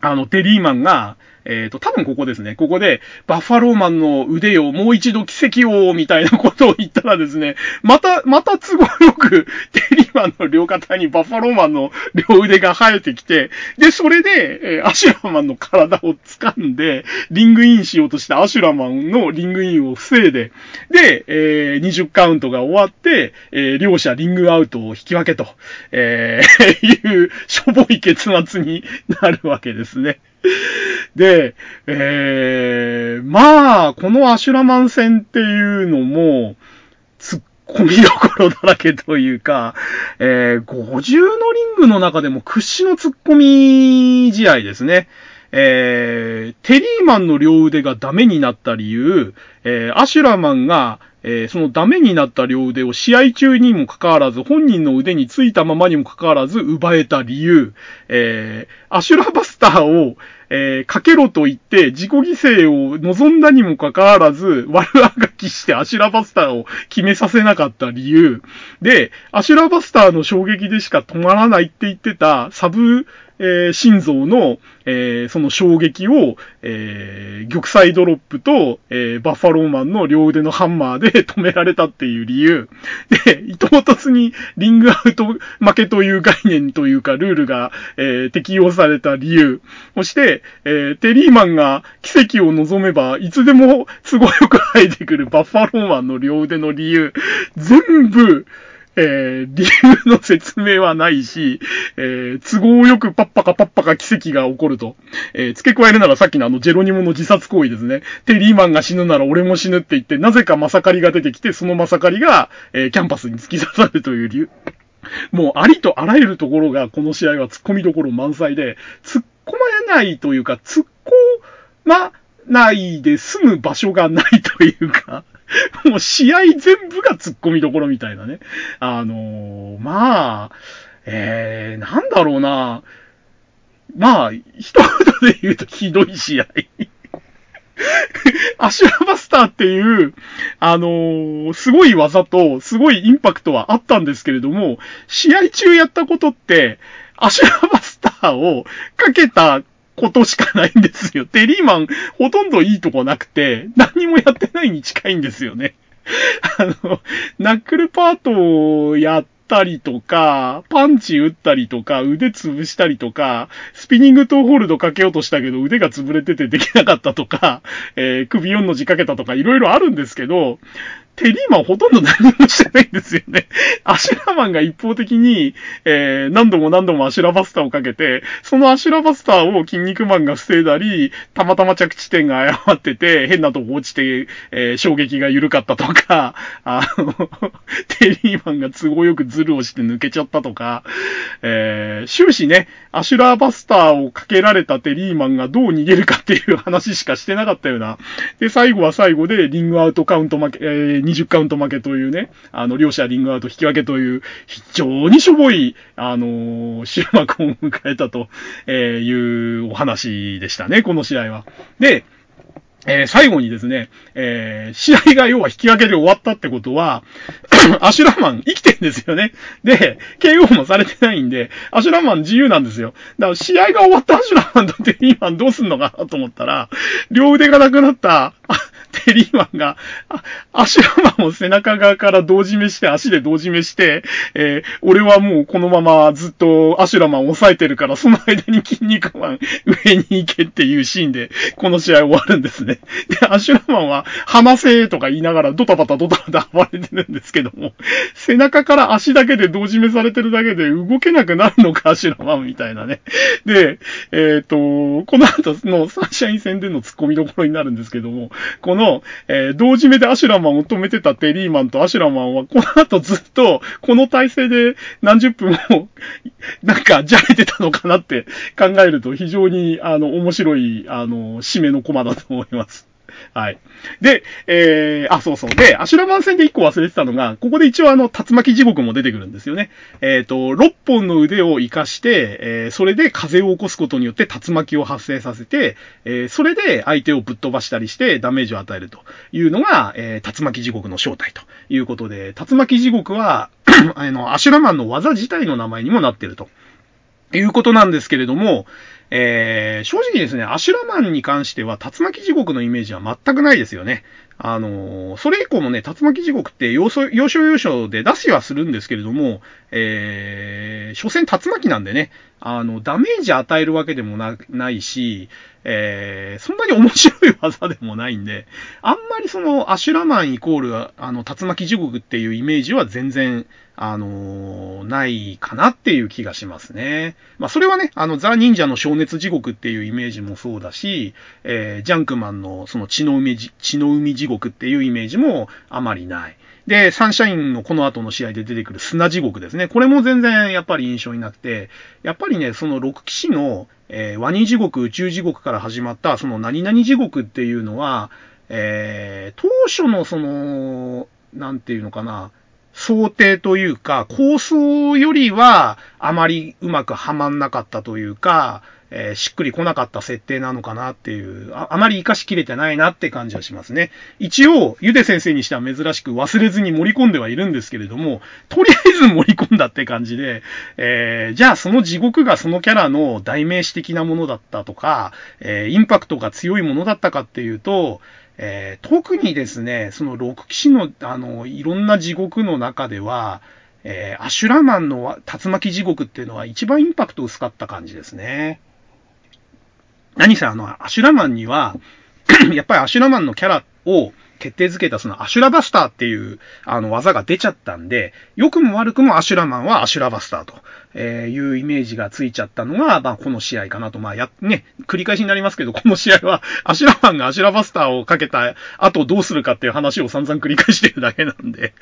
S1: あの、テリーマンが、えっ、ー、と、多分ここですね。ここで、バッファローマンの腕をもう一度奇跡を、みたいなことを言ったらですね、また、また都合よく、テリマンの両肩にバッファローマンの両腕が生えてきて、で、それで、えー、アシュラマンの体を掴んで、リングインしようとしたアシュラマンのリングインを防いで、で、えー、20カウントが終わって、えー、両者リングアウトを引き分けと、えー、いう、しょぼい結末になるわけですね。で、えー、まあ、このアシュラマン戦っていうのも、突っ込みどころだらけというか、えー、50のリングの中でも屈指の突っ込み試合ですね。えー、テリーマンの両腕がダメになった理由、えー、アシュラマンが、えー、そのダメになった両腕を試合中にもかかわらず、本人の腕についたままにもかかわらず奪えた理由、えー、アシュラバスターを、えー、かけろと言って自己犠牲を望んだにもかかわらず、悪あがきしてアシュラバスターを決めさせなかった理由。で、アシュラバスターの衝撃でしか止まらないって言ってたサブ、えー、心臓の、えー、その衝撃を、えー、玉砕ドロップと、えー、バッファローマンの両腕のハンマーで 止められたっていう理由。で、伊藤突にリングアウト負けという概念というかルールが、えー、適用された理由。そして、えー、テリーマンが奇跡を望めば、いつでも都合よく生えてくるバッファローマンの両腕の理由。全部、えー、理由の説明はないし、えー、都合よくパッパカパッパカ奇跡が起こると。えー、付け加えるならさっきのあのジェロニモの自殺行為ですね。テリーマンが死ぬなら俺も死ぬって言って、なぜかマサカリが出てきて、そのマサカリが、えー、キャンパスに突き刺さるという理由。もうありとあらゆるところがこの試合は突っ込みどころ満載で、突っ込まないというか、突っ込まないで済む場所がないというか、もう試合全部が突っ込みどころみたいなね。あのー、まあ、えー、なんだろうな。まあ、一言で言うとひどい試合。アシュラバスターっていう、あのー、すごい技と、すごいインパクトはあったんですけれども、試合中やったことって、アシュラバスターをかけたことしかないんですよ。テリーマン、ほとんどいいとこなくて、何もやってないに近いんですよね。あの、ナックルパートをやったりとか、パンチ打ったりとか、腕潰したりとか、スピニングトーホールドかけようとしたけど腕が潰れててできなかったとか、えー、首4の字かけたとかいろいろあるんですけど、テリーマンほとんど何もしてないんですよね。アシュラマンが一方的に、えー、何度も何度もアシュラバスターをかけて、そのアシュラバスターを筋肉マンが防いだり、たまたま着地点が誤ってて、変なとこ落ちて、えー、衝撃が緩かったとか、あの、テリーマンが都合よくズルをして抜けちゃったとか、えー、終始ね、アシュラバスターをかけられたテリーマンがどう逃げるかっていう話しかしてなかったような。で、最後は最後でリングアウトカウント負け、えー、20カウント負けというね、あの、両者リングアウト引き分けという、非常にしょぼい、あのー、終幕を迎えたというお話でしたね、この試合は。で、えー、最後にですね、えー、試合が要は引き分けで終わったってことは、アシュラマン生きてんですよね。で、KO もされてないんで、アシュラマン自由なんですよ。だから試合が終わったアシュラマンとテリーマンどうすんのかなと思ったら、両腕がなくなった、テリーマンが、アシュラマンを背中側から胴締めして、足で胴締めして、えー、俺はもうこのままずっとアシュラマンを抑えてるから、その間にキン肉マン上に行けっていうシーンで、この試合終わるんですね。で、アシュラマンは、離せとか言いながらドタバタドタバタ暴れてるんですけども、背中から足だけで同時めされてるだけで動けなくなるのか、アシュラマンみたいなね。で、えっ、ー、と、この後のサンシャイン戦での突っ込みどころになるんですけども、この、のえー、同時目でアシュラマンを止めてたテリーマンとアシュラマンは、この後ずっと、この体勢で何十分も、なんか、じゃれてたのかなって考えると、非常に、あの、面白い、あの、締めのコマだと思います。はい。で、えー、あ、そうそう。で、アシュラマン戦で一個忘れてたのが、ここで一応あの、竜巻地獄も出てくるんですよね。えっ、ー、と、6本の腕を活かして、えー、それで風を起こすことによって竜巻を発生させて、えー、それで相手をぶっ飛ばしたりしてダメージを与えるというのが、えー、竜巻地獄の正体ということで、竜巻地獄は あの、アシュラマンの技自体の名前にもなってると。いうことなんですけれども、えー、正直ですね、アシュラマンに関しては竜巻地獄のイメージは全くないですよね。あのー、それ以降もね、竜巻地獄って要所要所要所で出しはするんですけれども、えー、所詮竜巻なんでね、あの、ダメージ与えるわけでもなないし、えー、そんなに面白い技でもないんで、あんまりその、アシュラマンイコール、あの、竜巻地獄っていうイメージは全然、あの、ないかなっていう気がしますね。まあ、それはね、あの、ザ・忍者の消熱地獄っていうイメージもそうだし、えー、ジャンクマンのその血の海、血の海地獄っていうイメージもあまりない。で、サンシャインのこの後の試合で出てくる砂地獄ですね。これも全然やっぱり印象になくて、やっぱりね、その6騎士の、えー、ワニ地獄、宇宙地獄から始まった、その何々地獄っていうのは、えー、当初のその、なんていうのかな、想定というか、構想よりはあまりうまくはまんなかったというか、えー、しっくり来なかった設定なのかなっていうあ、あまり活かしきれてないなって感じはしますね。一応、ゆで先生にしては珍しく忘れずに盛り込んではいるんですけれども、とりあえず盛り込んだって感じで、えー、じゃあその地獄がそのキャラの代名詞的なものだったとか、えー、インパクトが強いものだったかっていうと、えー、特にですね、その6騎士の、あの、いろんな地獄の中では、えー、アシュラマンの竜巻地獄っていうのは一番インパクト薄かった感じですね。何せあの、アシュラマンには やっぱりアシュラマンのキャラを決定づけたそのアシュラバスターっていうあの技が出ちゃったんで、良くも悪くもアシュラマンはアシュラバスターというイメージがついちゃったのが、まあこの試合かなと。まあや、ね、繰り返しになりますけど、この試合はアシュラマンがアシュラバスターをかけた後どうするかっていう話を散々繰り返してるだけなんで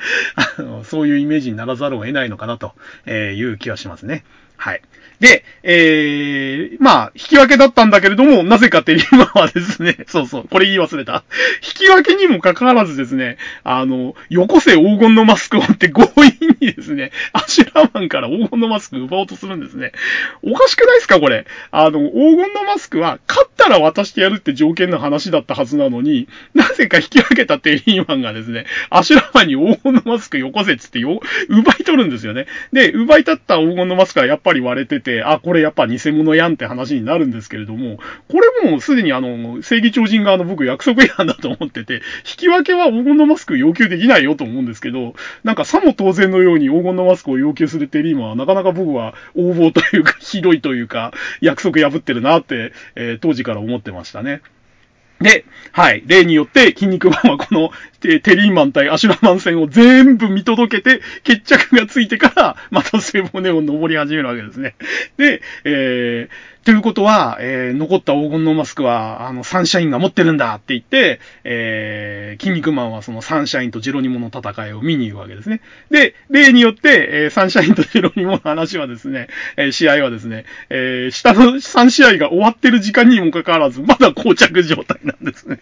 S1: あの、そういうイメージにならざるを得ないのかなという気はしますね。はい。で、えー、まあ、引き分けだったんだけれども、なぜかテリマはですね、そうそう、これ言い忘れた。引き分けにもかかわらずですね、あの、よこせ黄金のマスクをって強引にですね、アシュラマンから黄金のマスク奪おうとするんですね。おかしくないですかこれ。あの、黄金のマスクは、勝ったら渡してやるって条件の話だったはずなのに、なぜか引き分けたテリーマンがですね、アシュラマンに黄金のマスクよこせっつってよ、奪い取るんですよね。で、奪い取った黄金のマスクはやっぱぱり割れてて、あ、これやっぱ偽物やんって話になるんですけれども、これもすでにあの、正義超人側の僕約束違反だと思ってて、引き分けは黄金のマスク要求できないよと思うんですけど、なんかさも当然のように黄金のマスクを要求するテリーマンはなかなか僕は横暴というか、ひどいというか、約束破ってるなって、えー、当時から思ってましたね。で、はい。例によって、筋肉マンはこの、えテリーマン対アシュラマン戦を全部見届けて、決着がついてから、また背骨を登り始めるわけですね。で、えー、ということは、えー、残った黄金のマスクは、あの、サンシャインが持ってるんだって言って、えー、筋肉マンはそのサンシャインとジェロニモの戦いを見に行くわけですね。で、例によって、えー、サンシャインとジェロニモの話はですね、えー、試合はですね、えー、下の3試合が終わってる時間にもかかわらず、まだ膠着状態なんですね。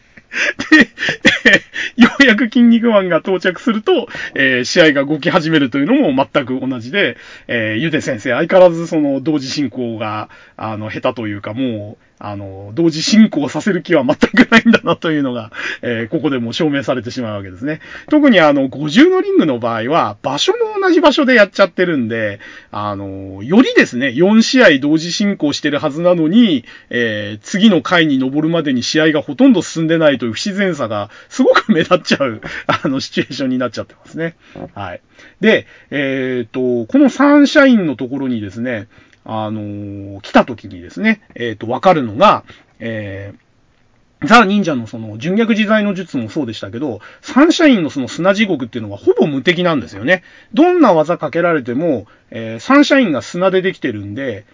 S1: で、ようやく筋肉マンが到着すると、えー、試合が動き始めるというのも全く同じで、えー、ゆで先生、相変わらずその同時進行が、あの、下手というか、もう、あの、同時進行させる気は全くないんだなというのが、えー、ここでも証明されてしまうわけですね。特にあの、50のリングの場合は、場所も同じ場所でやっちゃってるんで、あの、よりですね、4試合同時進行してるはずなのに、えー、次の回に登るまでに試合がほとんど進んでないという不自然さがすごく目立っちゃう、あの、シチュエーションになっちゃってますね。はい。で、えっ、と、このサンシャインのところにですね、あのー、来た時にですね、えっ、ー、と、わかるのが、えー、ザ・忍者のその、純逆自在の術もそうでしたけど、サンシャインのその砂地獄っていうのはほぼ無敵なんですよね。どんな技かけられても、えー、サンシャインが砂でできてるんで、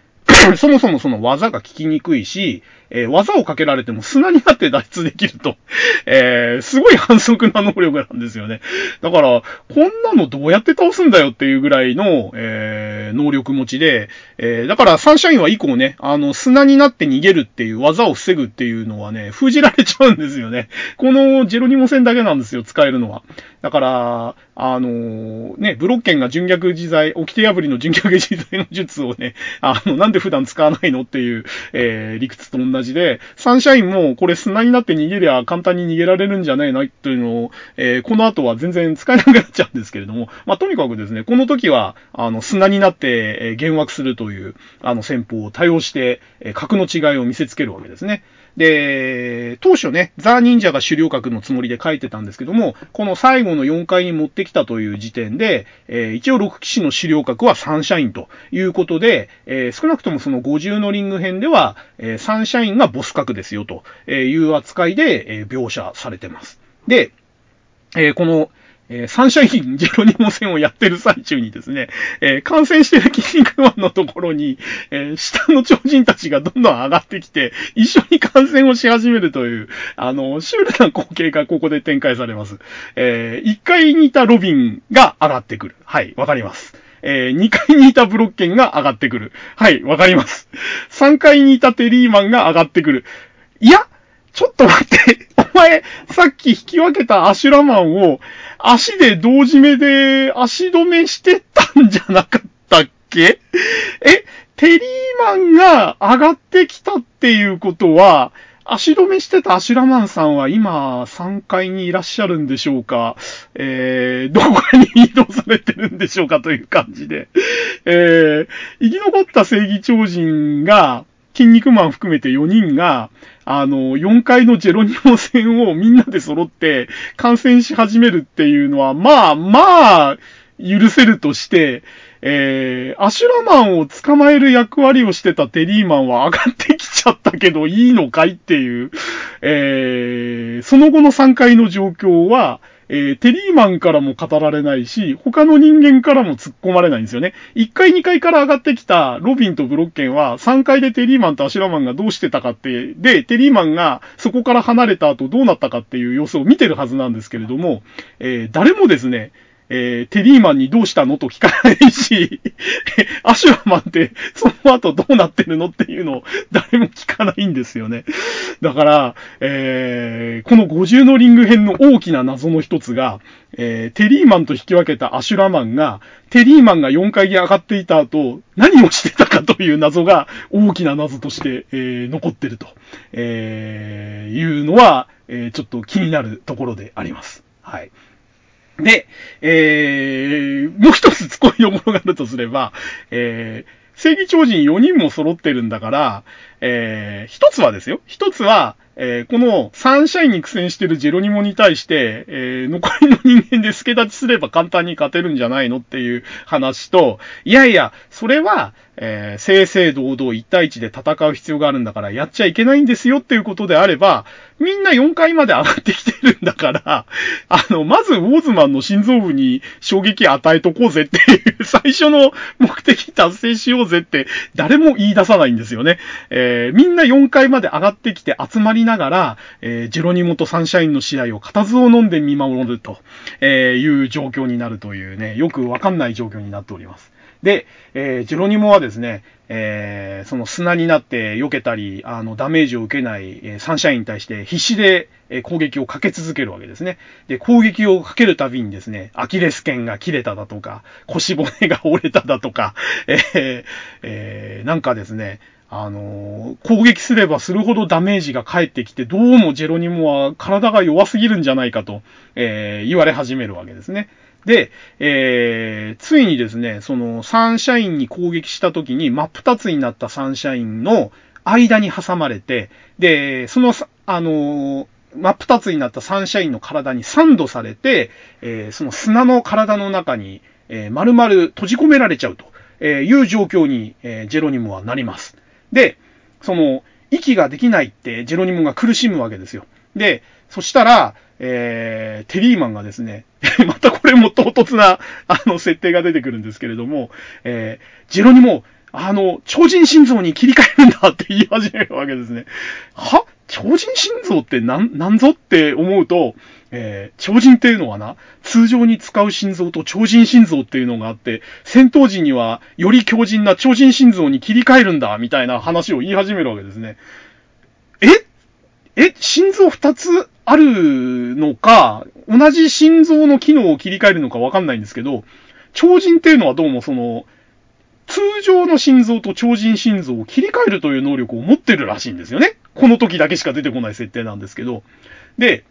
S1: そもそもその技が効きにくいし、えー、技をかけられても砂になって脱出できると、えー、すごい反則な能力なんですよね。だから、こんなのどうやって倒すんだよっていうぐらいの、えー、能力持ちで、え、だからサンシャインは以降ね、あの、砂になって逃げるっていう技を防ぐっていうのはね、封じられちゃうんですよね。このジェロニモ戦だけなんですよ、使えるのは。だから、あの、ね、ブロッケンが純逆自在、掟破りの純逆自在の術をね、あの、なんで普段使わないのっていう、えー、理屈と同じで、サンシャインもこれ砂になって逃げりゃ簡単に逃げられるんじゃないなというのを、えー、この後は全然使えなくなっちゃうんですけれども、まあ、とにかくですね、この時は、あの、砂になって、えー、幻惑するという、あの、戦法を多用して、えー、格の違いを見せつけるわけですね。で、当初ね、ザ・忍者が狩猟格のつもりで書いてたんですけども、この最後の4回に持ってきたという時点で、えー、一応6騎士の狩猟格はサンシャインということで、えー、少なくともその50のリング編では、えー、サンシャインがボス格ですよという扱いで、え描写されてます。で、えこの、えー、サンシャインジェロニモ戦をやってる最中にですね、えー、感染してる筋肉マンのところに、えー、下の超人たちがどんどん上がってきて、一緒に感染をし始めるという、あの、シュールな光景がここで展開されます。えー、1階にいたロビンが上がってくる。はい、わかります。えー、2階にいたブロッケンが上がってくる。はい、わかります。3階にいたテリーマンが上がってくる。いや、ちょっと待って、前、さっき引き分けたアシュラマンを、足で同時目で足止めしてたんじゃなかったっけ？え、テリーマンが上がってきたっていうことは、足止めしてたアシュラマンさんは今3階にいらっしゃるんでしょうか？えー、どこに移動されてるんでしょうかという感じで。えー、生き残った正義超人が、筋肉マン含めて4人が、あの、4階のジェロニモ戦をみんなで揃って観戦し始めるっていうのは、まあ、まあ、許せるとして、えー、アシュラマンを捕まえる役割をしてたテリーマンは上がってきちゃったけどいいのかいっていう、えー、その後の3階の状況は、えー、テリーマンからも語られないし、他の人間からも突っ込まれないんですよね。1階2階から上がってきたロビンとブロッケンは、3階でテリーマンとアシュラマンがどうしてたかって、で、テリーマンがそこから離れた後どうなったかっていう様子を見てるはずなんですけれども、えー、誰もですね、えー、テリーマンにどうしたの？と聞かないし、アシュラマンってその後どうなってるの？っていうのを誰も聞かないんですよね。だから、えー、この50のリング編の大きな謎の一つが、えー、テリーマンと引き分けたアシュラマンが、テリーマンが4階に上がっていた後、何をしてたかという謎が大きな謎として、えー、残ってると、えー、いうのは、えー、ちょっと気になるところであります。はい。で、えー、もう一つ突っ込みどころがあるとすれば、えー、正義超人4人も揃ってるんだから、えー、一つはですよ。一つは、えー、このサンシャインに苦戦してるジェロニモに対して、えー、残りの人間で助立ちすれば簡単に勝てるんじゃないのっていう話と、いやいや、それは、えー、正々堂々1対1で戦う必要があるんだからやっちゃいけないんですよっていうことであれば、みんな4階まで上がってきてるんだから、あの、まずウォーズマンの心臓部に衝撃与えとこうぜっていう 最初の目的達成しようぜって誰も言い出さないんですよね。えー、みんな4階まで上がってきて集まりながら、えー、ジェロニモとサンシャインの試合を固唾を飲んで見守ると、えいう状況になるというね、よくわかんない状況になっております。で、えー、ジェロニモはですね、えー、その砂になって避けたり、あの、ダメージを受けない、えー、サンシャインに対して必死で、え、攻撃をかけ続けるわけですね。で、攻撃をかけるたびにですね、アキレス腱が切れただとか、腰骨が折れただとか、え、えー、なんかですね、あのー、攻撃すればするほどダメージが返ってきて、どうもジェロニモは体が弱すぎるんじゃないかと、えー、言われ始めるわけですね。で、えー、ついにですね、そのサンシャインに攻撃した時に真っ二つになったサンシャインの間に挟まれて、で、その、あの真っ二つになったサンシャインの体にサンドされて、えー、その砂の体の中に、えー、丸々閉じ込められちゃうという状況に、え、ジェロニモはなります。で、その、息ができないってジェロニモが苦しむわけですよ。で、そしたら、えー、テリーマンがですね、またこれも唐突な、あの、設定が出てくるんですけれども、えー、ジェロニモ、あの、超人心臓に切り替えるんだって言い始めるわけですね。は？超人心臓ってなん、なんぞって思うと、えー、超人っていうのはな、通常に使う心臓と超人心臓っていうのがあって、戦闘時にはより強靭な超人心臓に切り替えるんだ、みたいな話を言い始めるわけですね。え？え、心臓二つあるのか、同じ心臓の機能を切り替えるのかわかんないんですけど、超人っていうのはどうもその、通常の心臓と超人心臓を切り替えるという能力を持ってるらしいんですよね。この時だけしか出てこない設定なんですけど。で、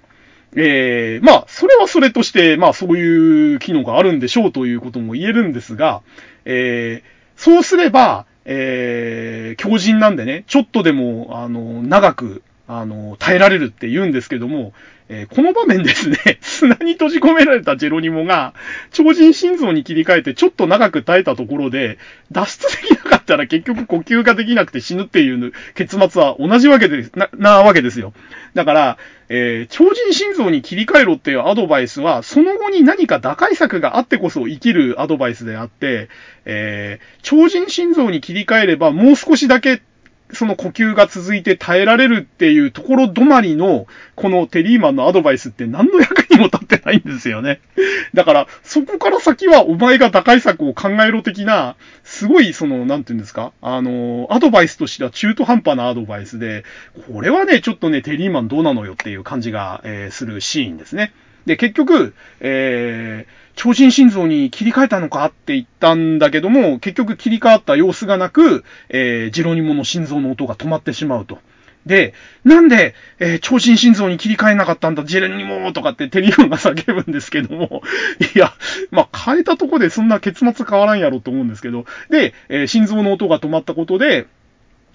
S1: えー、まあ、それはそれとして、まあ、そういう機能があるんでしょうということも言えるんですが、えー、そうすれば、えー、強靭なんでね、ちょっとでも、あの、長く、あの、耐えられるって言うんですけども、えー、この場面ですね、砂に閉じ込められたジェロニモが、超人心臓に切り替えてちょっと長く耐えたところで、脱出できなかったら結局呼吸ができなくて死ぬっていう結末は同じわけです、な、なわけですよ。だから、えー、超人心臓に切り替えろっていうアドバイスは、その後に何か打開策があってこそ生きるアドバイスであって、えー、超人心臓に切り替えればもう少しだけその呼吸が続いて耐えられるっていうところ止まりの、このテリーマンのアドバイスって何の役にも立ってないんですよね。だから、そこから先はお前が打開策を考えろ的な、すごいその、なんていうんですか、あの、アドバイスとしては中途半端なアドバイスで、これはね、ちょっとね、テリーマンどうなのよっていう感じが、えー、するシーンですね。で、結局、えー、超人心臓に切り替えたのかって言ったんだけども、結局切り替わった様子がなく、えー、ジロニモの心臓の音が止まってしまうと。で、なんで、えー、超人心臓に切り替えなかったんだ、ジェレニモとかってテリオンが叫ぶんですけども、いや、まあ、変えたとこでそんな結末変わらんやろと思うんですけど、で、えー、心臓の音が止まったことで、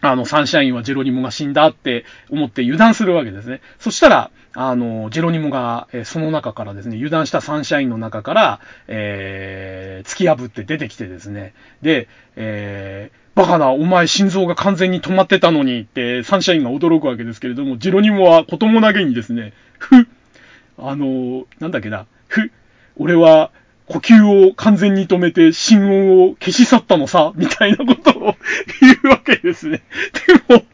S1: あの、サンシャインはジェロニモが死んだって思って油断するわけですね。そしたら、あの、ジェロニモが、え、その中からですね、油断したサンシャインの中から、えー、突き破って出てきてですね、で、えー、バカな、お前心臓が完全に止まってたのにって、サンシャインが驚くわけですけれども、ジェロニモはことも投げにですね、ふっ、あの、なんだっけな、ふ、俺は、呼吸を完全に止めて心音を消し去ったのさ、みたいなことを言うわけですね。でも、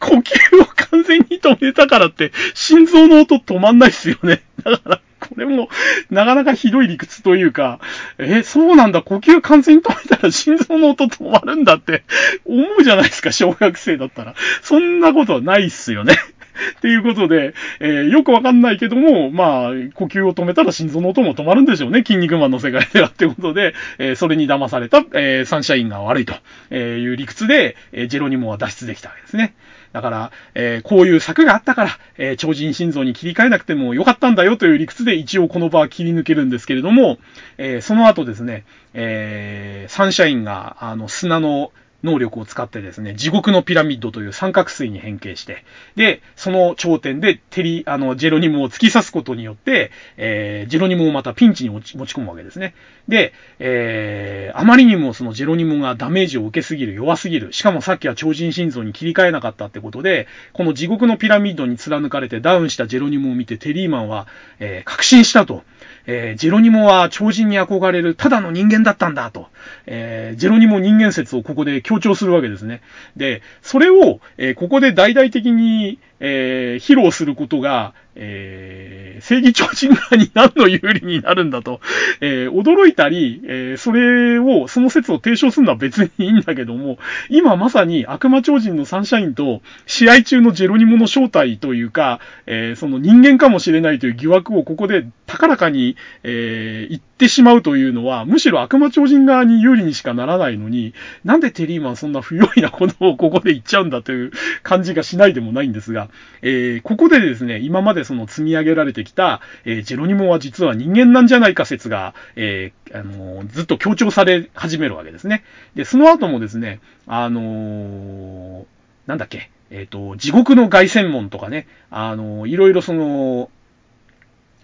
S1: 呼吸を完全に止めたからって、心臓の音止まんないっすよね。だから、これも、なかなかひどい理屈というか、え、そうなんだ、呼吸完全に止めたら心臓の音止まるんだって思うじゃないですか、小学生だったら。そんなことはないっすよね。っていうことで、えー、よくわかんないけども、まあ、呼吸を止めたら心臓の音も止まるんでしょうね。筋肉マンの世界ではってことで、えー、それに騙された、えー、サンシャインが悪いという理屈で、えジェロニモは脱出できたわけですね。だから、えこういう策があったから、え超人心臓に切り替えなくてもよかったんだよという理屈で一応この場は切り抜けるんですけれども、えその後ですね、えサンシャインが、あの、砂の、能力を使ってですね、地獄のピラミッドという三角錐に変形して、で、その頂点でテリ、あの、ジェロニモを突き刺すことによって、えー、ジェロニモをまたピンチに持ち込むわけですね。で、えー、あまりにもそのジェロニモがダメージを受けすぎる、弱すぎる、しかもさっきは超人心臓に切り替えなかったってことで、この地獄のピラミッドに貫かれてダウンしたジェロニモを見てテリーマンは、えー、確信したと。えー、ジェロニモは超人に憧れるただの人間だったんだと、えー、ジェロニモ人間説をここで強調するわけですね。で、それを、えー、ここで大々的に、えー、披露することが、えー、正義超人側に何の有利になるんだと、えー、驚いたり、えー、それを、その説を提唱するのは別にいいんだけども、今まさに悪魔超人のサンシャインと試合中のジェロニモの正体というか、えー、その人間かもしれないという疑惑をここで高らかに、えー、言ってしまうというのは、むしろ悪魔超人側に有利にしかならないのに、なんでテリーマンそんな不用意なことをここで言っちゃうんだという感じがしないでもないんですが、えー、ここでですね、今までその積み上げられてきた、えー、ジェロニモは実は人間なんじゃないか説が、えー、あのー、ずっと強調され始めるわけですね。で、その後もですね、あの、なんだっけ、えっ、と、地獄の凱旋門とかね、あのいろいろその、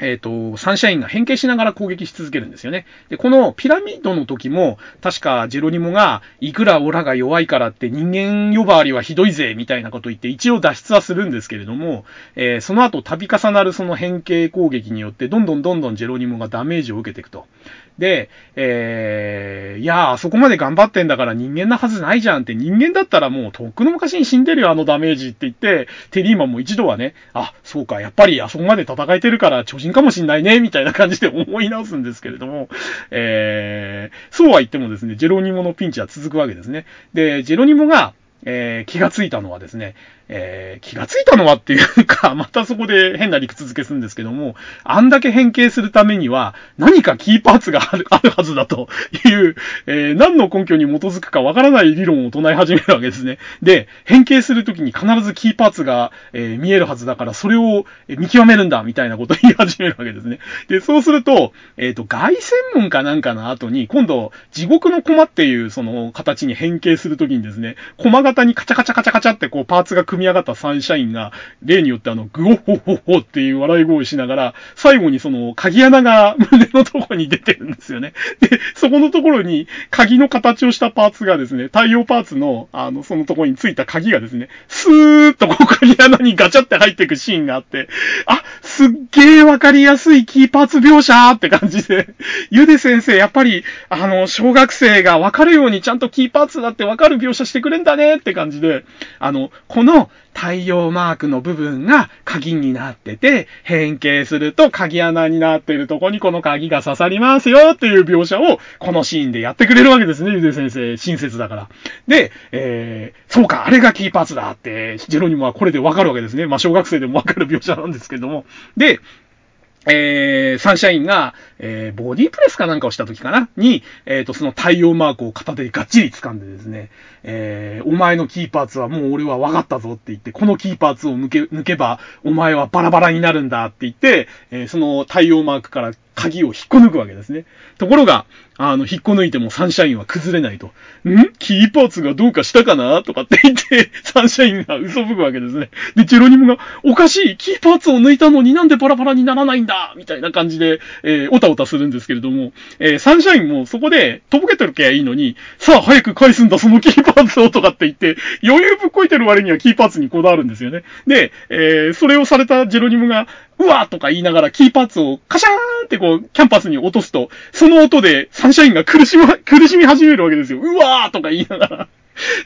S1: えっ、ー、と、サンシャインが変形しながら攻撃し続けるんですよね。で、このピラミッドの時も、確かジェロニモが、いくらオラが弱いからって人間呼ばわりはひどいぜ、みたいなこと言って一応脱出はするんですけれども、えー、その後度重なるその変形攻撃によって、どんどんどんどんジェロニモがダメージを受けていくと。で、えー、いやあそこまで頑張ってんだから人間なはずないじゃんって、人間だったらもうとっくの昔に死んでるよ、あのダメージって言って、テリーマンも一度はね、あ、そうか、やっぱりあそこまで戦えてるから超人かもしんないね、みたいな感じで思い直すんですけれども、えー、そうは言ってもですね、ジェロニモのピンチは続くわけですね。で、ジェロニモが、えー、気がついたのはですね、えー、気がついたのはっていうか、またそこで変な理屈付けするんですけども、あんだけ変形するためには、何かキーパーツがある、あるはずだという、えー、何の根拠に基づくかわからない理論を唱え始めるわけですね。で、変形するときに必ずキーパーツが、えー、見えるはずだから、それを見極めるんだ、みたいなことを言い始めるわけですね。で、そうすると、えっ、と、外専門かなんかの後に、今度、地獄の駒っていう、その、形に変形するときにですね、駒型にカチャカチャカチャカチャってこう、パーツが組み上がったサンシャインが、例によってあの、グオホホホっていう笑い声をしながら、最後にその、鍵穴が胸のところに出てるんですよね。で、そこのところに、鍵の形をしたパーツがですね、太陽パーツの、あの、そのところについた鍵がですね、スーッとこう鍵穴にガチャって入っていくシーンがあって、あ、すっげーわかりやすいキーパーツ描写って感じで、ゆで先生、やっぱり、あの、小学生がわかるようにちゃんとキーパーツだってわかる描写してくれんだねって感じで、あの、この、太陽マークの部分が鍵になってて、変形すると鍵穴になっているとこにこの鍵が刺さりますよっていう描写をこのシーンでやってくれるわけですね、ゆで先生。親切だから。で、えー、そうか、あれがキーパーツだって、ジェロニモはこれでわかるわけですね。まあ、小学生でもわかる描写なんですけども。で、えー、サンシャインが、えー、ボディープレスかなんかをした時かな？に、えっ、ー、と、その太陽マークを片手でがっちり掴んでですね、えー、お前のキーパーツはもう俺は分かったぞって言って、このキーパーツを抜け、抜けば、お前はバラバラになるんだって言って、え、その太陽マークから鍵を引っこ抜くわけですね。ところが、あの、引っこ抜いてもサンシャインは崩れないと。ん？キーパーツがどうかしたかな？とかって言って、サンシャインが嘘吹くわけですね。で、ジェロニムが、おかしいキーパーツを抜いたのになんでバラバラにならないんだみたいな感じで、えー、おたおたするんですけれども、えー、サンシャインもそこで、とぼけておけばいいのに、さあ早く返すんだそのキーパーツをとかって言って、余裕ぶっこいてる割にはキーパーツにこだわるんですよね。で、えー、それをされたジェロニムが、うわーとか言いながらキーパーツをカシャーンってこう、キャンバスに落とすと、その音でサンシャインが苦しま、苦しみ始めるわけですよ。うわーとか言いながら。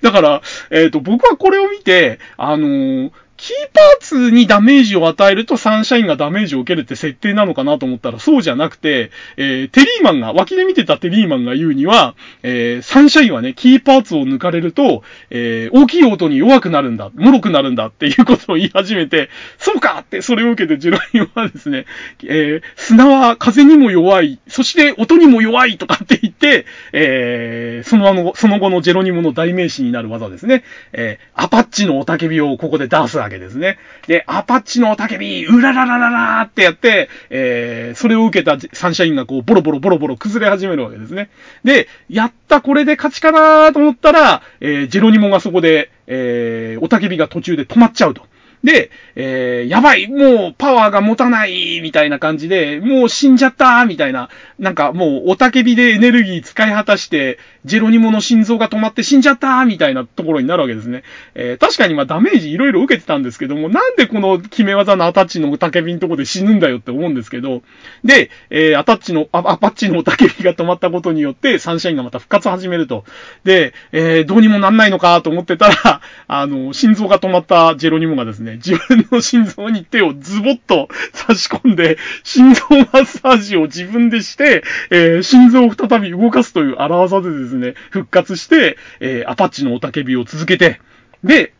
S1: だから、えっ、ー、と、僕はこれを見て、あのー、キーパーツにダメージを与えるとサンシャインがダメージを受けるって設定なのかなと思ったらそうじゃなくて、えー、テリーマンが、脇で見てたテリーマンが言うには、えー、サンシャインはね、キーパーツを抜かれると、えー、大きい音に弱くなるんだ、脆くなるんだっていうことを言い始めて、そうかってそれを受けてジェロニオはですね、えー、砂は風にも弱い、そして音にも弱いとかって言って、えー、そのあの、その後のジェロニモの代名詞になる技ですね、えー、アパッチの雄たけびをここで出すわけですね。で、アパッチの焚き火、うらららららってやって、えー、それを受けたサンシャインがこう、ボロボロボロボロ崩れ始めるわけですね。で、やったこれで勝ちかなと思ったら、えー、ジェロニモがそこで、えー、お焚き火が途中で止まっちゃうと。で、えー、やばい、もうパワーが持たない、みたいな感じで、もう死んじゃった、みたいな、なんかもうおたけびでエネルギー使い果たして、ジェロニモの心臓が止まって死んじゃった、みたいなところになるわけですね。えー、確かにまあダメージいろいろ受けてたんですけども、なんでこの決め技のアタッチのおたけびのとこで死ぬんだよって思うんですけど、で、えー、アタッチの、アパッチのおたけびが止まったことによって、サンシャインがまた復活始めると。で、えー、どうにもなんないのかと思ってたら、あの、心臓が止まったジェロニモがですね、ね、自分の心臓に手をズボッと差し込んで、心臓マッサージを自分でして、えー、心臓を再び動かすという荒技でですね、復活して、えー、アパッチの雄たけびを続けて、で、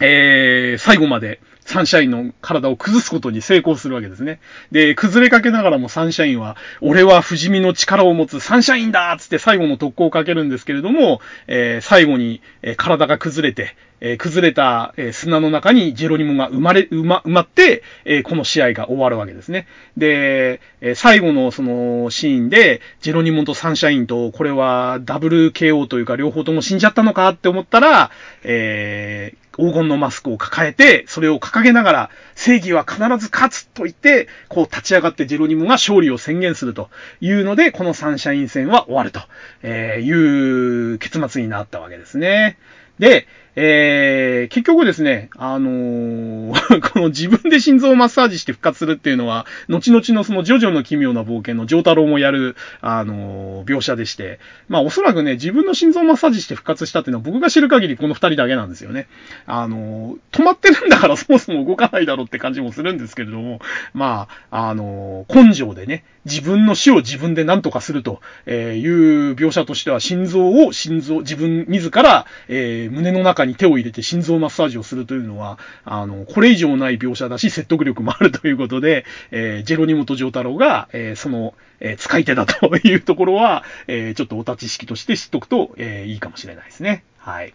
S1: えー、最後までサンシャインの体を崩すことに成功するわけですね。で、崩れかけながらもサンシャインは、俺は不死身の力を持つサンシャインだつって最後の特攻をかけるんですけれども、えー、最後に、えー、体が崩れて、えー、崩れた、え砂の中にジェロニモが生まれ、埋ま、埋まって、えこの試合が終わるわけですね。で、え最後のそのシーンで、ジェロニモとサンシャインと、これはダブル KO というか両方とも死んじゃったのかって思ったら、えー、黄金のマスクを抱えて、それを掲げながら、正義は必ず勝つと言って、こう立ち上がってジェロニモが勝利を宣言するというので、このサンシャイン戦は終わるという結末になったわけですね。で、えー、結局ですね、あのー、この自分で心臓をマッサージして復活するっていうのは、後々のそのジョジョの奇妙な冒険のジョータロウもやる、あのー、描写でして、まあおそらくね、自分の心臓マッサージして復活したっていうのは僕が知る限りこの二人だけなんですよね。あのー、止まってるんだからそもそも動かないだろうって感じもするんですけれども、まあ、あの根性でね、自分の死を自分で何とかするという描写としては、心臓を心臓、自分自ら、え胸の中に手を入れて心臓マッサージをするというのは、あの、これ以上ない描写だし、説得力もあるということで、え、ジェロニモとジョータロが、え、その、え、使い手だというところは、え、ちょっとお立ち式として知っとくと、え、いいかもしれないですね。はい。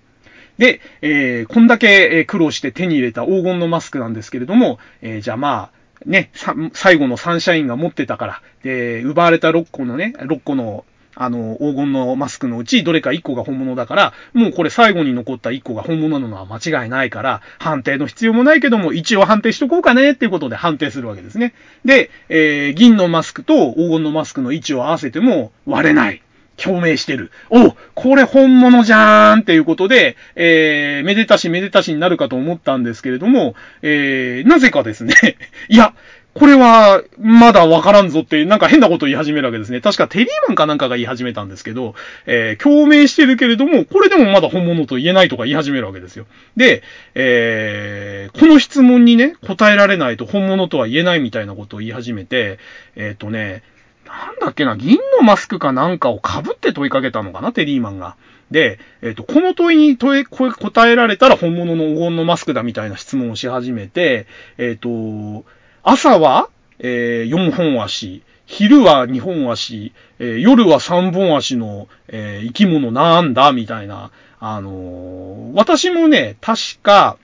S1: で、えー、こんだけ苦労して手に入れた黄金のマスクなんですけれども、えー、じゃあまあ、ね、最後のサンシャインが持ってたから、で、奪われた6個のね、6個のあの、黄金のマスクのうちどれか1個が本物だから、もうこれ最後に残った1個が本物なのは間違いないから、判定の必要もないけども、一応判定しとこうかねっていうことで判定するわけですね。で、えー、銀のマスクと黄金のマスクの位置を合わせても割れない。共鳴してる。おこれ本物じゃーんっていうことで、えー、めでたしめでたしになるかと思ったんですけれども、えー、なぜかですね、いや、これは、まだわからんぞって、なんか変なこと言い始めるわけですね。確かテリーマンかなんかが言い始めたんですけど、えー、共鳴してるけれども、これでもまだ本物と言えないとか言い始めるわけですよ。で、えー、この質問にね、答えられないと本物とは言えないみたいなことを言い始めて、えっ、ー、とね、なんだっけな、銀のマスクかなんかを被って問いかけたのかな、テリーマンが。で、えっ、ー、と、この問いに問い、答えられたら本物の黄金のマスクだみたいな質問をし始めて、えっ、ー、と、朝は、えー、4本足、昼は2本足、えー、夜は3本足の、え、生き物なんだみたいな。あの、私もね、確か、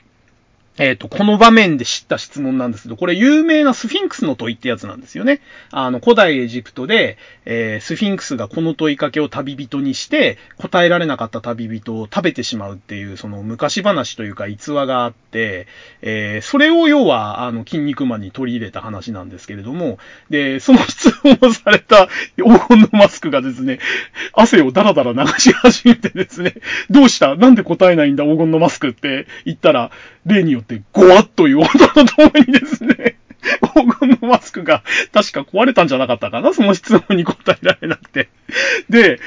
S1: えっ、と、この場面で知った質問なんですけど、これ有名なスフィンクスの問いってやつなんですよね。あの、古代エジプトで、えー、スフィンクスがこの問いかけを旅人にして、答えられなかった旅人を食べてしまうっていう、その昔話というか逸話があって、えー、それを要は、あの、筋肉マンに取り入れた話なんですけれども、で、その質問をされた黄金のマスクがですね、汗をダラダラ流し始めてですね、どうした？なんで答えないんだ？黄金のマスクって言ったら、例によってゴワッという音とともにですね、黄金のマスクが確か壊れたんじゃなかったかなその質問に答えられなくて。で、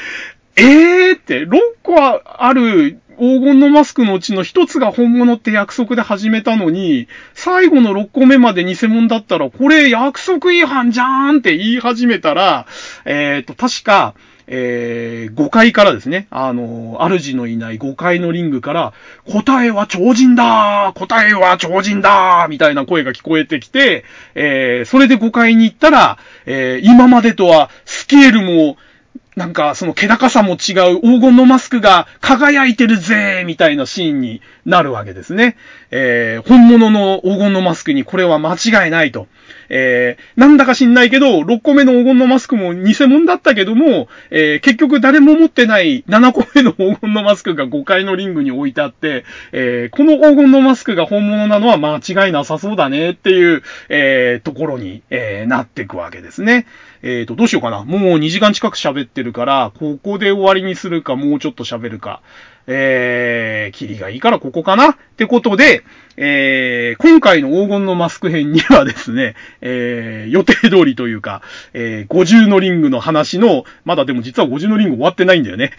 S1: えーって、6個ある黄金のマスクのうちの1つが本物って約束で始めたのに、最後の6個目まで偽物だったら、これ約束違反じゃーんって言い始めたら、えっ、ー、と、確か、えー、5階からですね、あの、主のいない5階のリングから、答えは超人だ答えは超人だーみたいな声が聞こえてきて、えー、それで5階に行ったら、えー、今までとはスケールも、なんか、その気高さも違う黄金のマスクが輝いてるぜみたいなシーンになるわけですね。えー、本物の黄金のマスクにこれは間違いないと。えー、なんだか知んないけど、6個目の黄金のマスクも偽物だったけども、えー、結局誰も持ってない7個目の黄金のマスクが5階のリングに置いてあって、えー、この黄金のマスクが本物なのは間違いなさそうだねっていう、えー、ところに、えー、なっていくわけですね。えっ、ー、と、どうしようかな。もう2時間近く喋ってるから、ここで終わりにするか、もうちょっと喋るか。えー、キリがいいからここかな？ってことで、えー、今回の黄金のマスク編にはですね、えー、予定通りというか、えー、50のリングの話の、まだでも実は50のリング終わってないんだよね。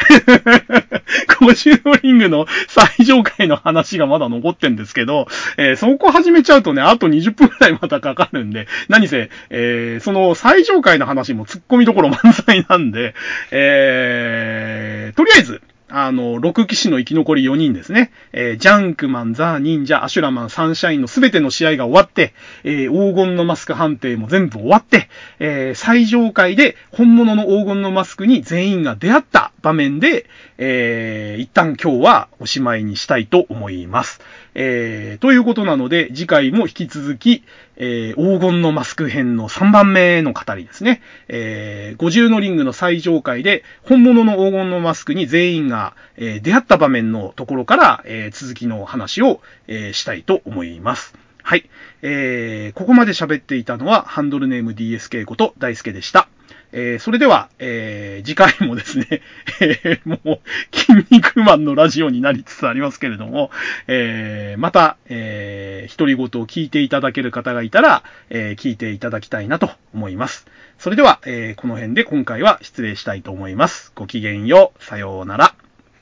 S1: 50のリングの最上階の話がまだ残ってんですけど、えー、そこ始めちゃうとね、あと20分くらいまたかかるんで、何せ、えー、その最上階の話も突っ込みどころ満載なんで、えー、とりあえず、あの、6騎士の生き残り4人ですね。えー、ジャンクマン、ザ・忍者、アシュラマン、サンシャインの全ての試合が終わって、えー、黄金のマスク判定も全部終わって、えー、最上階で本物の黄金のマスクに全員が出会った場面で、えー、一旦今日はおしまいにしたいと思います。えー、ということなので、次回も引き続き、えー、黄金のマスク編の3番目の語りですね。えー、50のリングの最上階で、本物の黄金のマスクに全員が、えー、出会った場面のところから、えー、続きの話を、えー、したいと思います。はい。えー、ここまで喋っていたのは、ハンドルネーム DSK こと大輔でした。えー、それでは、えー、次回もですね、えー、もう、筋肉マンのラジオになりつつありますけれども、えー、また、えー、独り言を聞いていただける方がいたら、えー、聞いていただきたいなと思います。それでは、えー、この辺で今回は失礼したいと思います。ごきげんよう。さようなら。